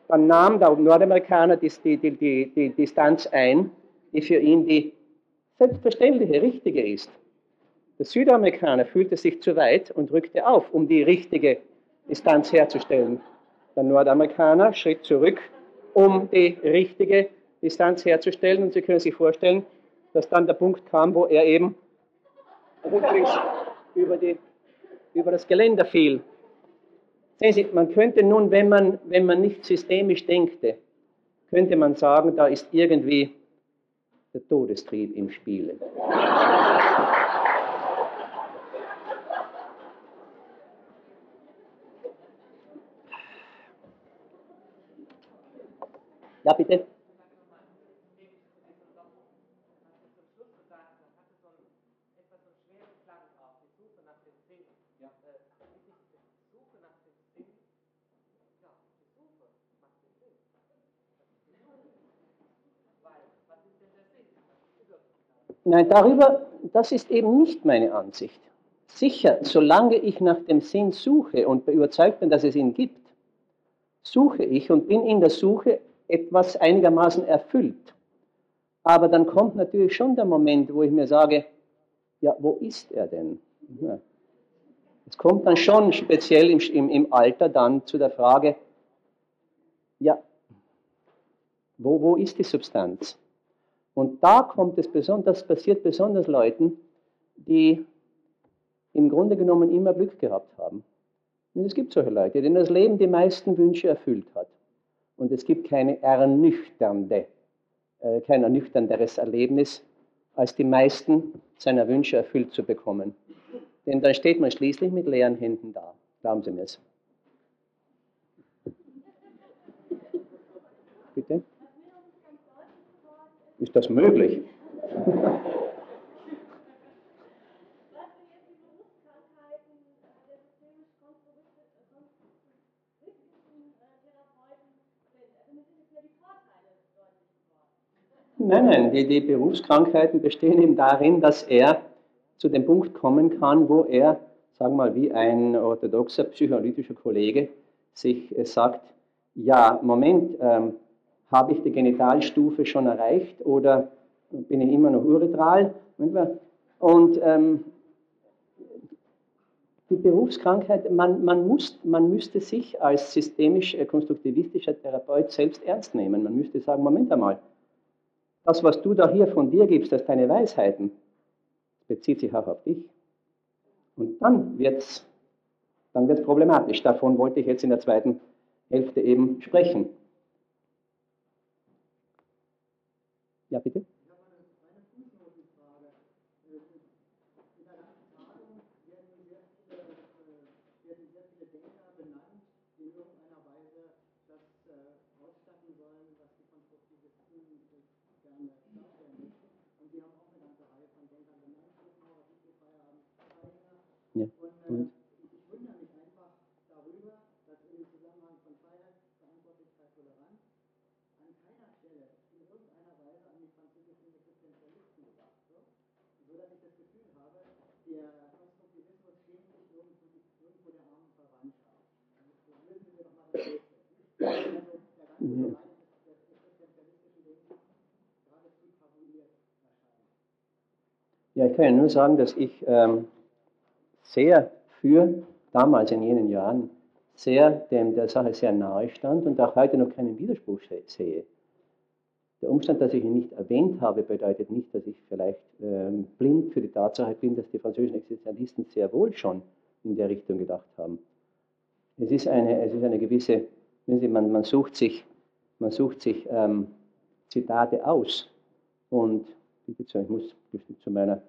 dann nahm der Nordamerikaner die, die, die, die Distanz ein, die für ihn die selbstverständliche, richtige ist. Der Südamerikaner fühlte sich zu weit und rückte auf, um die richtige Distanz herzustellen. Der Nordamerikaner schritt zurück, um die richtige Distanz herzustellen. Und Sie können sich vorstellen, dass dann der Punkt kam, wo er eben rücklings über, die, über das Geländer fiel. Sehen Sie, man könnte nun, wenn man, wenn man nicht systemisch denkte, könnte man sagen, da ist irgendwie der Todestrieb im Spiele. Ja, bitte. Nein, darüber, das ist eben nicht meine Ansicht. Sicher, solange ich nach dem Sinn suche und überzeugt bin, dass es ihn gibt, suche ich und bin in der Suche etwas einigermaßen erfüllt. Aber dann kommt natürlich schon der Moment, wo ich mir sage, ja, wo ist er denn? Ja. Es kommt dann schon speziell im, im, im, Alter dann zu der Frage, ja, wo, wo ist die Substanz? Und da kommt es besonders, das passiert besonders Leuten, die im Grunde genommen immer Glück gehabt haben. Und es gibt solche Leute, denen das Leben die meisten Wünsche erfüllt hat. Und es gibt keine ernüchternde, äh, kein ernüchternderes Erlebnis, als die meisten seiner Wünsche erfüllt zu bekommen. Denn dann steht man schließlich mit leeren Händen da. Glauben Sie mir es. Bitte? Ist das möglich? Nein, nein, die, die Berufskrankheiten bestehen eben darin, dass er zu dem Punkt kommen kann, wo er, sagen wir mal, wie ein orthodoxer psychoanalytischer Kollege sich äh, sagt, ja, Moment, ähm, habe ich die Genitalstufe schon erreicht oder bin ich immer noch uretral? Und ähm, die Berufskrankheit, man, man, muss, man müsste sich als systemisch-konstruktivistischer äh, Therapeut selbst ernst nehmen. Man müsste sagen, Moment einmal, das, was du da hier von dir gibst, als deine Weisheiten, bezieht sich auch auf dich. Und dann wird es dann wird's problematisch. Davon wollte ich jetzt in der zweiten Hälfte eben sprechen. Ja, bitte? Und ich wundere mich einfach darüber, dass im Zusammenhang von Freiheit, Verantwortlichkeit, Toleranz an keiner Stelle in irgendeiner Weise an die französischen Existenzialisten gedacht wird, so dass ich das Gefühl habe, der Konstruktivismus schämt sich irgendwo, irgendwo der armen Verwandtschaft. Also, lösen wir doch mal das Also der ganze Bereich des existenzialistischen Denkens geradezu tabuiert erscheint. Ja, ich kann ja nur sagen, dass ich ähm, sehr für, damals in jenen Jahren, sehr dem der Sache sehr nahe stand und auch heute noch keinen Widerspruch sehe. Der Umstand, dass ich ihn nicht erwähnt habe, bedeutet nicht, dass ich vielleicht ähm, blind für die Tatsache bin, dass die französischen Existenzialisten sehr wohl schon in der Richtung gedacht haben. Es ist eine, es ist eine gewisse, Sie, man, man sucht sich, man sucht sich ähm, Zitate aus und ich muss zu meiner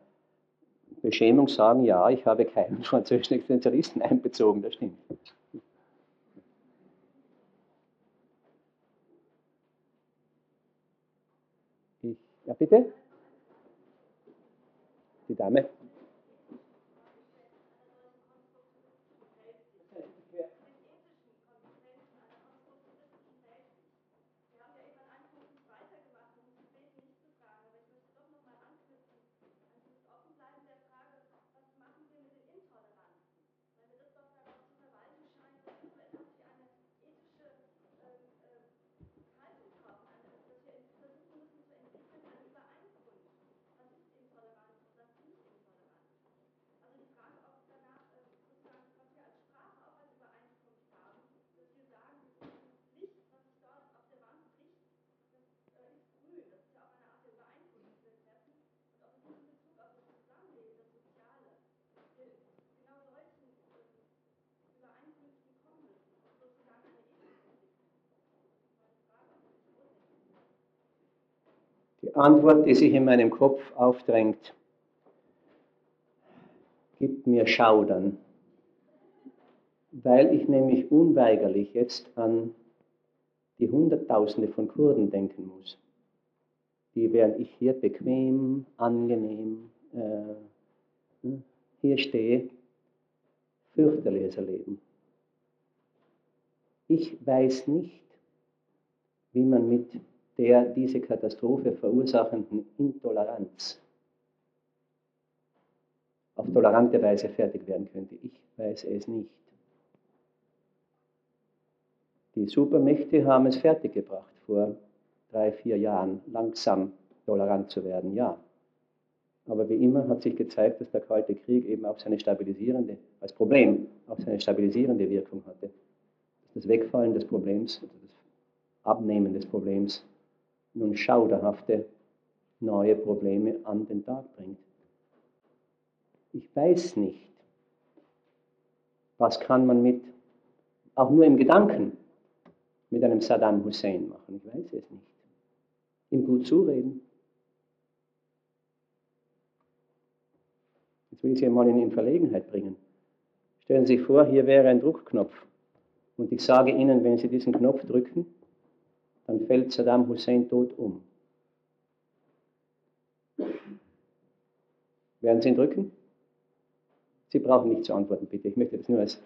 Beschämung sagen, ja, ich habe keinen französischen Existenzialisten einbezogen, das stimmt. Ja, bitte? Die Dame? Die Antwort, die sich in meinem Kopf aufdrängt, gibt mir Schaudern, weil ich nämlich unweigerlich jetzt an die Hunderttausende von Kurden denken muss, die während ich hier bequem, angenehm äh, hier stehe, fürchterliches erleben. Ich weiß nicht, wie man mit der diese Katastrophe verursachenden Intoleranz auf tolerante Weise fertig werden könnte. Ich weiß es nicht. Die Supermächte haben es fertiggebracht, vor drei, vier Jahren langsam tolerant zu werden, ja. Aber wie immer hat sich gezeigt, dass der Kalte Krieg eben auch seine stabilisierende, als Problem, auch seine stabilisierende Wirkung hatte. Das Wegfallen des Problems, also das Abnehmen des Problems nun schauderhafte neue Probleme an den Tag bringt. Ich weiß nicht, was kann man mit, auch nur im Gedanken, mit einem Saddam Hussein machen. Ich weiß es nicht. Ihm gut zureden. Jetzt will ich Sie mal in Verlegenheit bringen. Stellen Sie sich vor, hier wäre ein Druckknopf. Und ich sage Ihnen, wenn Sie diesen Knopf drücken, dann fällt Saddam Hussein tot um. Werden Sie ihn drücken? Sie brauchen nicht zu antworten, bitte. Ich möchte das nur als.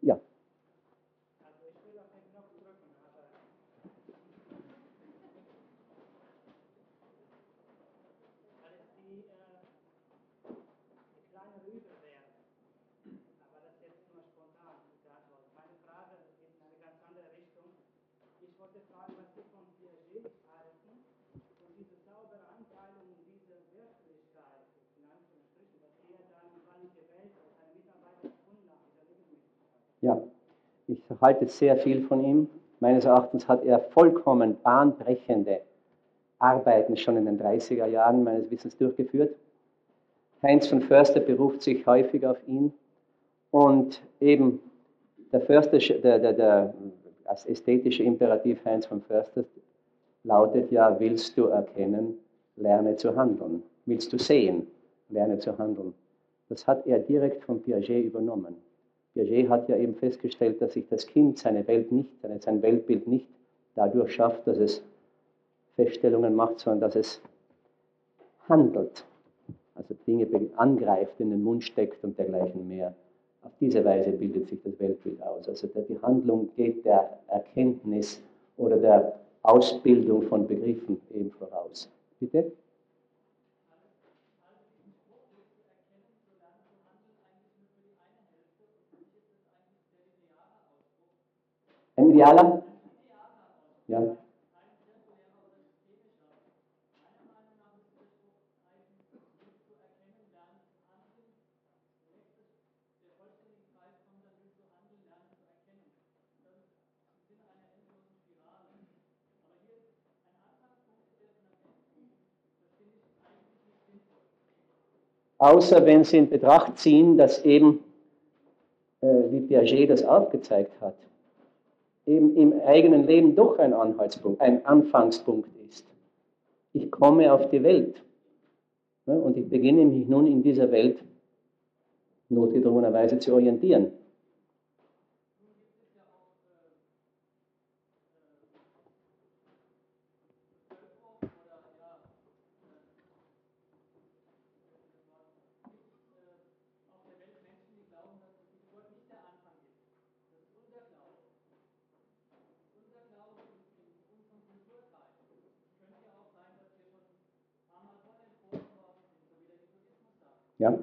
Ja. Ja, ich halte sehr viel von ihm. Meines Erachtens hat er vollkommen bahnbrechende Arbeiten schon in den 30er Jahren meines Wissens durchgeführt. Heinz von Förster beruft sich häufig auf ihn und eben der, Förster, der, der, der als ästhetische Imperativ Heinz von Förster lautet ja, willst du erkennen, lerne zu handeln. Willst du sehen, lerne zu handeln. Das hat er direkt von Piaget übernommen. Piaget hat ja eben festgestellt, dass sich das Kind seine Welt nicht, sein Weltbild nicht dadurch schafft, dass es Feststellungen macht, sondern dass es handelt. Also Dinge angreift, in den Mund steckt und dergleichen mehr. Auf diese Weise bildet sich das Weltbild aus. Also die Handlung geht der Erkenntnis oder der Ausbildung von Begriffen eben voraus. Bitte? Ein idealer? Ja. Außer wenn Sie in Betracht ziehen, dass eben, äh, wie Piaget das aufgezeigt hat, eben im eigenen Leben doch ein Anhaltspunkt, ein Anfangspunkt ist. Ich komme auf die Welt und ich beginne mich nun in dieser Welt notgedrungenerweise zu orientieren. Ja?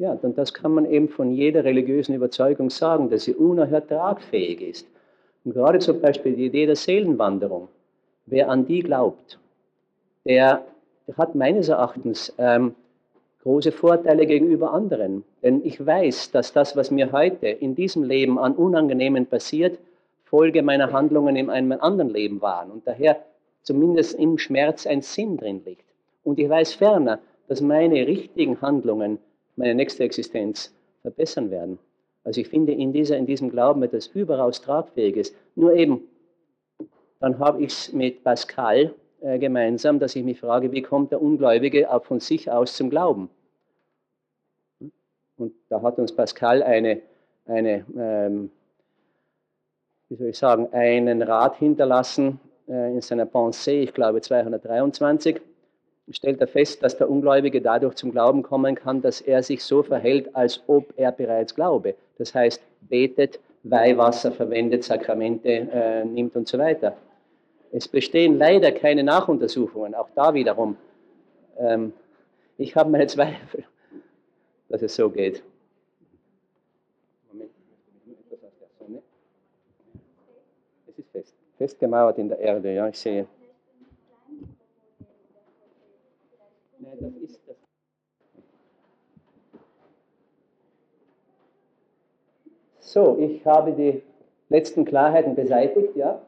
Ja, und das kann man eben von jeder religiösen Überzeugung sagen, dass sie unerhört tragfähig ist. Und gerade zum Beispiel die Idee der Seelenwanderung. Wer an die glaubt, der hat meines Erachtens ähm, große Vorteile gegenüber anderen. Denn ich weiß, dass das, was mir heute in diesem Leben an Unangenehmen passiert, Folge meiner Handlungen in einem anderen Leben waren und daher zumindest im Schmerz ein Sinn drin liegt. Und ich weiß ferner, dass meine richtigen Handlungen meine nächste Existenz verbessern werden. Also ich finde in, dieser, in diesem Glauben etwas überaus Tragfähiges. Nur eben, dann habe ich es mit Pascal äh, gemeinsam, dass ich mich frage, wie kommt der Ungläubige auch von sich aus zum Glauben? Und da hat uns Pascal eine, eine ähm, wie soll ich sagen, einen Rat hinterlassen äh, in seiner Pensée, ich glaube 223, stellt er fest, dass der Ungläubige dadurch zum Glauben kommen kann, dass er sich so verhält, als ob er bereits glaube. Das heißt, betet, Weihwasser verwendet, Sakramente äh, nimmt und so weiter. Es bestehen leider keine Nachuntersuchungen, auch da wiederum. Ähm, ich habe meine Zweifel, dass es so geht. Moment. Es ist fest, festgemauert in der Erde, ja, ich sehe. Nein, das ist das. So, ich habe die letzten Klarheiten beseitigt, ja.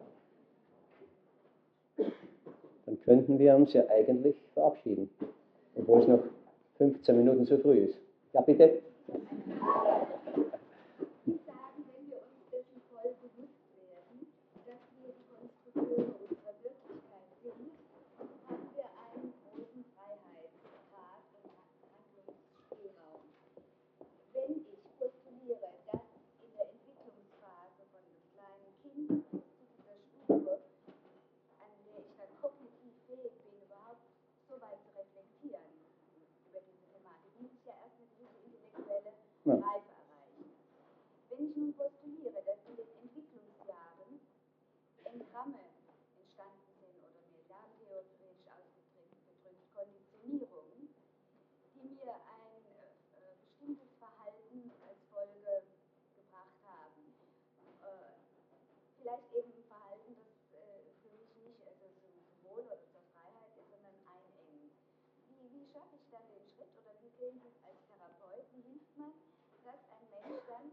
Dann könnten wir uns ja eigentlich verabschieden, obwohl es noch 15 Minuten zu früh ist. Ja, bitte. Erreichen. Wenn ich nun postuliere, dass in den Entwicklungsjahren Engramme entstanden sind oder medialtheoretisch ausgedrückt Konditionierungen, die mir ein äh, bestimmtes Verhalten als Folge gebracht haben. Äh, vielleicht eben ein Verhalten, das äh, für mich nicht also so ein Symbol oder der Freiheit ist, sondern einengen. Wie, wie schaffe ich dann den Schritt oder wie sehen Sie es als Therapeut? Wie hilft man, dass ein Mensch dann,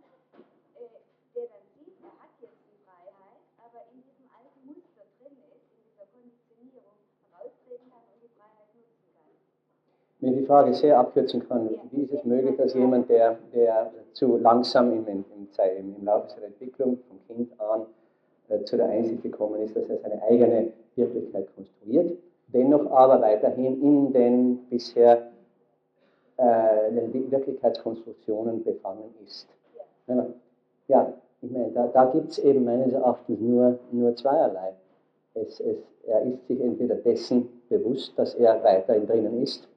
äh, der dann sieht, er hat jetzt die Freiheit, aber in diesem alten Muster drin ist, in dieser Konditionierung raustreten kann und die Freiheit nutzen kann? Wenn ich die Frage sehr abkürzen kann, wie ist es möglich, dass jemand, der, der zu langsam im, im, im, im Laufe seiner Entwicklung, vom Kind an, äh, zu der Einsicht gekommen ist, dass er seine eigene Wirklichkeit konstruiert, dennoch aber weiterhin in den bisher äh, den Wirklichkeitskonstruktionen befangen ist. Ja, ich meine, da, da gibt es eben meines Erachtens nur, nur zweierlei. Es, es, er ist sich entweder dessen bewusst, dass er weiterhin drinnen ist,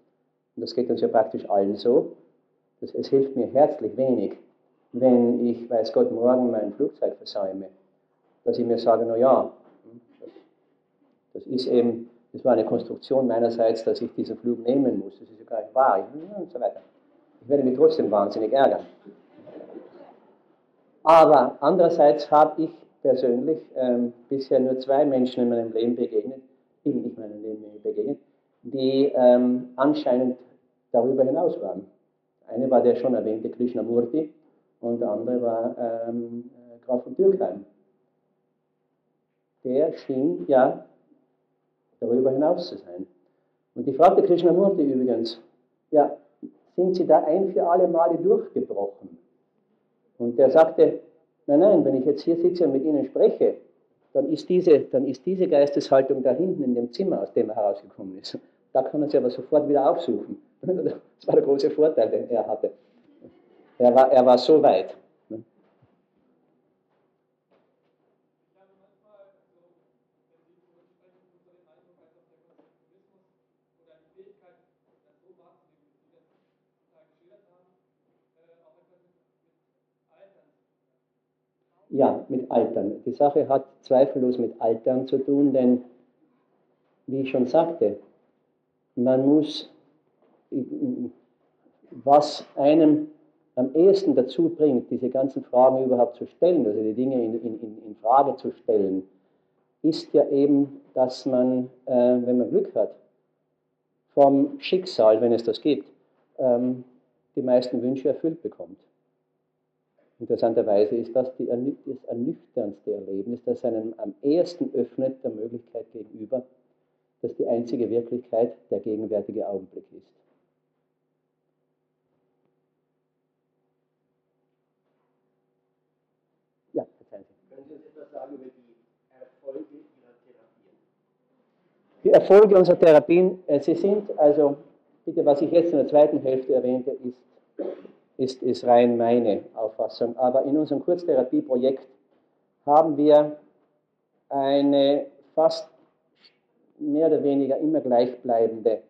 und das geht uns ja praktisch allen so. Das, es hilft mir herzlich wenig, wenn ich, weiß Gott, morgen mein Flugzeug versäume, dass ich mir sage, na ja, das, ist eben das war eine Konstruktion meinerseits, dass ich diesen Flug nehmen muss. Das ist ja gar nicht wahr. Und so weiter. Ich werde mich trotzdem wahnsinnig ärgern. Aber andererseits habe ich persönlich ähm, bisher nur zwei Menschen in meinem Leben begegnet, bin ich meinem Leben begegnet, die ähm, anscheinend darüber hinaus waren. Eine war der schon erwähnte Krishnamurti und der andere war ähm, äh, Graf von Türkheim. Der schien ja darüber hinaus zu sein. Und ich fragte Krishnamurti übrigens, ja, sind Sie da ein für alle Male durchgebrochen? Und der sagte, nein, nein, wenn ich jetzt hier sitze und mit Ihnen spreche, dann ist diese, dann ist diese Geisteshaltung da hinten in dem Zimmer, aus dem er herausgekommen ist. Da kann er sie aber sofort wieder aufsuchen. Das war der große Vorteil, den er hatte. Er war, er war so weit. Ja, mit Altern. Die Sache hat zweifellos mit Altern zu tun, denn, wie ich schon sagte, man muss, was einem am ehesten dazu bringt, diese ganzen Fragen überhaupt zu stellen, also die Dinge in, in, in Frage zu stellen, ist ja eben, dass man, äh, wenn man Glück hat, vom Schicksal, wenn es das gibt, ähm, die meisten Wünsche erfüllt bekommt. Interessanterweise ist das die, das ernüchterndste Erlebnis, das einem am ehesten öffnet der Möglichkeit gegenüber, dass die einzige Wirklichkeit der gegenwärtige Augenblick ist. Ja, verzeihen Sie. Können Sie uns etwas sagen über die Erfolge Ihrer Therapien? Die Erfolge unserer Therapien, äh, sie sind also, bitte, was ich jetzt in der zweiten Hälfte erwähnte, ist, ist, ist rein meine Auffassung. Aber in unserem Kurztherapieprojekt haben wir eine fast mehr oder weniger immer gleichbleibende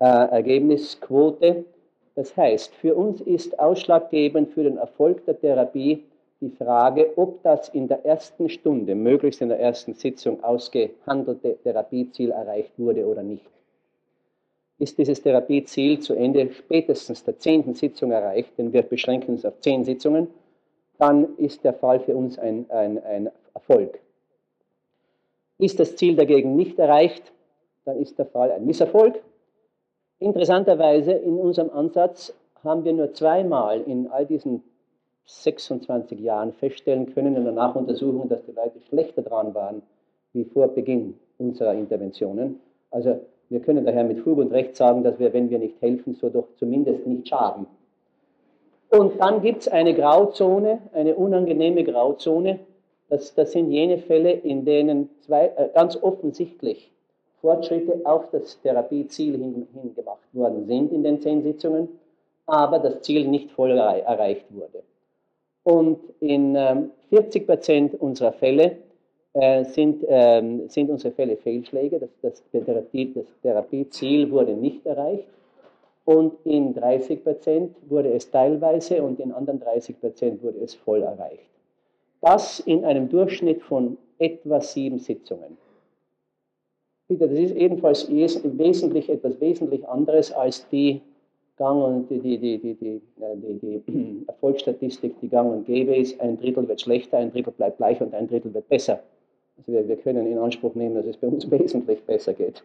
äh, Ergebnisquote. Das heißt, für uns ist ausschlaggebend für den Erfolg der Therapie die Frage, ob das in der ersten Stunde, möglichst in der ersten Sitzung ausgehandelte Therapieziel erreicht wurde oder nicht. Ist dieses Therapieziel zu Ende spätestens der zehnten Sitzung erreicht, denn wir beschränken uns auf zehn Sitzungen, dann ist der Fall für uns ein, ein, ein Erfolg. Ist das Ziel dagegen nicht erreicht, dann ist der Fall ein Misserfolg. Interessanterweise in unserem Ansatz haben wir nur zweimal in all diesen 26 Jahren feststellen können in der Nachuntersuchung, dass die Leute schlechter dran waren wie vor Beginn unserer Interventionen. Also wir können daher mit Fug und Recht sagen, dass wir, wenn wir nicht helfen, so doch zumindest nicht schaden. Und dann gibt es eine Grauzone, eine unangenehme Grauzone. Das, das sind jene Fälle, in denen zwei, äh, ganz offensichtlich Fortschritte auf das Therapieziel hin, hin gemacht worden sind in den zehn Sitzungen, aber das Ziel nicht voll erreicht wurde. Und in ähm, 40 Prozent unserer Fälle äh, sind, ähm, sind unsere Fälle Fehlschläge. Das, das, Therapie, das Therapieziel wurde nicht erreicht. Und in 30 Prozent wurde es teilweise und in anderen 30 Prozent wurde es voll erreicht. Das in einem Durchschnitt von etwa sieben Sitzungen. Bitte, das ist ebenfalls wesentlich etwas wesentlich anderes als die gang und die, die, die, die, die, die, die Erfolgsstatistik, die gang und gäbe ist, ein Drittel wird schlechter, ein Drittel bleibt gleich und ein Drittel wird besser. Also wir, wir können in Anspruch nehmen, dass es bei uns wesentlich besser geht.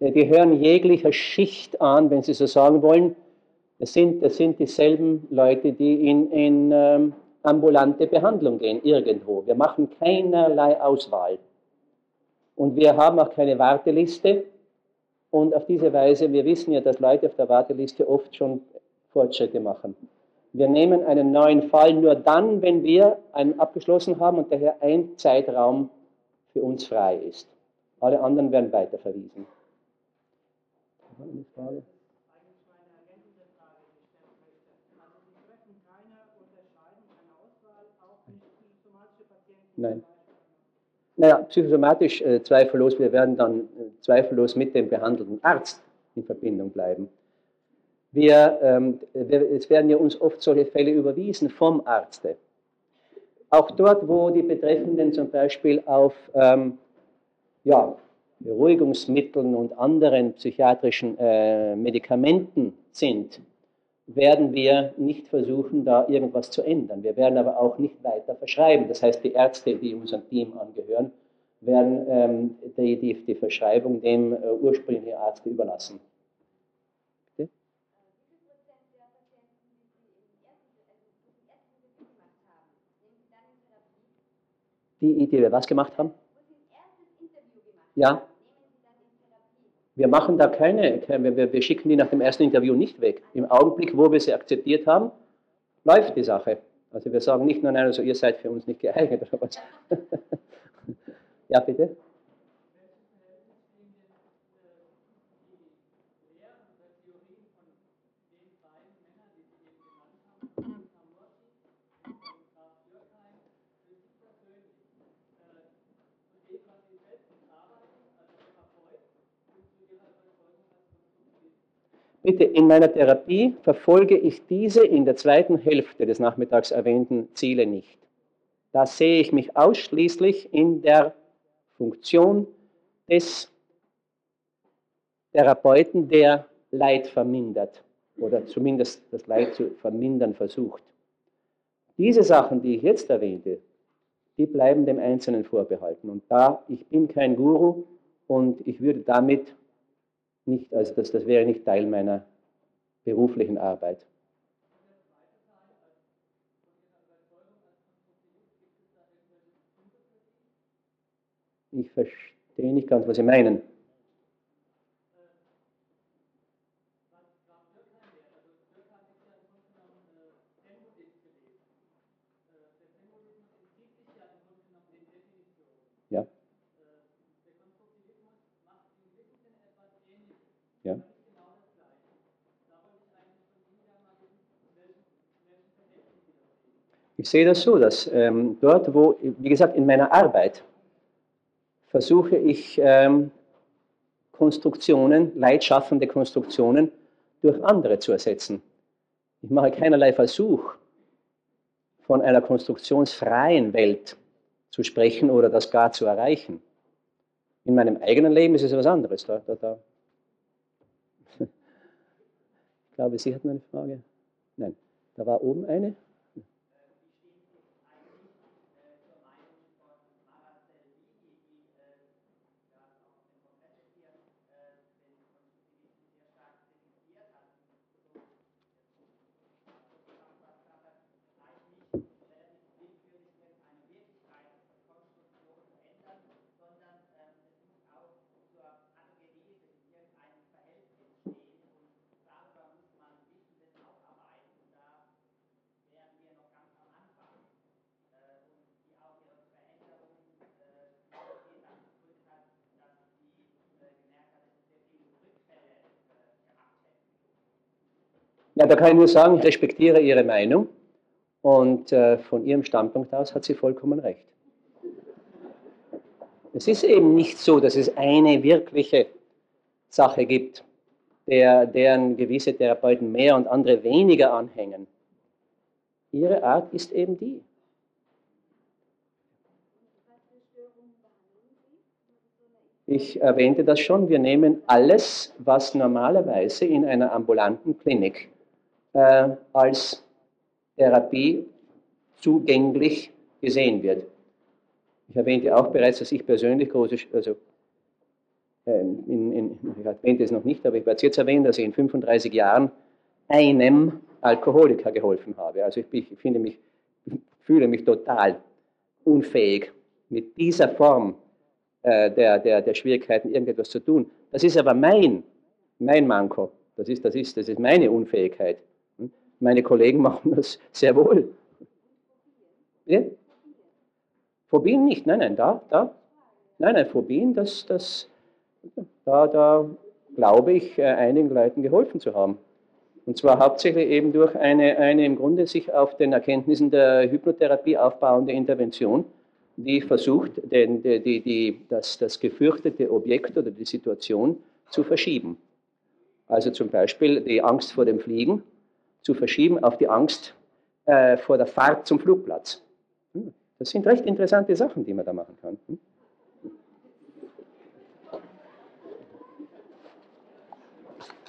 Die hören jeglicher Schicht an, wenn Sie so sagen wollen. Das sind, das sind dieselben Leute, die in, in ähm, ambulante Behandlung gehen, irgendwo. Wir machen keinerlei Auswahl. Und wir haben auch keine Warteliste. Und auf diese Weise, wir wissen ja, dass Leute auf der Warteliste oft schon Fortschritte machen. Wir nehmen einen neuen Fall nur dann, wenn wir einen abgeschlossen haben und daher ein Zeitraum für uns frei ist. Alle anderen werden weiterverwiesen. Eine Frage? Nein. Naja, psychosomatisch äh, zweifellos, wir werden dann äh, zweifellos mit dem behandelnden Arzt in Verbindung bleiben. Wir, ähm, wir, es werden ja uns oft solche Fälle überwiesen vom Arzte. Auch dort, wo die Betreffenden zum Beispiel auf ähm, ja, Beruhigungsmitteln und anderen psychiatrischen äh, Medikamenten sind, werden wir nicht versuchen, da irgendwas zu ändern. Wir werden aber auch nicht weiter verschreiben. Das heißt, die Ärzte, die unserem Team angehören, werden ähm, die, die, die, Verschreibung dem äh, ursprünglichen Arzt überlassen. Die, die wir was gemacht haben? Ja. Wir machen da keine, wir, wir schicken die nach dem ersten Interview nicht weg. Im Augenblick, wo wir sie akzeptiert haben, läuft die Sache. Also wir sagen nicht nur, nein, also ihr seid für uns nicht geeignet oder was. ja, bitte. Bitte, in meiner Therapie verfolge ich diese in der zweiten Hälfte des nachmittags erwähnten Ziele nicht. Da sehe ich mich ausschließlich in der Funktion des Therapeuten, der Leid vermindert oder zumindest das Leid zu vermindern versucht. Diese Sachen, die ich jetzt erwähnte, die bleiben dem Einzelnen vorbehalten. Und da, ich bin kein Guru und ich würde damit nicht, also das, das wäre nicht Teil meiner beruflichen Arbeit. Ich verstehe nicht ganz, was Sie meinen. Ja. Ich sehe das so, dass ähm, dort, wo, wie gesagt, in meiner Arbeit versuche ich ähm, Konstruktionen, leidschaffende Konstruktionen durch andere zu ersetzen. Ich mache keinerlei Versuch, von einer konstruktionsfreien Welt zu sprechen oder das gar zu erreichen. In meinem eigenen Leben ist es etwas anderes. Da, da, da. Ich glaube, Sie hatten eine Frage. Nein, da war oben eine. Ja, da kann ich nur sagen, ich respektiere Ihre Meinung und äh, von Ihrem Standpunkt aus hat sie vollkommen recht. Es ist eben nicht so, dass es eine wirkliche Sache gibt, der, deren gewisse Therapeuten mehr und andere weniger anhängen. Ihre Art ist eben die. Ich erwähnte das schon, wir nehmen alles, was normalerweise in einer ambulanten Klinik äh, als Therapie zugänglich gesehen wird. Ich erwähnte auch bereits, dass ich persönlich große, also ähm, in, in, ich erwähnte es noch nicht, aber ich werde es jetzt erwähnen, dass ich in 35 Jahren einem Alkoholiker geholfen habe. Also ich, ich finde mich, fühle mich total unfähig, mit dieser Form äh, der, der, der Schwierigkeiten irgendetwas zu tun. Das ist aber mein, mein Manko. Das ist, das, ist, das ist meine Unfähigkeit. Meine Kollegen machen das sehr wohl. Ja? Phobien nicht, nein, nein, da, da. Nein, nein, Phobien, das, das, da, da glaube ich, äh, einigen Leuten geholfen zu haben. Und zwar hauptsächlich eben durch eine, eine im Grunde sich auf den Erkenntnissen der Hypnotherapie aufbauende Intervention, die versucht, den, die, die, die, das, das gefürchtete Objekt oder die Situation zu verschieben. Also zum Beispiel die Angst vor dem Fliegen zu verschieben auf die Angst äh, vor der Fahrt zum Flugplatz. Hm, das sind recht interessante Sachen, die man da machen kann. Hm?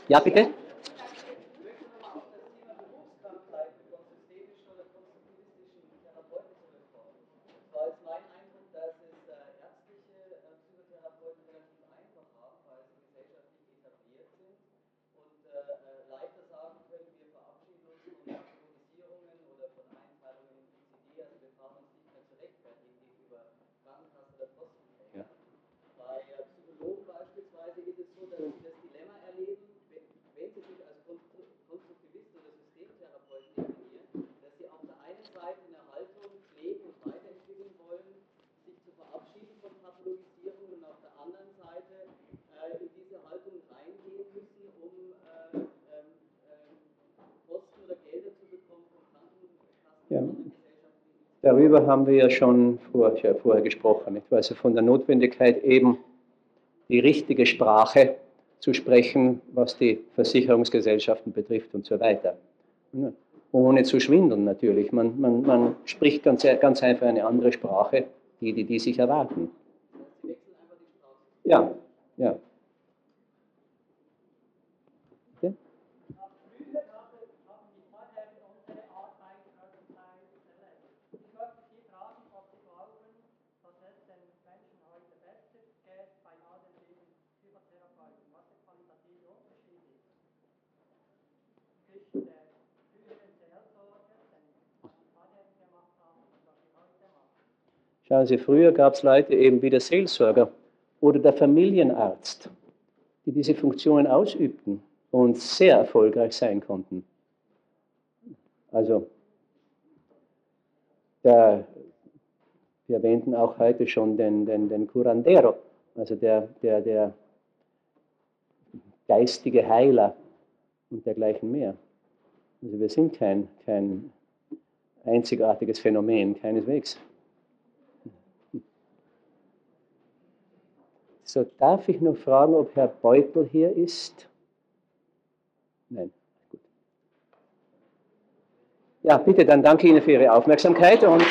Ja, bitte? Darüber haben wir ja schon vorher, vorher gesprochen. Also von der Notwendigkeit eben die richtige Sprache zu sprechen, was die Versicherungsgesellschaften betrifft und so weiter. Ohne zu schwindeln natürlich. Man, man, man spricht ganz, ganz einfach eine andere Sprache, die, die die sich erwarten. Ja, ja. Schauen Sie, früher gab es Leute eben wie der Seelsorger oder der Familienarzt, die diese Funktionen ausübten und sehr erfolgreich sein konnten. Also, der, wir erwähnten auch heute schon den, den, den Curandero, also der, der, der geistige Heiler und dergleichen mehr. Also wir sind kein, kein einzigartiges Phänomen, keineswegs. So, darf ich noch fragen, ob Herr Beutel hier ist? Nein. Gut. Ja, bitte, dann danke Ihnen für Ihre Aufmerksamkeit und